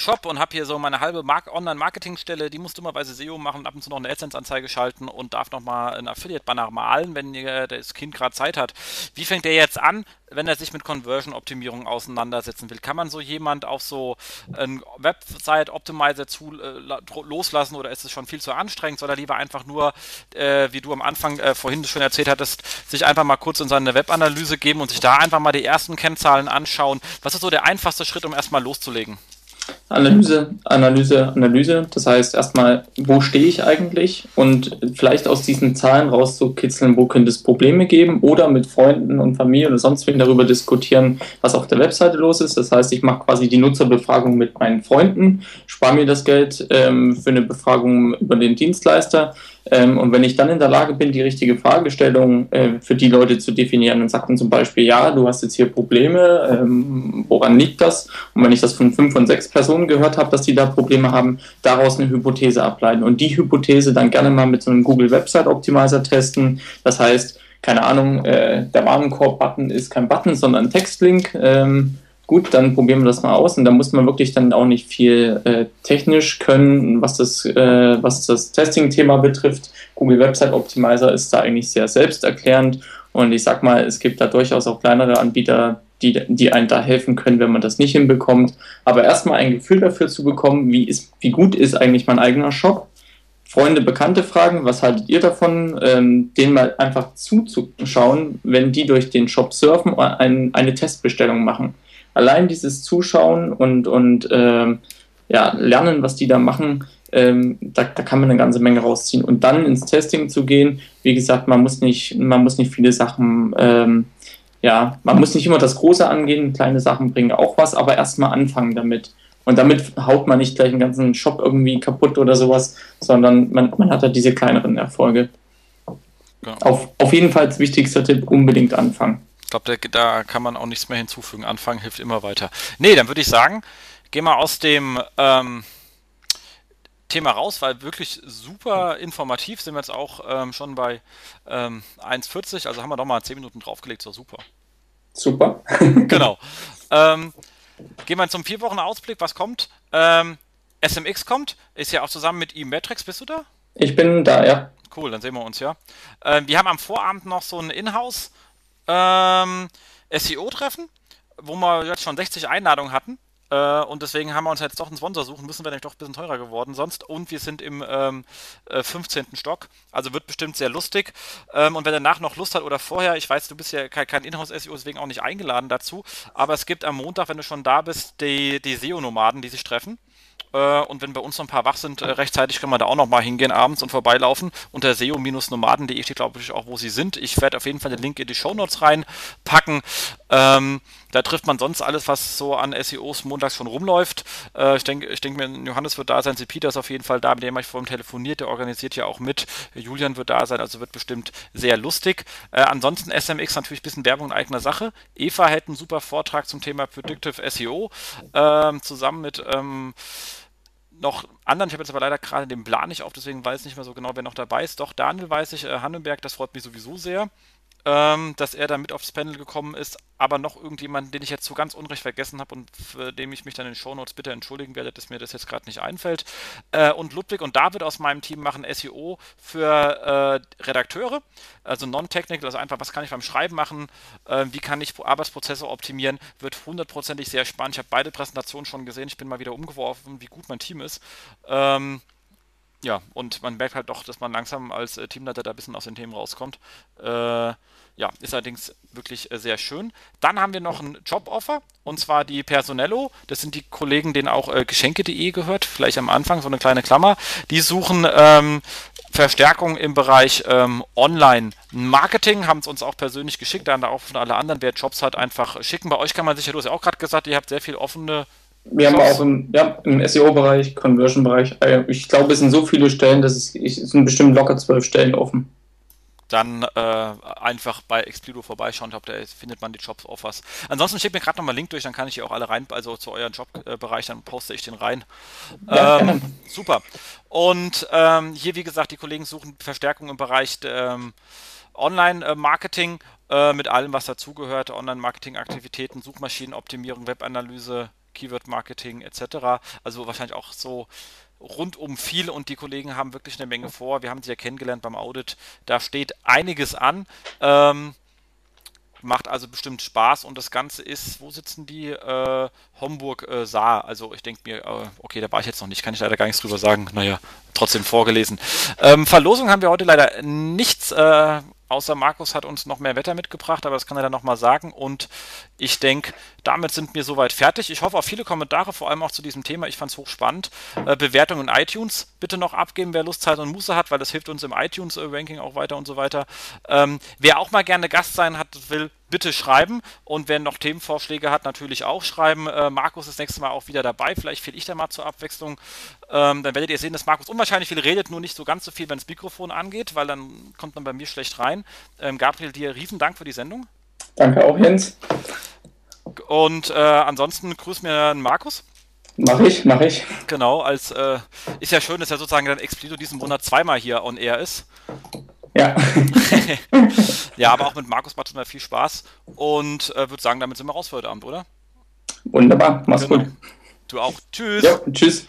Shop und habe hier so meine halbe Mark Online-Marketing-Stelle, die muss dummerweise SEO machen, ab und zu noch eine AdSense-Anzeige schalten und darf nochmal ein Affiliate-Banner malen, wenn das Kind gerade Zeit hat. Wie fängt der jetzt an, wenn er sich mit Conversion-Optimierung auseinandersetzen will? Kann man so jemand auf so ein Website-Optimizer äh, loslassen oder ist es schon viel zu anstrengend? Soll er lieber einfach nur, äh, wie du am Anfang äh, vorhin schon erzählt hattest, sich einfach mal kurz in seine Webanalyse geben und sich da einfach mal die ersten Kennzahlen anschauen? Was ist so der einfachste Schritt, um erstmal loszulegen? Analyse, Analyse, Analyse. Das heißt erstmal, wo stehe ich eigentlich und vielleicht aus diesen Zahlen rauszukitzeln, wo könnte es Probleme geben oder mit Freunden und Familie oder sonst wen darüber diskutieren, was auf der Webseite los ist. Das heißt, ich mache quasi die Nutzerbefragung mit meinen Freunden, spare mir das Geld ähm, für eine Befragung über den Dienstleister und wenn ich dann in der Lage bin, die richtige Fragestellung äh, für die Leute zu definieren und sagt dann zum Beispiel, ja, du hast jetzt hier Probleme, ähm, woran liegt das? Und wenn ich das von fünf von sechs Personen gehört habe, dass die da Probleme haben, daraus eine Hypothese ableiten und die Hypothese dann gerne mal mit so einem Google Website Optimizer testen. Das heißt, keine Ahnung, äh, der Warenkorb-Button ist kein Button, sondern ein Textlink. Ähm, gut, dann probieren wir das mal aus. Und da muss man wirklich dann auch nicht viel äh, technisch können, was das, äh, was das Testing-Thema betrifft. Google Website Optimizer ist da eigentlich sehr selbsterklärend. Und ich sag mal, es gibt da durchaus auch kleinere Anbieter, die, die einen da helfen können, wenn man das nicht hinbekommt. Aber erstmal ein Gefühl dafür zu bekommen, wie, ist, wie gut ist eigentlich mein eigener Shop. Freunde, Bekannte fragen, was haltet ihr davon, ähm, denen mal einfach zuzuschauen, wenn die durch den Shop surfen und ein, eine Testbestellung machen allein dieses Zuschauen und, und ähm, ja, lernen, was die da machen, ähm, da, da, kann man eine ganze Menge rausziehen. Und dann ins Testing zu gehen, wie gesagt, man muss nicht, man muss nicht viele Sachen, ähm, ja, man muss nicht immer das Große angehen, kleine Sachen bringen auch was, aber erstmal anfangen damit. Und damit haut man nicht gleich einen ganzen Shop irgendwie kaputt oder sowas, sondern man, man hat halt diese kleineren Erfolge. Ja. Auf, auf jeden Fall das wichtigste Tipp, unbedingt anfangen glaube, da kann man auch nichts mehr hinzufügen. Anfangen hilft immer weiter. Nee, dann würde ich sagen, gehen wir aus dem ähm, Thema raus, weil wirklich super informativ sind wir jetzt auch ähm, schon bei ähm, 1,40, also haben wir doch mal 10 Minuten draufgelegt, so super. Super. (laughs) (laughs) genau. Ähm, gehen wir zum vier Wochen Ausblick, was kommt? Ähm, SMX kommt, ist ja auch zusammen mit E-Matrix, bist du da? Ich bin da, ja. Cool, dann sehen wir uns ja. Ähm, wir haben am Vorabend noch so ein Inhouse- ähm, SEO-Treffen, wo wir jetzt schon 60 Einladungen hatten. Äh, und deswegen haben wir uns jetzt doch einen Sponsor suchen müssen, wäre nämlich doch ein bisschen teurer geworden sonst. Und wir sind im ähm, äh, 15. Stock, also wird bestimmt sehr lustig. Ähm, und wer danach noch Lust hat oder vorher, ich weiß, du bist ja kein, kein Inhouse-SEO, deswegen auch nicht eingeladen dazu. Aber es gibt am Montag, wenn du schon da bist, die, die SEO-Nomaden, die sich treffen. Äh, und wenn bei uns noch ein paar wach sind, äh, rechtzeitig können wir da auch noch mal hingehen abends und vorbeilaufen. Unter seo-nomaden.de steht, glaube ich, auch, wo sie sind. Ich werde auf jeden Fall den Link in die Show Notes reinpacken. Ähm, da trifft man sonst alles, was so an SEOs montags schon rumläuft. Äh, ich denke, ich denke mir, Johannes wird da sein, Sie Peter ist auf jeden Fall da, mit dem habe ich vorhin telefoniert, der organisiert ja auch mit. Julian wird da sein, also wird bestimmt sehr lustig. Äh, ansonsten SMX natürlich ein bisschen Werbung in eigener Sache. Eva hält einen super Vortrag zum Thema Predictive SEO äh, zusammen mit ähm, noch anderen, ich habe jetzt aber leider gerade den Plan nicht auf, deswegen weiß ich nicht mehr so genau, wer noch dabei ist. Doch, Daniel weiß ich, äh, Hannenberg, das freut mich sowieso sehr ähm, dass er da mit aufs Panel gekommen ist, aber noch irgendjemand, den ich jetzt so ganz unrecht vergessen habe und für dem ich mich dann in den Shownotes bitte entschuldigen werde, dass mir das jetzt gerade nicht einfällt. Äh, und Ludwig und David aus meinem Team machen SEO für äh, Redakteure, also non-technical, also einfach, was kann ich beim Schreiben machen, äh, wie kann ich Arbeitsprozesse optimieren, wird hundertprozentig sehr spannend. Ich habe beide Präsentationen schon gesehen, ich bin mal wieder umgeworfen, wie gut mein Team ist. Ähm, ja, und man merkt halt doch, dass man langsam als äh, Teamleiter da ein bisschen aus den Themen rauskommt. Äh, ja, ist allerdings wirklich äh, sehr schön. Dann haben wir noch ein Joboffer und zwar die Personello. Das sind die Kollegen, denen auch äh, Geschenke.de gehört. Vielleicht am Anfang so eine kleine Klammer. Die suchen ähm, Verstärkung im Bereich ähm, Online-Marketing, haben es uns auch persönlich geschickt, dann auch von alle anderen, wer Jobs hat, einfach schicken. Bei euch kann man sicher, du hast ja auch gerade gesagt, ihr habt sehr viel offene wir haben auch im, ja, im SEO-Bereich, Conversion-Bereich, äh, ich glaube, es sind so viele Stellen, dass es, es sind bestimmt locker zwölf Stellen offen dann äh, einfach bei Explido vorbeischauen. Glaube, da findet man die Jobs-Offers. Ansonsten schickt mir gerade nochmal einen Link durch, dann kann ich hier auch alle rein, also zu eurem Jobbereich, dann poste ich den rein. Ähm, super. Und ähm, hier, wie gesagt, die Kollegen suchen Verstärkung im Bereich ähm, Online-Marketing äh, mit allem, was dazugehört. Online-Marketing-Aktivitäten, Suchmaschinenoptimierung, Webanalyse, Keyword-Marketing etc. Also wahrscheinlich auch so rundum viel und die Kollegen haben wirklich eine Menge vor. Wir haben sie ja kennengelernt beim Audit. Da steht einiges an. Ähm, macht also bestimmt Spaß und das Ganze ist, wo sitzen die? Äh, Homburg äh, Saar. Also ich denke mir, äh, okay, da war ich jetzt noch nicht, kann ich leider gar nichts drüber sagen. Naja, trotzdem vorgelesen. Ähm, Verlosung haben wir heute leider nichts. Äh, außer Markus hat uns noch mehr Wetter mitgebracht, aber das kann er dann nochmal sagen. Und ich denke, damit sind wir soweit fertig. Ich hoffe auf viele Kommentare, vor allem auch zu diesem Thema. Ich fand es hochspannend. Äh, Bewertungen in iTunes bitte noch abgeben, wer Lust, Zeit und Muße hat, weil das hilft uns im iTunes-Ranking auch weiter und so weiter. Ähm, wer auch mal gerne Gast sein hat, will, bitte schreiben. Und wer noch Themenvorschläge hat, natürlich auch schreiben. Äh, Markus ist nächstes Mal auch wieder dabei. Vielleicht fehle ich da mal zur Abwechslung. Ähm, dann werdet ihr sehen, dass Markus unwahrscheinlich viel redet, nur nicht so ganz so viel, wenn das Mikrofon angeht, weil dann kommt man bei mir schlecht rein. Ähm, Gabriel, dir riesen Dank für die Sendung. Danke auch, Jens. Und äh, ansonsten grüß mir Markus. Mach ich, mach ich. Genau, als äh, ist ja schön, dass er sozusagen dann Explido diesen Monat zweimal hier on air ist. Ja. (laughs) ja, aber auch mit Markus macht es mir viel Spaß und äh, würde sagen, damit sind wir raus für heute Abend, oder? Wunderbar, mach's genau. gut. Du auch. Tschüss. Ja, tschüss.